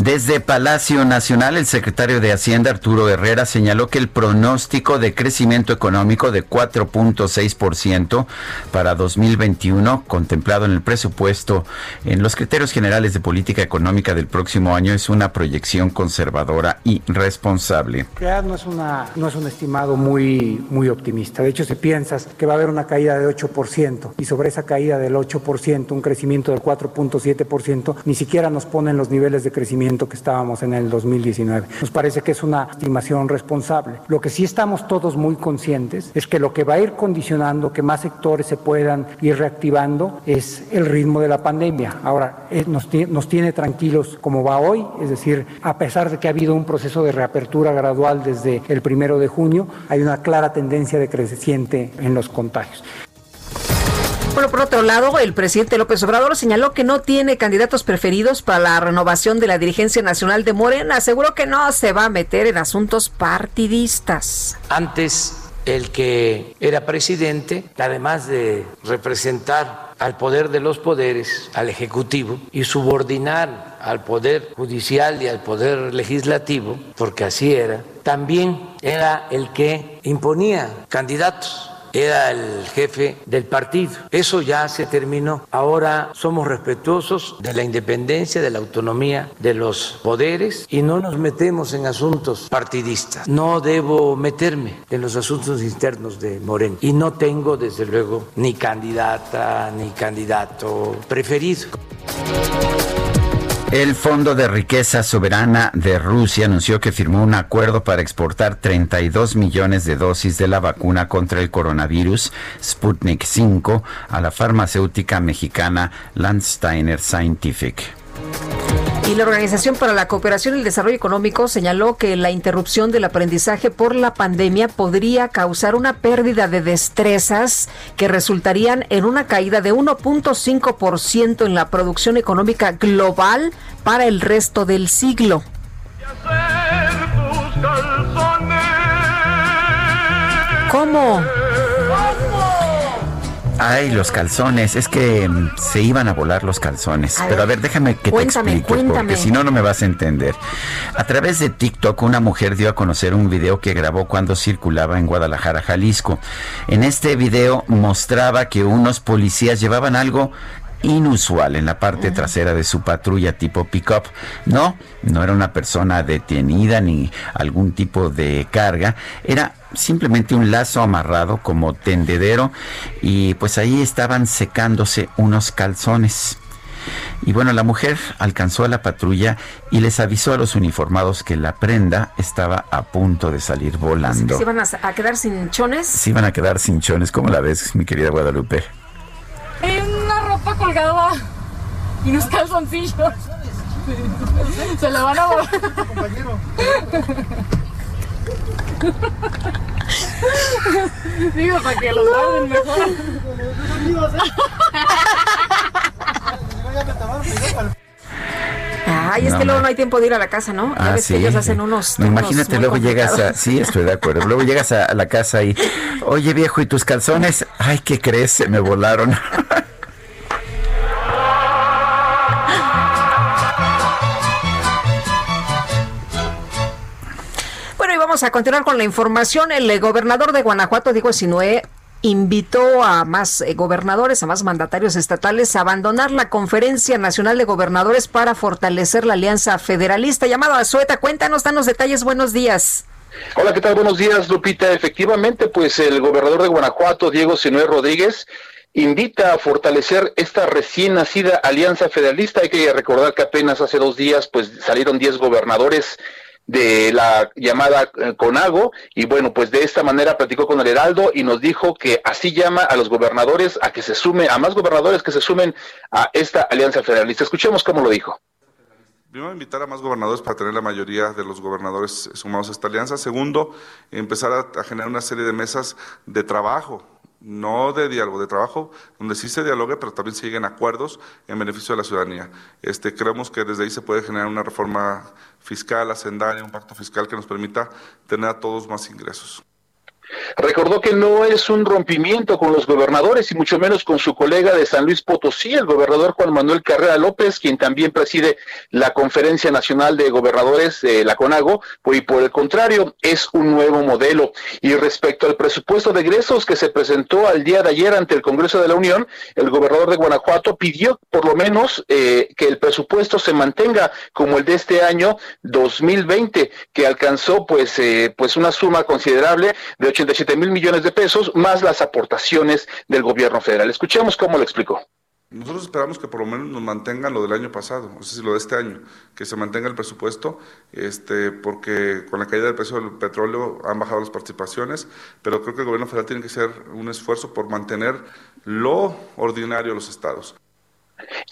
Desde Palacio Nacional, el secretario de Hacienda, Arturo Herrera, señaló que el pronóstico de crecimiento económico de 4.6% para 2021, contemplado en el presupuesto en los criterios generales de política económica del próximo año, es una proyección conservadora y responsable. No es, una, no es un estimado muy, muy optimista. De hecho, se piensa que va a haber una caída de 8% y sobre esa caída del 8%, un crecimiento del 4.7%, ni siquiera nos ponen los niveles de crecimiento que estábamos en el 2019. Nos parece que es una estimación responsable. Lo que sí estamos todos muy conscientes es que lo que va a ir condicionando que más sectores se puedan ir reactivando es el ritmo de la pandemia. Ahora, eh, nos, nos tiene tranquilos como va hoy, es decir, a pesar de que ha habido un proceso de reapertura gradual desde el primero de junio, hay una clara tendencia decreciente en los contagios. Bueno, por otro lado, el presidente López Obrador señaló que no tiene candidatos preferidos para la renovación de la dirigencia nacional de Morena. Aseguró que no se va a meter en asuntos partidistas. Antes, el que era presidente, además de representar al poder de los poderes, al Ejecutivo, y subordinar al Poder Judicial y al Poder Legislativo, porque así era, también era el que imponía candidatos era el jefe del partido. Eso ya se terminó. Ahora somos respetuosos de la independencia, de la autonomía de los poderes y no nos metemos en asuntos partidistas. No debo meterme en los asuntos internos de Moreno y no tengo desde luego ni candidata ni candidato preferido. El Fondo de Riqueza Soberana de Rusia anunció que firmó un acuerdo para exportar 32 millones de dosis de la vacuna contra el coronavirus Sputnik 5 a la farmacéutica mexicana Landsteiner Scientific. Y la Organización para la Cooperación y el Desarrollo Económico señaló que la interrupción del aprendizaje por la pandemia podría causar una pérdida de destrezas que resultarían en una caída de 1.5% en la producción económica global para el resto del siglo. ¿Cómo? Ay, los calzones, es que mm, se iban a volar los calzones. Pero a ver, déjame que te explique, porque si no, no me vas a entender. A través de TikTok, una mujer dio a conocer un video que grabó cuando circulaba en Guadalajara, Jalisco. En este video mostraba que unos policías llevaban algo inusual en la parte trasera de su patrulla tipo pickup. No, no era una persona detenida ni algún tipo de carga, era simplemente un lazo amarrado como tendedero y pues ahí estaban secándose unos calzones. Y bueno, la mujer alcanzó a la patrulla y les avisó a los uniformados que la prenda estaba a punto de salir volando. ¿Se iban a, quedar sin chones? Se iban a quedar sin chones. ¿Cómo la ves, mi querida Guadalupe? ropa colgada y unos calzoncillos. Se lo van a compañero. Digo, para que los guarden mejor. Ay, es que luego no hay tiempo de ir a la casa, ¿no? Ya ah, ves sí, que ellos hacen unos. Imagínate, luego llegas a. Sí, estoy de acuerdo. Luego llegas a la casa y. Oye, viejo, ¿y tus calzones? Ay, ¿qué crees? Se me volaron. A continuar con la información. El eh, gobernador de Guanajuato, Diego Sinué, invitó a más eh, gobernadores, a más mandatarios estatales a abandonar la Conferencia Nacional de Gobernadores para fortalecer la alianza federalista. Llamado a Sueta, cuéntanos, danos detalles, buenos días. Hola, ¿qué tal? Buenos días, Lupita. Efectivamente, pues el gobernador de Guanajuato, Diego Sinué Rodríguez, invita a fortalecer esta recién nacida alianza federalista. Hay que recordar que apenas hace dos días, pues salieron 10 gobernadores de la llamada eh, CONAGO y bueno, pues de esta manera platicó con el Heraldo y nos dijo que así llama a los gobernadores a que se sumen, a más gobernadores que se sumen a esta alianza federalista. Escuchemos cómo lo dijo. Primero, invitar a más gobernadores para tener la mayoría de los gobernadores sumados a esta alianza. Segundo, empezar a generar una serie de mesas de trabajo no de diálogo, de trabajo, donde sí se dialogue, pero también se lleguen acuerdos en beneficio de la ciudadanía. Este, creemos que desde ahí se puede generar una reforma fiscal, hacendaria, un pacto fiscal que nos permita tener a todos más ingresos. Recordó que no es un rompimiento con los gobernadores y mucho menos con su colega de San Luis Potosí, el gobernador Juan Manuel Carrera López, quien también preside la Conferencia Nacional de Gobernadores de la CONAGO, y por el contrario, es un nuevo modelo. Y respecto al presupuesto de egresos que se presentó al día de ayer ante el Congreso de la Unión, el gobernador de Guanajuato pidió por lo menos eh, que el presupuesto se mantenga como el de este año 2020, que alcanzó pues, eh, pues una suma considerable de 87 mil millones de pesos, más las aportaciones del gobierno federal. Escuchemos cómo lo explicó. Nosotros esperamos que por lo menos nos mantengan lo del año pasado, es decir, lo de este año, que se mantenga el presupuesto, este, porque con la caída del precio del petróleo han bajado las participaciones, pero creo que el gobierno federal tiene que hacer un esfuerzo por mantener lo ordinario a los estados.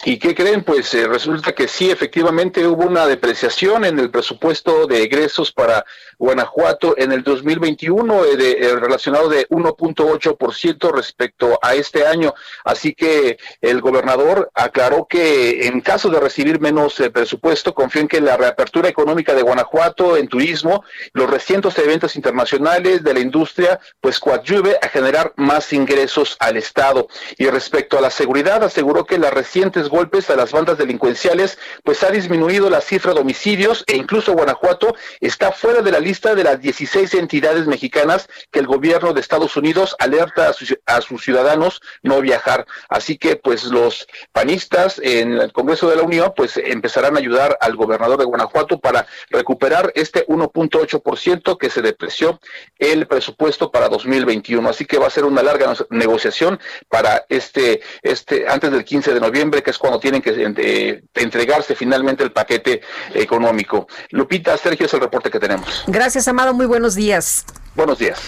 ¿Y qué creen? Pues eh, resulta que sí, efectivamente hubo una depreciación en el presupuesto de egresos para Guanajuato en el 2021 eh, de, eh, relacionado de 1.8% respecto a este año. Así que el gobernador aclaró que en caso de recibir menos presupuesto, confío en que la reapertura económica de Guanajuato en turismo, los recientes eventos internacionales de la industria, pues coadyuve a generar más ingresos al Estado. Y respecto a la seguridad, aseguró que la reciente golpes a las bandas delincuenciales, pues ha disminuido la cifra de homicidios e incluso Guanajuato está fuera de la lista de las 16 entidades mexicanas que el gobierno de Estados Unidos alerta a, sus ciudadanos no viajar. Así que pues los panistas en el Congreso de la Unión pues empezarán a ayudar al gobernador de Guanajuato para recuperar este 1.8% que se depreció el presupuesto para 2021. Así que va a ser una larga negociación para este este antes del 15 de noviembre que es cuando tienen que eh, entregarse finalmente el paquete económico. Lupita, Sergio, es el reporte que tenemos. Gracias, Amado. Muy buenos días. Buenos días.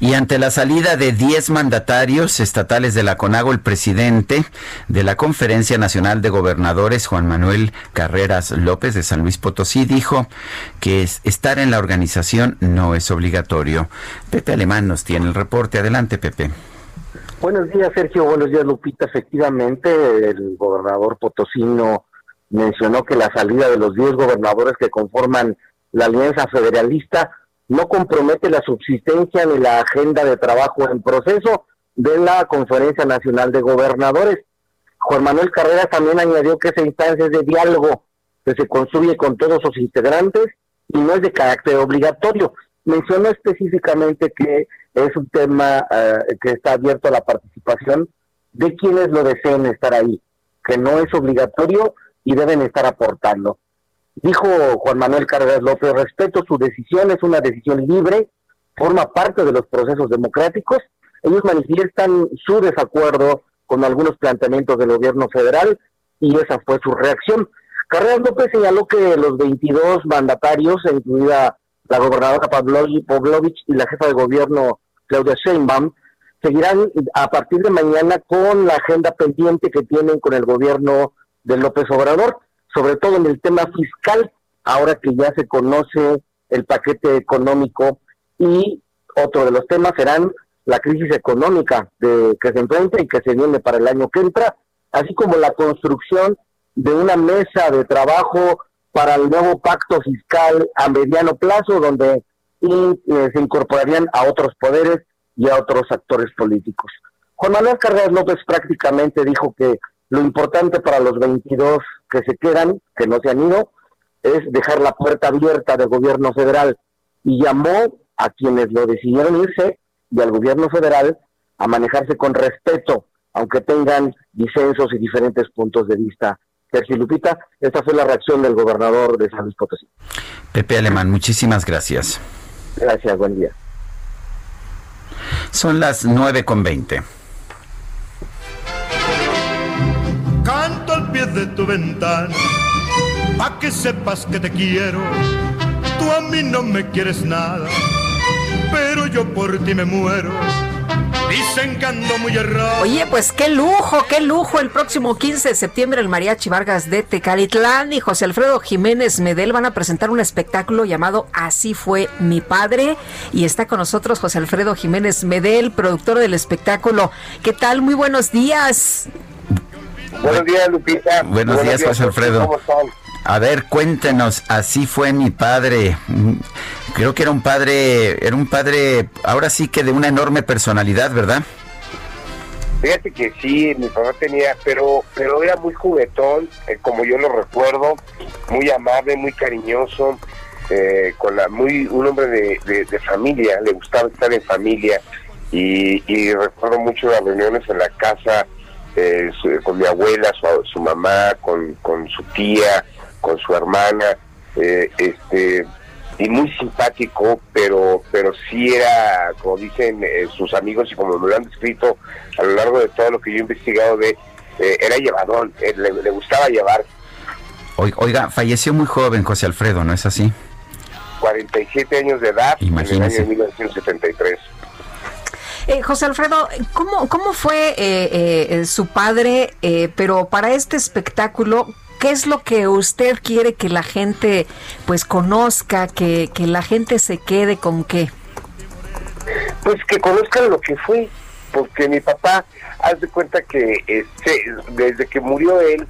Y ante la salida de 10 mandatarios estatales de la CONAGO, el presidente de la Conferencia Nacional de Gobernadores, Juan Manuel Carreras López de San Luis Potosí, dijo que estar en la organización no es obligatorio. Pepe Alemán nos tiene el reporte. Adelante, Pepe. Buenos días, Sergio. Buenos días, Lupita. Efectivamente, el gobernador potosino mencionó que la salida de los 10 gobernadores que conforman la alianza federalista no compromete la subsistencia ni la agenda de trabajo en proceso de la Conferencia Nacional de Gobernadores. Juan Manuel Carreras también añadió que esa instancia es de diálogo que se construye con todos sus integrantes y no es de carácter obligatorio. Mencionó específicamente que es un tema eh, que está abierto a la participación de quienes lo deseen estar ahí, que no es obligatorio y deben estar aportando. Dijo Juan Manuel Carreras López, respeto su decisión, es una decisión libre, forma parte de los procesos democráticos. Ellos manifiestan su desacuerdo con algunos planteamientos del gobierno federal y esa fue su reacción. Carreras López señaló que los 22 mandatarios, incluida la gobernadora Pavlovich y la jefa de gobierno Claudia Sheinbaum, seguirán a partir de mañana con la agenda pendiente que tienen con el gobierno de López Obrador, sobre todo en el tema fiscal, ahora que ya se conoce el paquete económico. Y otro de los temas serán la crisis económica de, que se enfrenta y que se viene para el año que entra, así como la construcción de una mesa de trabajo para el nuevo pacto fiscal a mediano plazo, donde y eh, se incorporarían a otros poderes y a otros actores políticos. Juan Manuel Carreras López prácticamente dijo que lo importante para los 22 que se quedan, que no se han ido, es dejar la puerta abierta del gobierno federal y llamó a quienes lo decidieron irse y al gobierno federal a manejarse con respeto, aunque tengan disensos y diferentes puntos de vista. Sergio Lupita, esta fue la reacción del gobernador de San Luis Potosí. Pepe Alemán, muchísimas gracias. Gracias, buen día. Son las nueve con veinte. Canto al pie de tu ventana, pa' que sepas que te quiero. Tú a mí no me quieres nada, pero yo por ti me muero Dicen que ando muy errado. Oye, pues qué lujo, qué lujo. El próximo 15 de septiembre el Mariachi Vargas de Tecalitlán y José Alfredo Jiménez Medel van a presentar un espectáculo llamado Así fue mi padre. Y está con nosotros José Alfredo Jiménez Medel, productor del espectáculo. ¿Qué tal? Muy buenos días. Buenos días, Lupita. Buenos, días, José Alfredo. A ver, cuéntenos, así fue mi padre. Creo que era un padre, era un padre, ahora sí que de una enorme personalidad, ¿verdad? Fíjate que sí, mi papá tenía, pero pero era muy juguetón, eh, como yo lo recuerdo, muy amable, muy cariñoso, eh, con la muy un hombre de familia, le gustaba estar en familia y, y recuerdo mucho las reuniones en la casa eh, su- con mi abuela, su, su mamá, con, con su tía, con su hermana, eh, este y muy simpático, pero pero sí era, como dicen eh, sus amigos y como me lo han descrito a lo largo de todo lo que yo he investigado de, eh, era llevadón, eh, le, le gustaba llevar Oi- Oiga, falleció muy joven José Alfredo, ¿no es así? 47 años de edad Imagínese. en el año 1973. Eh, José Alfredo, ¿cómo, cómo fue eh, eh, su padre? eh, pero para este espectáculo, ¿qué es lo que usted quiere que la gente pues conozca, que, que la gente se quede con qué? Pues que conozcan lo que fue, porque mi papá, haz de cuenta que este, desde que murió él,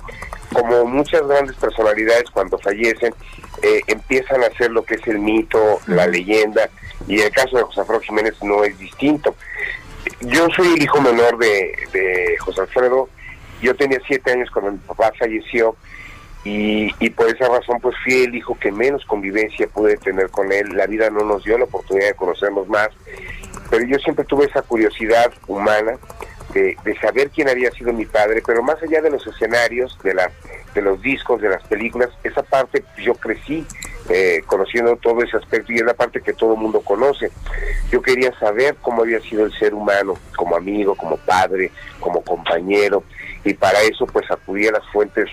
como muchas grandes personalidades cuando fallecen, eh, empiezan a hacer lo que es el mito, la leyenda, y el caso de José Alfredo Jiménez no es distinto. Yo soy el hijo menor de, de José Alfredo, yo tenía siete años cuando mi papá falleció, y, y por esa razón pues fui el hijo que menos convivencia pude tener con él. La vida no nos dio la oportunidad de conocernos más, pero yo siempre tuve esa curiosidad humana de, de saber quién había sido mi padre, pero más allá de los escenarios, de, la, de los discos, de las películas, esa parte pues, yo crecí eh, conociendo todo ese aspecto y es la parte que todo el mundo conoce. Yo quería saber cómo había sido el ser humano, como amigo, como padre, como compañero, y para eso pues acudí a las fuentes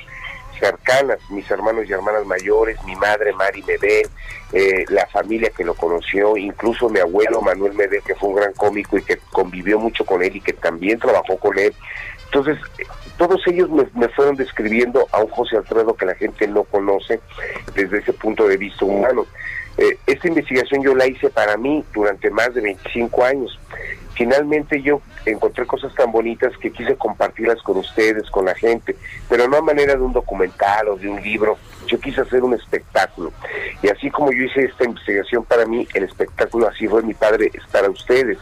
cercanas, mis hermanos y hermanas mayores, mi madre Mari Medel, eh, la familia que lo conoció, incluso mi abuelo Manuel Medel, que fue un gran cómico y que convivió mucho con él y que también trabajó con él. Entonces, todos ellos me, me fueron describiendo a un José Alfredo que la gente no conoce desde ese punto de vista humano. Eh, esta investigación yo la hice para mí durante más de 25 años. Finalmente yo encontré cosas tan bonitas que quise compartirlas con ustedes, con la gente, pero no a manera de un documental o de un libro. Yo quise hacer un espectáculo. Y así como yo hice esta investigación para mí, el espectáculo así fue mi padre es para ustedes.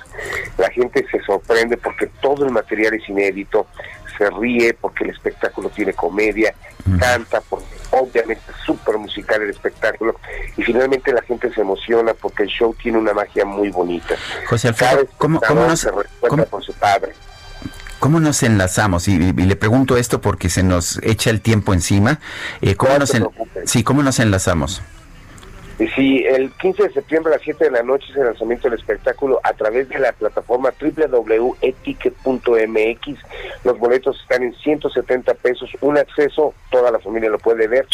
La gente se sorprende porque todo el material es inédito, se ríe porque el espectáculo tiene comedia, canta porque obviamente es súper musical el espectáculo y finalmente la gente se emociona porque el show tiene una magia muy bonita. José Alfredo, ¿cómo, nos, se recuerda cómo- por su padre. cómo nos enlazamos? Y, y le pregunto esto porque se nos echa el tiempo encima. Eh, ¿cómo, No nos en- sí, ¿Cómo nos enlazamos? Y sí, el 15 de septiembre a las 7 de la noche es el lanzamiento del espectáculo a través de la plataforma www.eticket.mx. Los boletos están en 170 pesos, un acceso, toda la familia lo puede ver.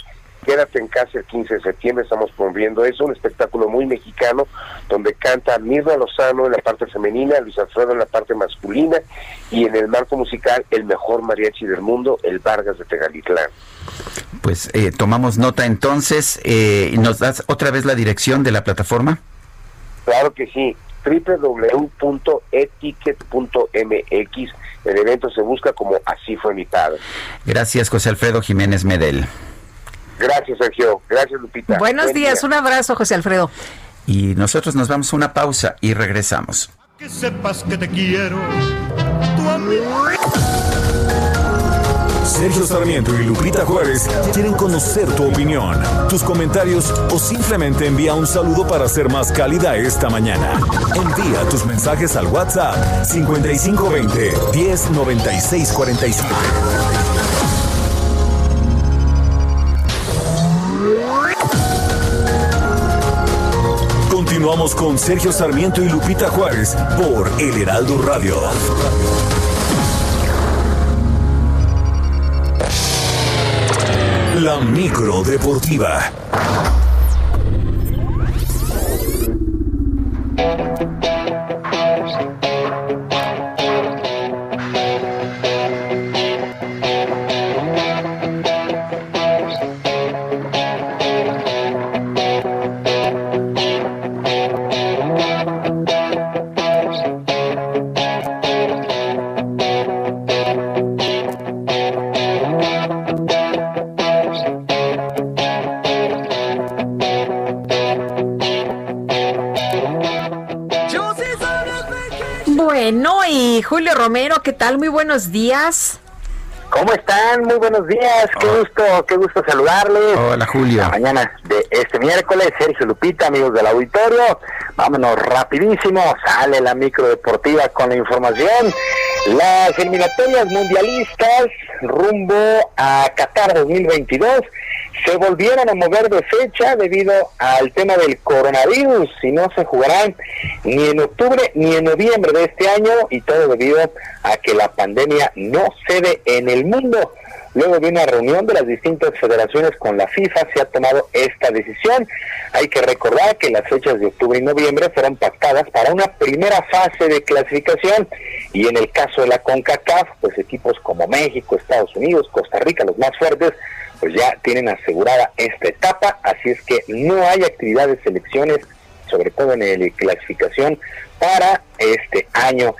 Quédate en casa el 15 de septiembre, estamos promoviendo eso, un espectáculo muy mexicano, donde canta Mirna Lozano en la parte femenina, Luis Alfredo en la parte masculina, y en el marco musical, el mejor mariachi del mundo, el Vargas de Tegalitlán. Pues eh, tomamos nota entonces. Eh, ¿y ¿Nos das otra vez la dirección de la plataforma? Claro que sí, www.eticket.mx. El evento se busca como Así fue mi padre. Gracias, José Alfredo Jiménez Medel. Gracias, Sergio. Gracias, Lupita. Buenos Buen días, día. un abrazo, José Alfredo. Y nosotros nos vamos a una pausa y regresamos. Que sepas que te quiero. Tu amigo. Sergio Sarmiento y Lupita Juárez quieren conocer tu opinión, tus comentarios o simplemente envía un saludo para ser más cálida esta mañana. Envía tus mensajes al WhatsApp 5520 109647. Continuamos con Sergio Sarmiento y Lupita Juárez por El Heraldo Radio. La micro deportiva. Y Julio Romero, ¿qué tal? Muy buenos días. ¿Cómo están? Muy buenos días. Qué gusto, qué gusto saludarles. Hola, Julio. La mañana de este miércoles, Sergio Lupita, amigos del auditorio. Vámonos rapidísimo. Sale la micro deportiva con la información. Las eliminatorias mundialistas rumbo a Qatar 2022 se volvieron a mover de fecha debido al tema del coronavirus y no se jugarán ni en octubre ni en noviembre de este año y todo debido a que la pandemia no cede en el mundo. Luego de una reunión de las distintas federaciones con la FIFA se ha tomado esta decisión. Hay que recordar que las fechas de octubre y noviembre fueron pactadas para una primera fase de clasificación y en el caso de la CONCACAF, pues equipos como México, Estados Unidos, Costa Rica, los más fuertes, pues ya tienen asegurada esta etapa, así es que no hay actividad de selecciones, sobre todo en la clasificación, para este año.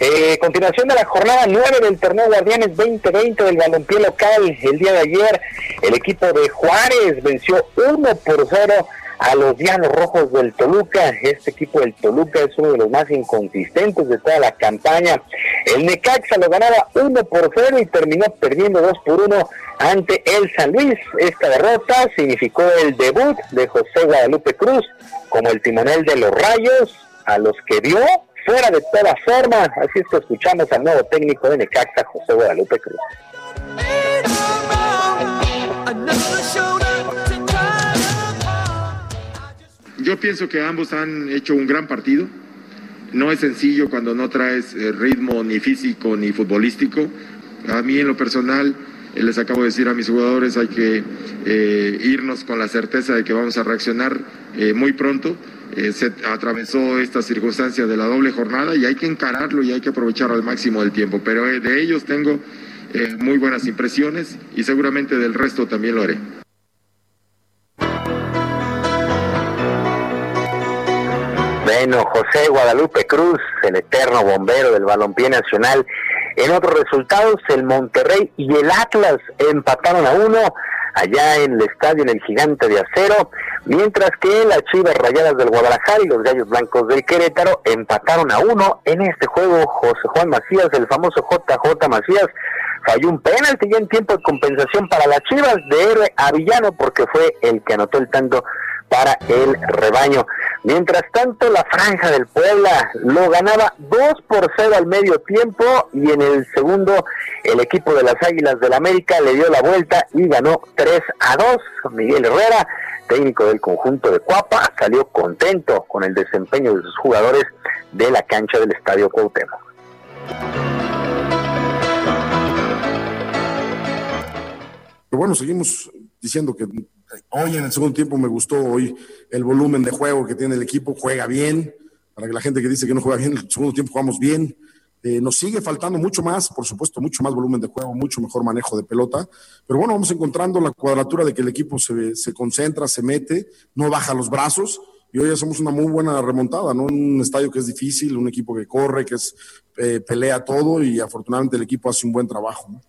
Eh, continuación de la jornada 9 del torneo Guardianes 2020 del balompié local, el día de ayer el equipo de Juárez venció 1 por 0 a los Dianos Rojos del Toluca. Este equipo del Toluca es uno de los más inconsistentes de toda la campaña. El Necaxa lo ganaba 1 por 0 y terminó perdiendo 2 por 1 ante el San Luis. Esta derrota significó el debut de José Guadalupe Cruz como el timonel de los Rayos, a los que dio fuera de toda forma. Así es que escuchamos al nuevo técnico de Necaxa, José Guadalupe Cruz. Yo pienso que ambos han hecho un gran partido. No es sencillo cuando no traes eh, ritmo ni físico ni futbolístico. A mí en lo personal, eh, les acabo de decir a mis jugadores, hay que eh, irnos con la certeza de que vamos a reaccionar muy pronto. Se atravesó esta circunstancia de la doble jornada y hay que encararlo y hay que aprovechar al máximo del tiempo. Pero de ellos tengo muy buenas impresiones y seguramente del resto también lo haré. Bueno, José Guadalupe Cruz, el eterno bombero del balompié nacional. En otros resultados, el Monterrey y el Atlas empataron a uno allá en el estadio en el Gigante de Acero, mientras que las Chivas Rayadas del Guadalajara y los Gallos Blancos del Querétaro empataron a uno. En este juego, José Juan Macías, el famoso JJ Macías, falló un penalti ya en tiempo de compensación para las Chivas de héroe a villano porque fue el que anotó el tanto para el rebaño. Mientras tanto, la franja del Puebla lo ganaba 2 por 0 al medio tiempo y en el segundo el equipo de las Águilas del América le dio la vuelta y ganó 3 a 2. Miguel Herrera, técnico del conjunto de Cuapa, salió contento con el desempeño de sus jugadores de la cancha del Estadio Cuauhtémoc. bueno, seguimos diciendo que hoy en el segundo tiempo me gustó hoy el volumen de juego que tiene el equipo, juega bien, para que la gente que dice que no juega bien, el segundo tiempo jugamos bien. Eh, nos sigue faltando mucho más, por supuesto, mucho más volumen de juego, mucho mejor manejo de pelota, pero bueno, vamos encontrando la cuadratura de que el equipo se, se concentra, se mete, no baja los brazos y hoy hacemos una muy buena remontada, ¿no? Un estadio que es difícil, un equipo que corre, que es eh, pelea todo y afortunadamente el equipo hace un buen trabajo.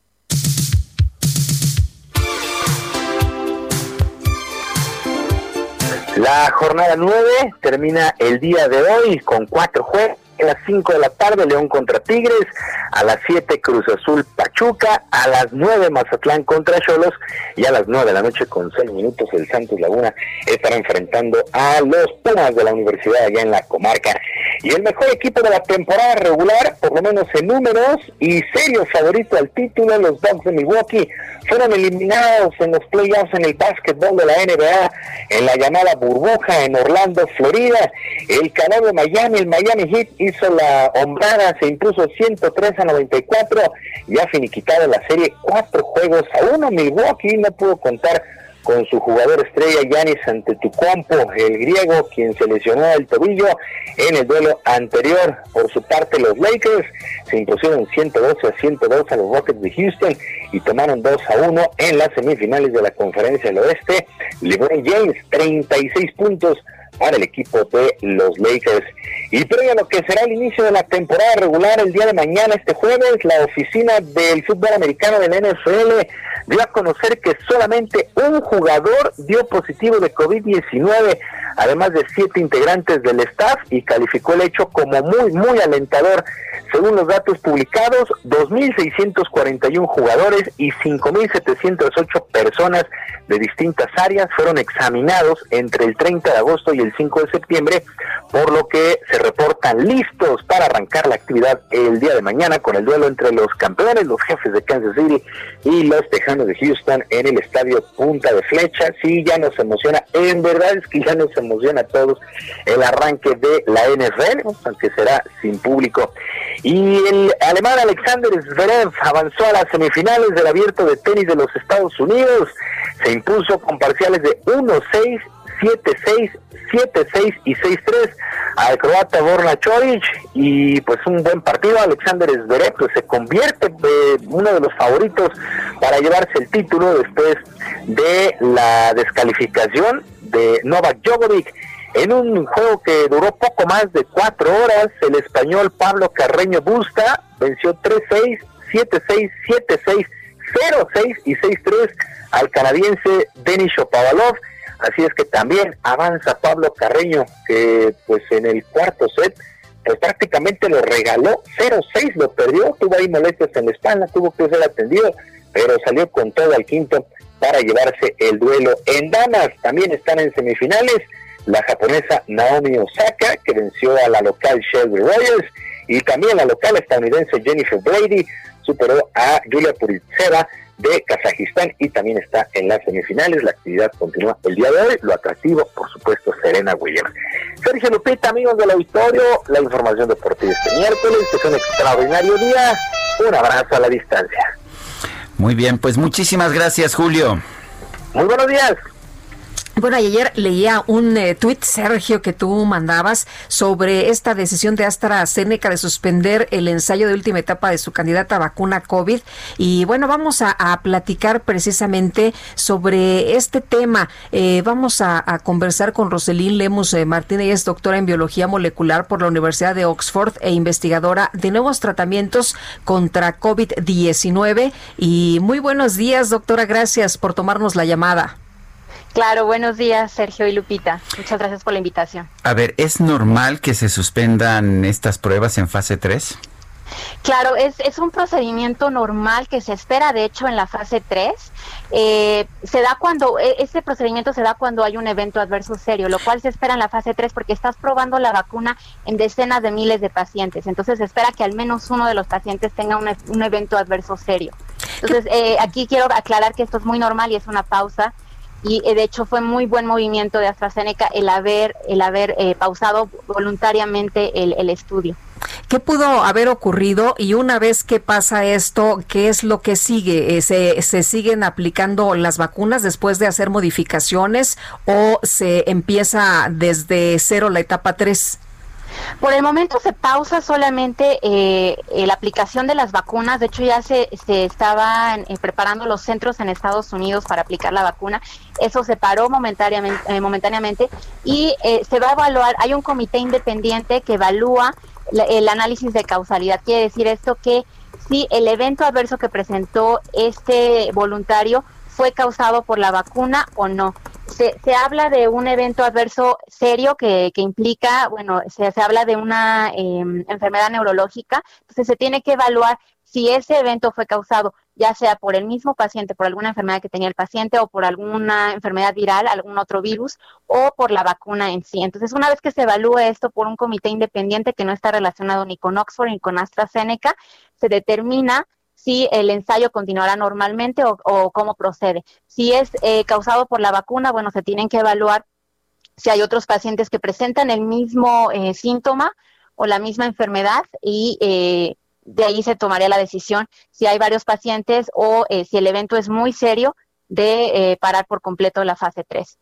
La jornada 9 termina el día de hoy con cuatro juegos a las 5 de la tarde León contra Tigres, a las 7 Cruz Azul Pachuca, a las 9 Mazatlán contra Cholos y a las 9 de la noche con 6 minutos el Santos Laguna estará enfrentando a los Pumas de la Universidad allá en la comarca. Y el mejor equipo de la temporada regular, por lo menos en números y serio favorito al título, los Bucks de Milwaukee, fueron eliminados en los playoffs en el básquetbol de la NBA, en la llamada burbuja en Orlando, Florida. El canal de Miami, el Miami Heat, hizo la hombrada, se impuso 103 a 94 y ha finiquitado la serie cuatro juegos a uno. Milwaukee no pudo contar con su jugador estrella Yanis Antetokounmpo, el griego, quien se lesionó el tobillo en el duelo anterior. Por su parte, los Lakers se impusieron 112 a 102 a los Rockets de Houston y tomaron 2 a 1 en las semifinales de la Conferencia del Oeste. LeBron James, 36 puntos para el equipo de los Lakers. Y previo a lo que será el inicio de la temporada regular el día de mañana, este jueves, la oficina del fútbol americano del NFL dio a conocer que solamente un jugador dio positivo de COVID-19 además de siete integrantes del staff, y calificó el hecho como muy, muy alentador. Según los datos publicados, 2.641 jugadores y 5.708 personas de distintas áreas fueron examinados entre el 30 de agosto y el 5 de septiembre, por lo que se reportan listos para arrancar la actividad el día de mañana con el duelo entre los campeones, los jefes de Kansas City y los Tejanos de Houston en el estadio Punta de Flecha. Sí, ya nos emociona, en verdad es que ya nos emociona a todos el arranque de la NFL, aunque será sin público. Y el alemán Alexander Zverev avanzó a las semifinales del abierto de tenis de los Estados Unidos. Se impuso con parciales de 1-6, 7-6, 7-6 y 6-3 al croata Borna Choric y pues un buen partido. Alexander Zverev pues, se convierte eh, uno de los favoritos para llevarse el título después de la descalificación de Novak Djokovic. En un juego que duró poco más de cuatro horas, el español Pablo Carreño Busta venció 3-6, 7-6, 7-6, 0-6 y 6-3 al canadiense Denis Shopavalov. Así es que también avanza Pablo Carreño, que pues en el cuarto set pues prácticamente lo regaló, 0-6 lo perdió, tuvo ahí molestias en la espalda, tuvo que ser atendido, pero salió con todo al quinto para llevarse el duelo. En damas también están en semifinales la japonesa Naomi Osaka, que venció a la local Shelby Rogers, y también la local estadounidense Jennifer Brady superó a Julia Puritseva de Kazajistán y también está en las semifinales. La actividad continúa el día de hoy. Lo atractivo, por supuesto, Serena Williams. Sergio Lupita, amigos del auditorio, la información deportiva este miércoles, que es un extraordinario día. Un abrazo a la distancia. Muy bien, pues muchísimas gracias, Julio. Muy buenos días. Bueno, ayer leía un eh, tuit, Sergio, que tú mandabas sobre esta decisión de AstraZeneca de suspender el ensayo de última etapa de su candidata a vacuna COVID. Y bueno, vamos a, platicar precisamente sobre este tema. Eh, vamos a, conversar con Roselín Lemus eh, Martínez, es doctora en biología molecular por la Universidad de Oxford e investigadora de nuevos tratamientos contra COVID-19. Y muy buenos días, doctora. Gracias por tomarnos la llamada. Claro, buenos días, Sergio y Lupita. Muchas gracias por la invitación. A ver, ¿es normal que se suspendan estas pruebas en fase 3? Claro, es, es un procedimiento normal que se espera, de hecho, en la fase 3. Eh, se da cuando, e, este procedimiento se da cuando hay un evento adverso serio, lo cual se espera en la fase 3 porque estás probando la vacuna en decenas de miles de pacientes. Entonces se espera que al menos uno de los pacientes tenga un, un evento adverso serio. Entonces, eh, aquí quiero aclarar que esto es muy normal y es una pausa y eh, de hecho fue muy buen movimiento de AstraZeneca el haber el haber eh, pausado voluntariamente el, el, estudio. ¿Qué pudo haber ocurrido y una vez que pasa esto, qué es lo que sigue? Eh, ¿Se, ¿Se siguen aplicando las vacunas después de hacer modificaciones o se empieza desde cero la etapa 3? Por el momento se pausa solamente eh, eh, la aplicación de las vacunas. De hecho, ya se, se estaban eh, preparando los centros en Estados Unidos para aplicar la vacuna. Eso se paró momentáneamente, momentáneamente y se va a evaluar. Hay un comité independiente que evalúa el análisis de causalidad. Quiere decir esto que si el evento adverso que presentó este voluntario fue causado por la vacuna o no se, se habla de un evento adverso serio que, que implica, bueno, se, se habla de una em, enfermedad neurológica, entonces se tiene que evaluar si ese evento fue causado ya sea por el mismo paciente, por alguna enfermedad que tenía el paciente o por alguna enfermedad viral, algún otro virus o por la vacuna en sí. Entonces, una vez que se evalúe esto por un comité independiente que no está relacionado ni con Oxford ni con AstraZeneca, se determina si el ensayo continuará normalmente o, cómo procede. Si es eh, causado por la vacuna, bueno, se tienen que evaluar si hay otros pacientes que presentan el mismo eh, síntoma o la misma enfermedad y eh, de ahí se tomaría la decisión si hay varios pacientes o si el evento es muy serio de parar por completo la fase 3.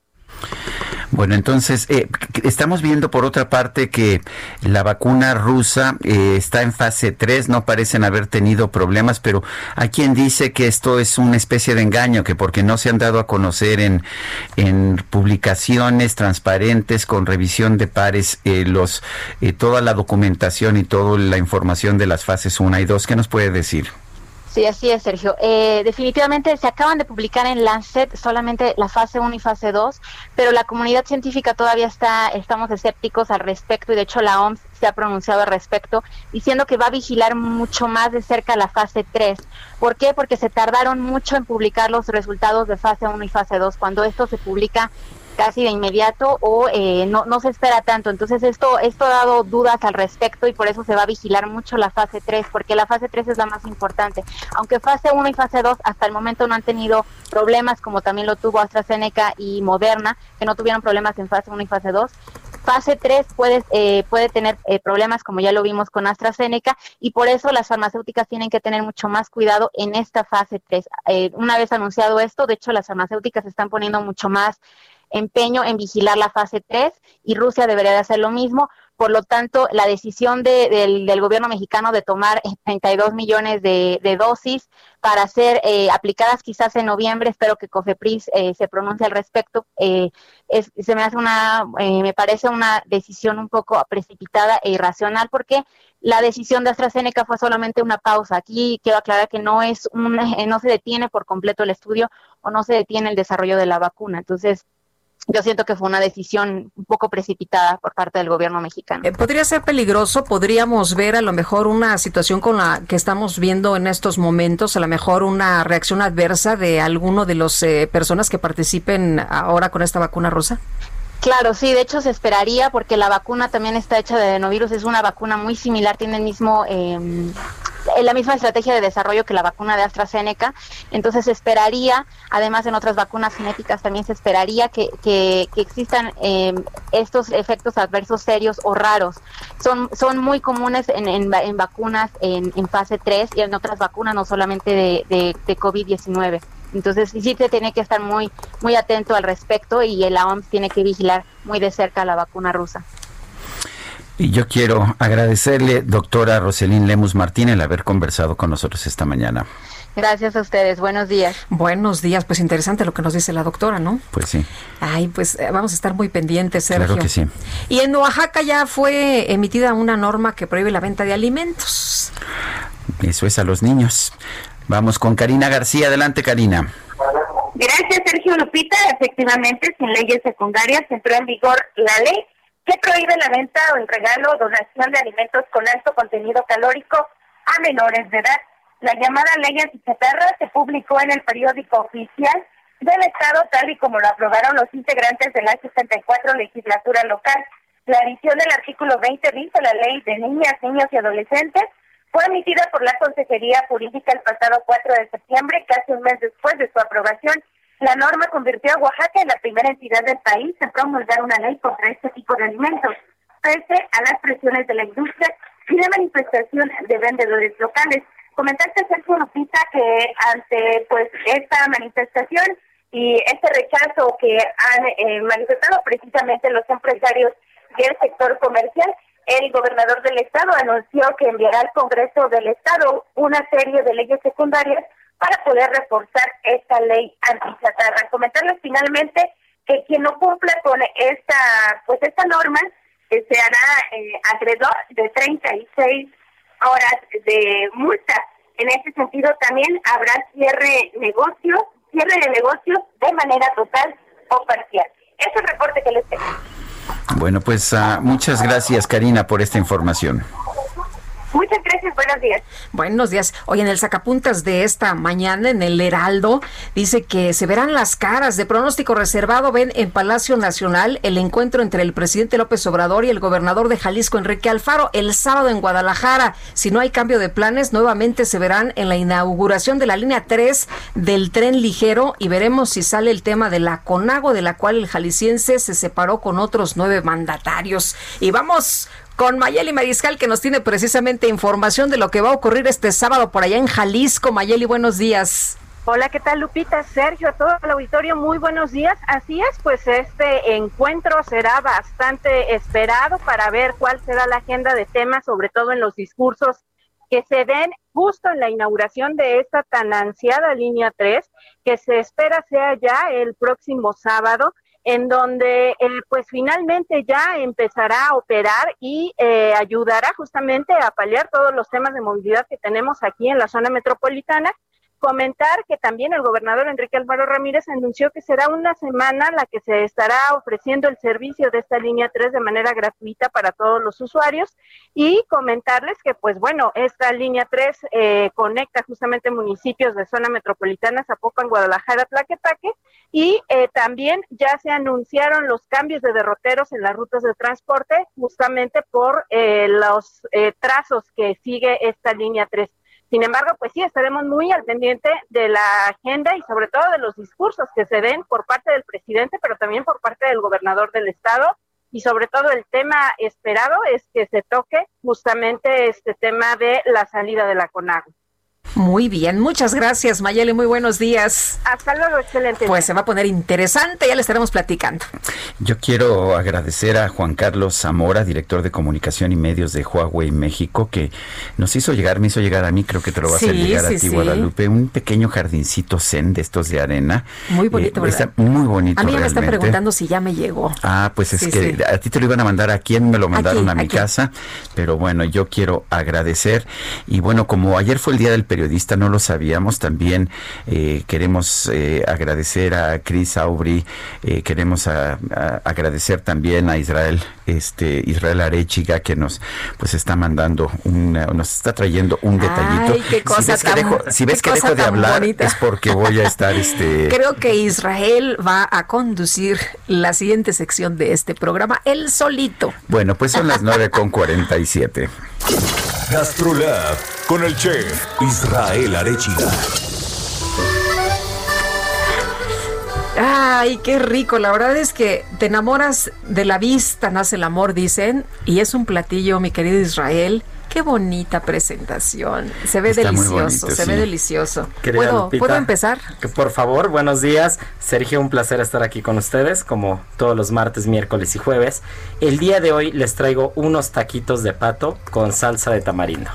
Bueno, entonces eh, estamos viendo por otra parte que la vacuna rusa eh, está en fase 3, no parecen haber tenido problemas, pero hay quien dice que esto es una especie de engaño, que porque no se han dado a conocer en, en publicaciones transparentes con revisión de pares eh, los toda la documentación y toda la información de las fases 1 y 2, ¿qué nos puede decir? Sí, así es, Sergio. Eh, definitivamente se acaban de publicar en Lancet solamente la fase 1 y fase 2, pero la comunidad científica todavía está, estamos escépticos al respecto y de hecho la OMS se ha pronunciado al respecto diciendo que va a vigilar mucho más de cerca la fase 3. ¿Por qué? Porque se tardaron mucho en publicar los resultados de fase 1 y fase 2. Cuando esto se publica casi de inmediato o eh, no, no se espera tanto. Entonces esto, esto ha dado dudas al respecto y por eso se va a vigilar mucho la fase 3, porque la fase 3 es la más importante. Aunque fase 1 y fase 2 hasta el momento no han tenido problemas como también lo tuvo AstraZeneca y Moderna, que no tuvieron problemas en fase 1 y fase 2. Fase 3 puede, eh, puede tener eh, problemas como ya lo vimos con AstraZeneca y por eso las farmacéuticas tienen que tener mucho más cuidado en esta fase 3. una vez anunciado esto, de hecho las farmacéuticas están poniendo mucho más empeño en vigilar la fase 3 y Rusia debería de hacer lo mismo. Por lo tanto, la decisión del, gobierno mexicano de tomar 32 millones de, dosis para ser eh, aplicadas quizás en noviembre, espero que COFEPRIS eh, se pronuncie al respecto, eh, se me hace una, me parece una decisión un poco precipitada e irracional porque la decisión de AstraZeneca fue solamente una pausa. Aquí quiero aclarar que no es un, no se detiene por completo el estudio o no se detiene el desarrollo de la vacuna. Entonces, yo siento que fue una decisión un poco precipitada por parte del gobierno mexicano. Eh, ¿Podría ser peligroso? ¿Podríamos ver a lo mejor una situación con la que estamos viendo en estos momentos, a lo mejor una reacción adversa de alguno de las eh, personas que participen ahora con esta vacuna rusa? Claro, sí, de hecho se esperaría porque la vacuna también está hecha de adenovirus, es una vacuna muy similar, tiene el mismo, eh, la misma estrategia de desarrollo que la vacuna de AstraZeneca, entonces se esperaría, además en otras vacunas genéticas también se esperaría que, que, existan eh, estos efectos adversos serios o raros. Son, son muy comunes en, en, vacunas en, en, fase 3 y en otras vacunas, no solamente de, de, de COVID-19. Entonces sí se tiene que estar muy, muy atento al respecto y el OMS tiene que vigilar muy de cerca la vacuna rusa. Y yo quiero agradecerle, doctora Roselín Lemus Martín, el haber conversado con nosotros esta mañana. Gracias a ustedes. Buenos días. Buenos días. Pues interesante lo que nos dice la doctora, ¿no? Pues sí. Ay, pues eh, vamos a estar muy pendientes, Sergio. Claro que sí. Y en Oaxaca ya fue emitida una norma que prohíbe la venta de alimentos. Eso es a los niños. Vamos con Karina García. Adelante, Karina. Gracias, Sergio Lupita. Efectivamente, sin leyes secundarias entró en vigor la ley que prohíbe la venta o el regalo o donación de alimentos con alto contenido calórico a menores de edad. La llamada ley antichatarra se publicó en el periódico oficial del Estado, tal y como lo aprobaron los integrantes de la 64 legislatura local. La edición del artículo 20 dice la ley de niñas, niños y adolescentes fue emitida por la Consejería Jurídica el pasado 4 de septiembre, casi un mes después de su aprobación. La norma convirtió a Oaxaca en la primera entidad del país en promulgar una ley contra este tipo de alimentos, pese a las presiones de la industria y de manifestación de vendedores locales. Comentaste, Sergio Lupita, que ante pues esta manifestación y este rechazo que han eh, manifestado precisamente los empresarios del sector comercial, el gobernador del estado anunció que enviará al Congreso del Estado una serie de leyes secundarias para poder reforzar esta ley antichatarra. Comentarles finalmente que quien no cumpla con esta pues esta norma eh, se hará eh, alrededor de 36 horas de multa. En ese sentido también habrá cierre negocios, cierre de negocios de manera total o parcial. Ese es el reporte que les tengo. Bueno, pues uh, muchas gracias Karina por esta información. Muchas gracias, buenos días. Buenos días. Hoy en el sacapuntas de esta mañana, en el Heraldo, dice que se verán las caras de pronóstico reservado. Ven en Palacio Nacional el encuentro entre el presidente López Obrador y el gobernador de Jalisco, Enrique Alfaro, el sábado en Guadalajara. Si no hay cambio de planes, nuevamente se verán en la inauguración de la línea 3 del tren ligero y veremos si sale el tema de la CONAGO, de la cual el jalisciense se separó con otros nueve mandatarios. Y vamos con Mayeli Mariscal, que nos tiene precisamente información de lo que va a ocurrir este sábado por allá en Jalisco. Mayeli, buenos días. Hola, ¿qué tal Lupita? Sergio, a todo el auditorio, muy buenos días. Así es, pues este encuentro será bastante esperado para ver cuál será la agenda de temas, sobre todo en los discursos que se den justo en la inauguración de esta tan ansiada línea 3, que se espera sea ya el próximo sábado en donde eh, pues finalmente ya empezará a operar y eh, ayudará justamente a paliar todos los temas de movilidad que tenemos aquí en la zona metropolitana Comentar que también el gobernador Enrique Álvaro Ramírez anunció que será una semana la que se estará ofreciendo el servicio de esta línea 3 de manera gratuita para todos los usuarios y comentarles que pues bueno, esta línea 3 eh, conecta justamente municipios de zona metropolitana, Zapopan, Guadalajara, Tlaquepaque y eh, también ya se anunciaron los cambios de derroteros en las rutas de transporte justamente por eh, los trazos que sigue esta línea 3. Sin embargo, pues sí, estaremos muy al pendiente de la agenda y sobre todo de los discursos que se den por parte del presidente, pero también por parte del gobernador del estado. Y sobre todo el tema esperado es que se toque justamente este tema de la salida de la CONAGO. Muy bien, muchas gracias Mayeli, muy buenos días. Hasta luego, excelente. Pues se va a poner interesante, ya le estaremos platicando. Yo quiero agradecer a Juan Carlos Zamora, director de comunicación y medios de Huawei México, que nos hizo llegar, me hizo llegar a mí, creo que te lo va a hacer llegar a ti, Guadalupe, un pequeño jardincito zen de estos de arena. Muy bonito, eh, Está muy bonito. A mí me está preguntando si ya me llegó. Ah, pues es que a ti te lo iban a mandar a quién me lo mandaron a mi casa, pero bueno, yo quiero agradecer y bueno, como ayer fue el día del periodista, no lo sabíamos. También eh, queremos eh, agradecer a Chris Aubry, eh, queremos agradecer también a Israel, este Israel Arechiga, que nos pues está mandando una, nos está trayendo un detallito. si ves que dejo, de hablar es porque voy a estar este Creo que Israel va a conducir la siguiente sección de este programa, él solito. Bueno, pues son las nueve con 47. GastroLab con el chef Israel Arechiga. Ay, qué rico. La verdad es que te enamoras de la vista, nace el amor, dicen. Y es un platillo, mi querido Israel, Qué bonita presentación. Se ve delicioso, se ve delicioso. ¿Puedo, ¿Puedo empezar? Que por favor, buenos días. Sergio, un placer estar aquí con ustedes, como todos los martes, miércoles y jueves. El día de hoy les traigo unos taquitos de pato con salsa de tamarindo.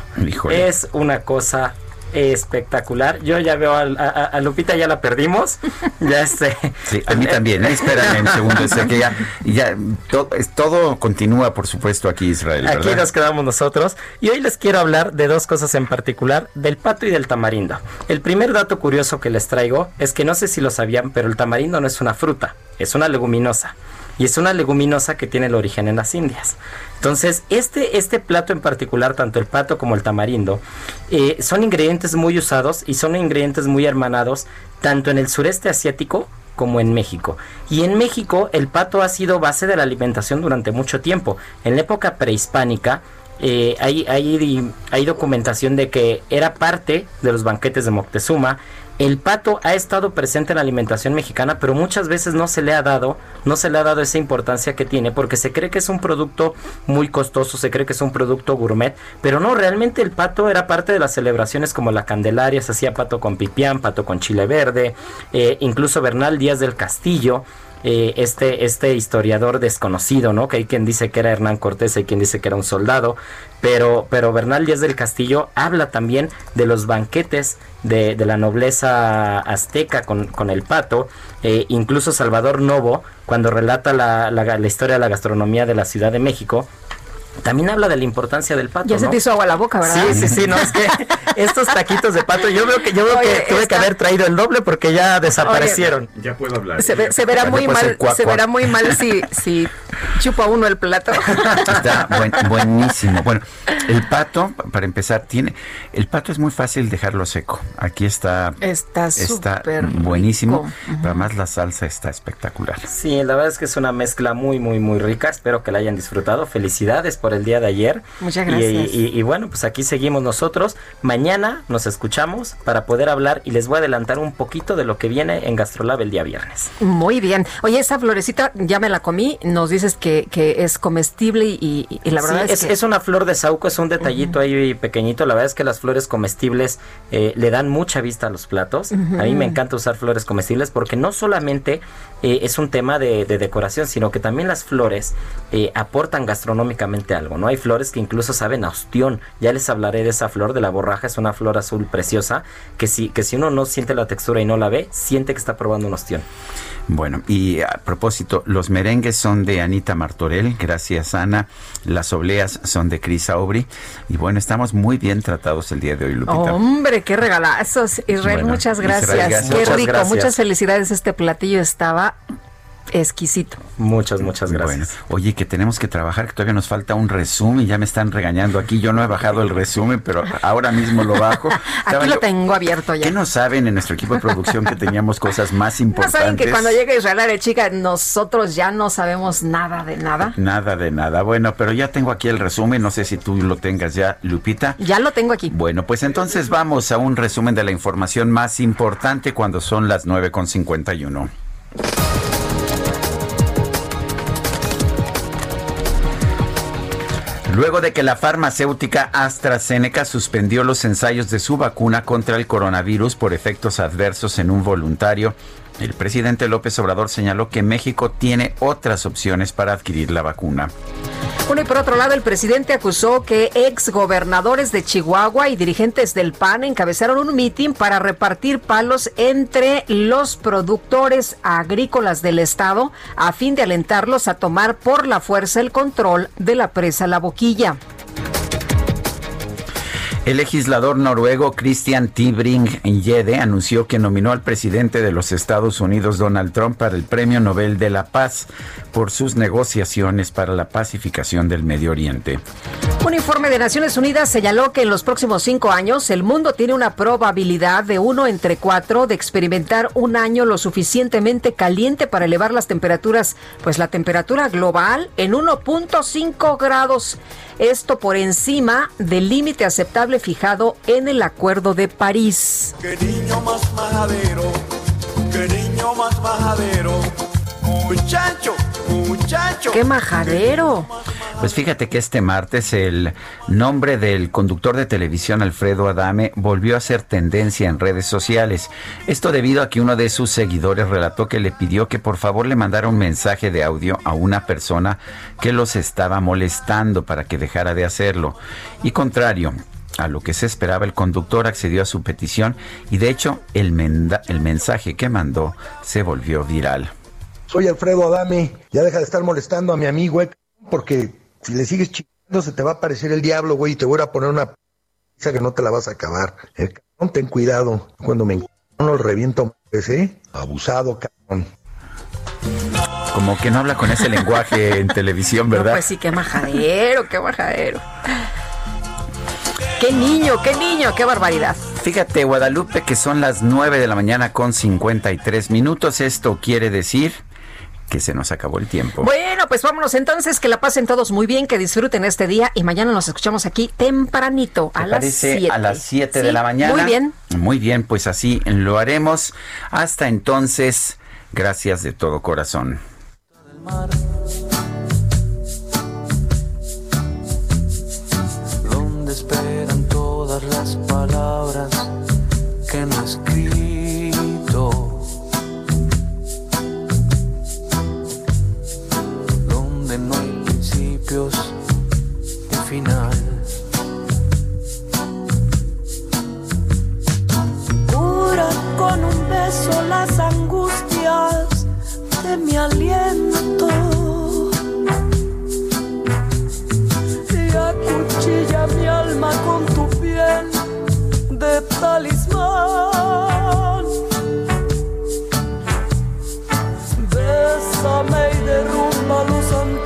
Es una cosa espectacular. Yo ya veo a, Lupita, ya la perdimos. ya este. Sí, a mí también. Espérame un segundo. Que ya, ya todo, todo, continúa, por supuesto, aquí Israel. Aquí nos quedamos nosotros. Y hoy les quiero hablar de dos cosas en particular: del pato y del tamarindo. El primer dato curioso que les traigo es que no sé si lo sabían, pero el tamarindo no es una fruta, es una leguminosa y es una leguminosa que tiene el origen en las Indias. Entonces, este, este plato en particular, tanto el pato como el tamarindo, eh, son ingredientes muy usados y son ingredientes muy hermanados tanto en el sureste asiático como en México. Y en México el pato ha sido base de la alimentación durante mucho tiempo. En la época prehispánica, eh, hay, hay, hay, documentación de que era parte de los banquetes de Moctezuma, el pato ha estado presente en la alimentación mexicana, pero muchas veces no se le ha dado, no se le ha dado esa importancia que tiene, porque se cree que es un producto muy costoso, se cree que es un producto gourmet, pero no, realmente el pato era parte de las celebraciones como la Candelaria, se hacía pato con pipián, pato con chile verde, eh, incluso Bernal Díaz del Castillo, eh, este, este historiador desconocido, ¿no? Que hay quien dice que era Hernán Cortés, hay quien dice que era un soldado, pero, pero Bernal Díaz del Castillo habla también de los banquetes de, la nobleza azteca con, el pato, eh, incluso Salvador Novo, cuando relata la, la historia de la gastronomía de la Ciudad de México, también habla de la importancia del pato. Ya se te hizo agua la boca, ¿verdad? Sí, sí, sí, no, es que estos taquitos de pato, yo veo que yo veo que tuve que haber traído el doble porque ya desaparecieron. ya puedo hablar. Se, verá muy mal, se verá muy mal si, si chupa uno el plato. Está buenísimo. Bueno, el pato, para empezar, tiene el pato es muy fácil dejarlo seco. Aquí está está, está buenísimo. Además la salsa está espectacular. Sí, la verdad es que es una mezcla muy muy muy rica. Espero que la hayan disfrutado. Felicidades por el día de ayer. Muchas gracias. Y, bueno, pues aquí seguimos nosotros. Mañana nos escuchamos para poder hablar y les voy a adelantar un poquito de lo que viene en Gastrolab el día viernes. Muy bien. Oye, esa florecita ya me la comí. Nos dices que, que es comestible y, la verdad es, que... es una flor de sauco, es un detallito ahí pequeñito. La verdad es que las flores comestibles eh, le dan mucha vista a los platos. A mí me encanta usar flores comestibles porque no solamente eh, es un tema de, decoración, sino que también las flores eh, aportan gastronómicamente algo, ¿no? Hay flores que incluso saben a ostión. Ya les hablaré de esa flor, de la borraja, es una flor azul preciosa, que si, que si uno no siente la textura y no la ve, siente que está probando un ostión. Bueno, y a propósito, los merengues son de Anita Martorell, gracias Ana. Las obleas son de Cris Aubry. Y bueno, estamos muy bien tratados el día de hoy, Lupita. Hombre, qué regalazos. Israel, muchas gracias. Qué rico, muchas felicidades. Este platillo estaba exquisito. Muchas, muchas gracias. Bueno, oye, que tenemos que trabajar, que todavía nos falta un resumen, ya me están regañando aquí, yo no he bajado el resumen, pero ahora mismo lo bajo. aquí lo tengo abierto ya. ¿Qué no saben en nuestro equipo de producción que teníamos cosas más importantes? No saben que cuando llega Israel de chica, nosotros ya no sabemos nada de nada. Nada de nada. Bueno, pero ya tengo aquí el resumen, no sé si tú lo tengas ya, Lupita. Ya lo tengo aquí. Bueno, pues entonces vamos a un resumen de la información más importante cuando son las 9.51. Luego de que la farmacéutica AstraZeneca suspendió los ensayos de su vacuna contra el coronavirus por efectos adversos en un voluntario, el presidente López Obrador señaló que México tiene otras opciones para adquirir la vacuna. Bueno, y por otro lado, el presidente acusó que ex gobernadores de Chihuahua y dirigentes del PAN encabezaron un mitin para repartir palos entre los productores agrícolas del estado a fin de alentarlos a tomar por la fuerza el control de la presa La Boquilla. El legislador noruego Christian Tibring-Yede anunció que nominó al presidente de los Estados Unidos Donald Trump para el Premio Nobel de la Paz por sus negociaciones para la pacificación del Medio Oriente. Un informe de Naciones Unidas señaló que en los próximos cinco años el mundo tiene una probabilidad de uno entre cuatro de experimentar un año lo suficientemente caliente para elevar las temperaturas, pues la temperatura global en 1.5 grados. Esto por encima del límite aceptable fijado en el Acuerdo de París. Qué niño más majadero, qué niño más majadero, muchacho. Qué majadero. Pues fíjate que este martes el nombre del conductor de televisión Alfredo Adame volvió a ser tendencia en redes sociales. Esto debido a que uno de sus seguidores relató que le pidió que por favor le mandara un mensaje de audio a una persona que los estaba molestando para que dejara de hacerlo. Y contrario, a lo que se esperaba, el conductor accedió a su petición y de hecho el, el mensaje que mandó se volvió viral. Soy Alfredo Adame, ya deja de estar molestando a mi amigo porque si le sigues chingando, se te va a aparecer el diablo, güey, y te voy a poner una pizza que no te la vas a acabar. El cabrón, ten cuidado. Cuando me no lo reviento, ¿eh? Abusado, cabrón. Como que no habla con ese lenguaje en televisión, ¿verdad? pues sí, qué majadero, qué majadero. Qué niño, qué niño, qué barbaridad. Fíjate, Guadalupe, que son las 9 de la mañana con 53 minutos. Esto quiere decir que se nos acabó el tiempo. Bueno, pues vámonos entonces, que la pasen todos muy bien, que disfruten este día y mañana nos escuchamos aquí tempranito a las 7. A las 7 de la mañana. Muy bien. Muy bien, pues así lo haremos. Hasta entonces, gracias de todo corazón. Donde esperan todas las palabras un beso las angustias de mi aliento. Y acuchilla mi alma con tu piel de talismán. Bésame y derrumba los Bésame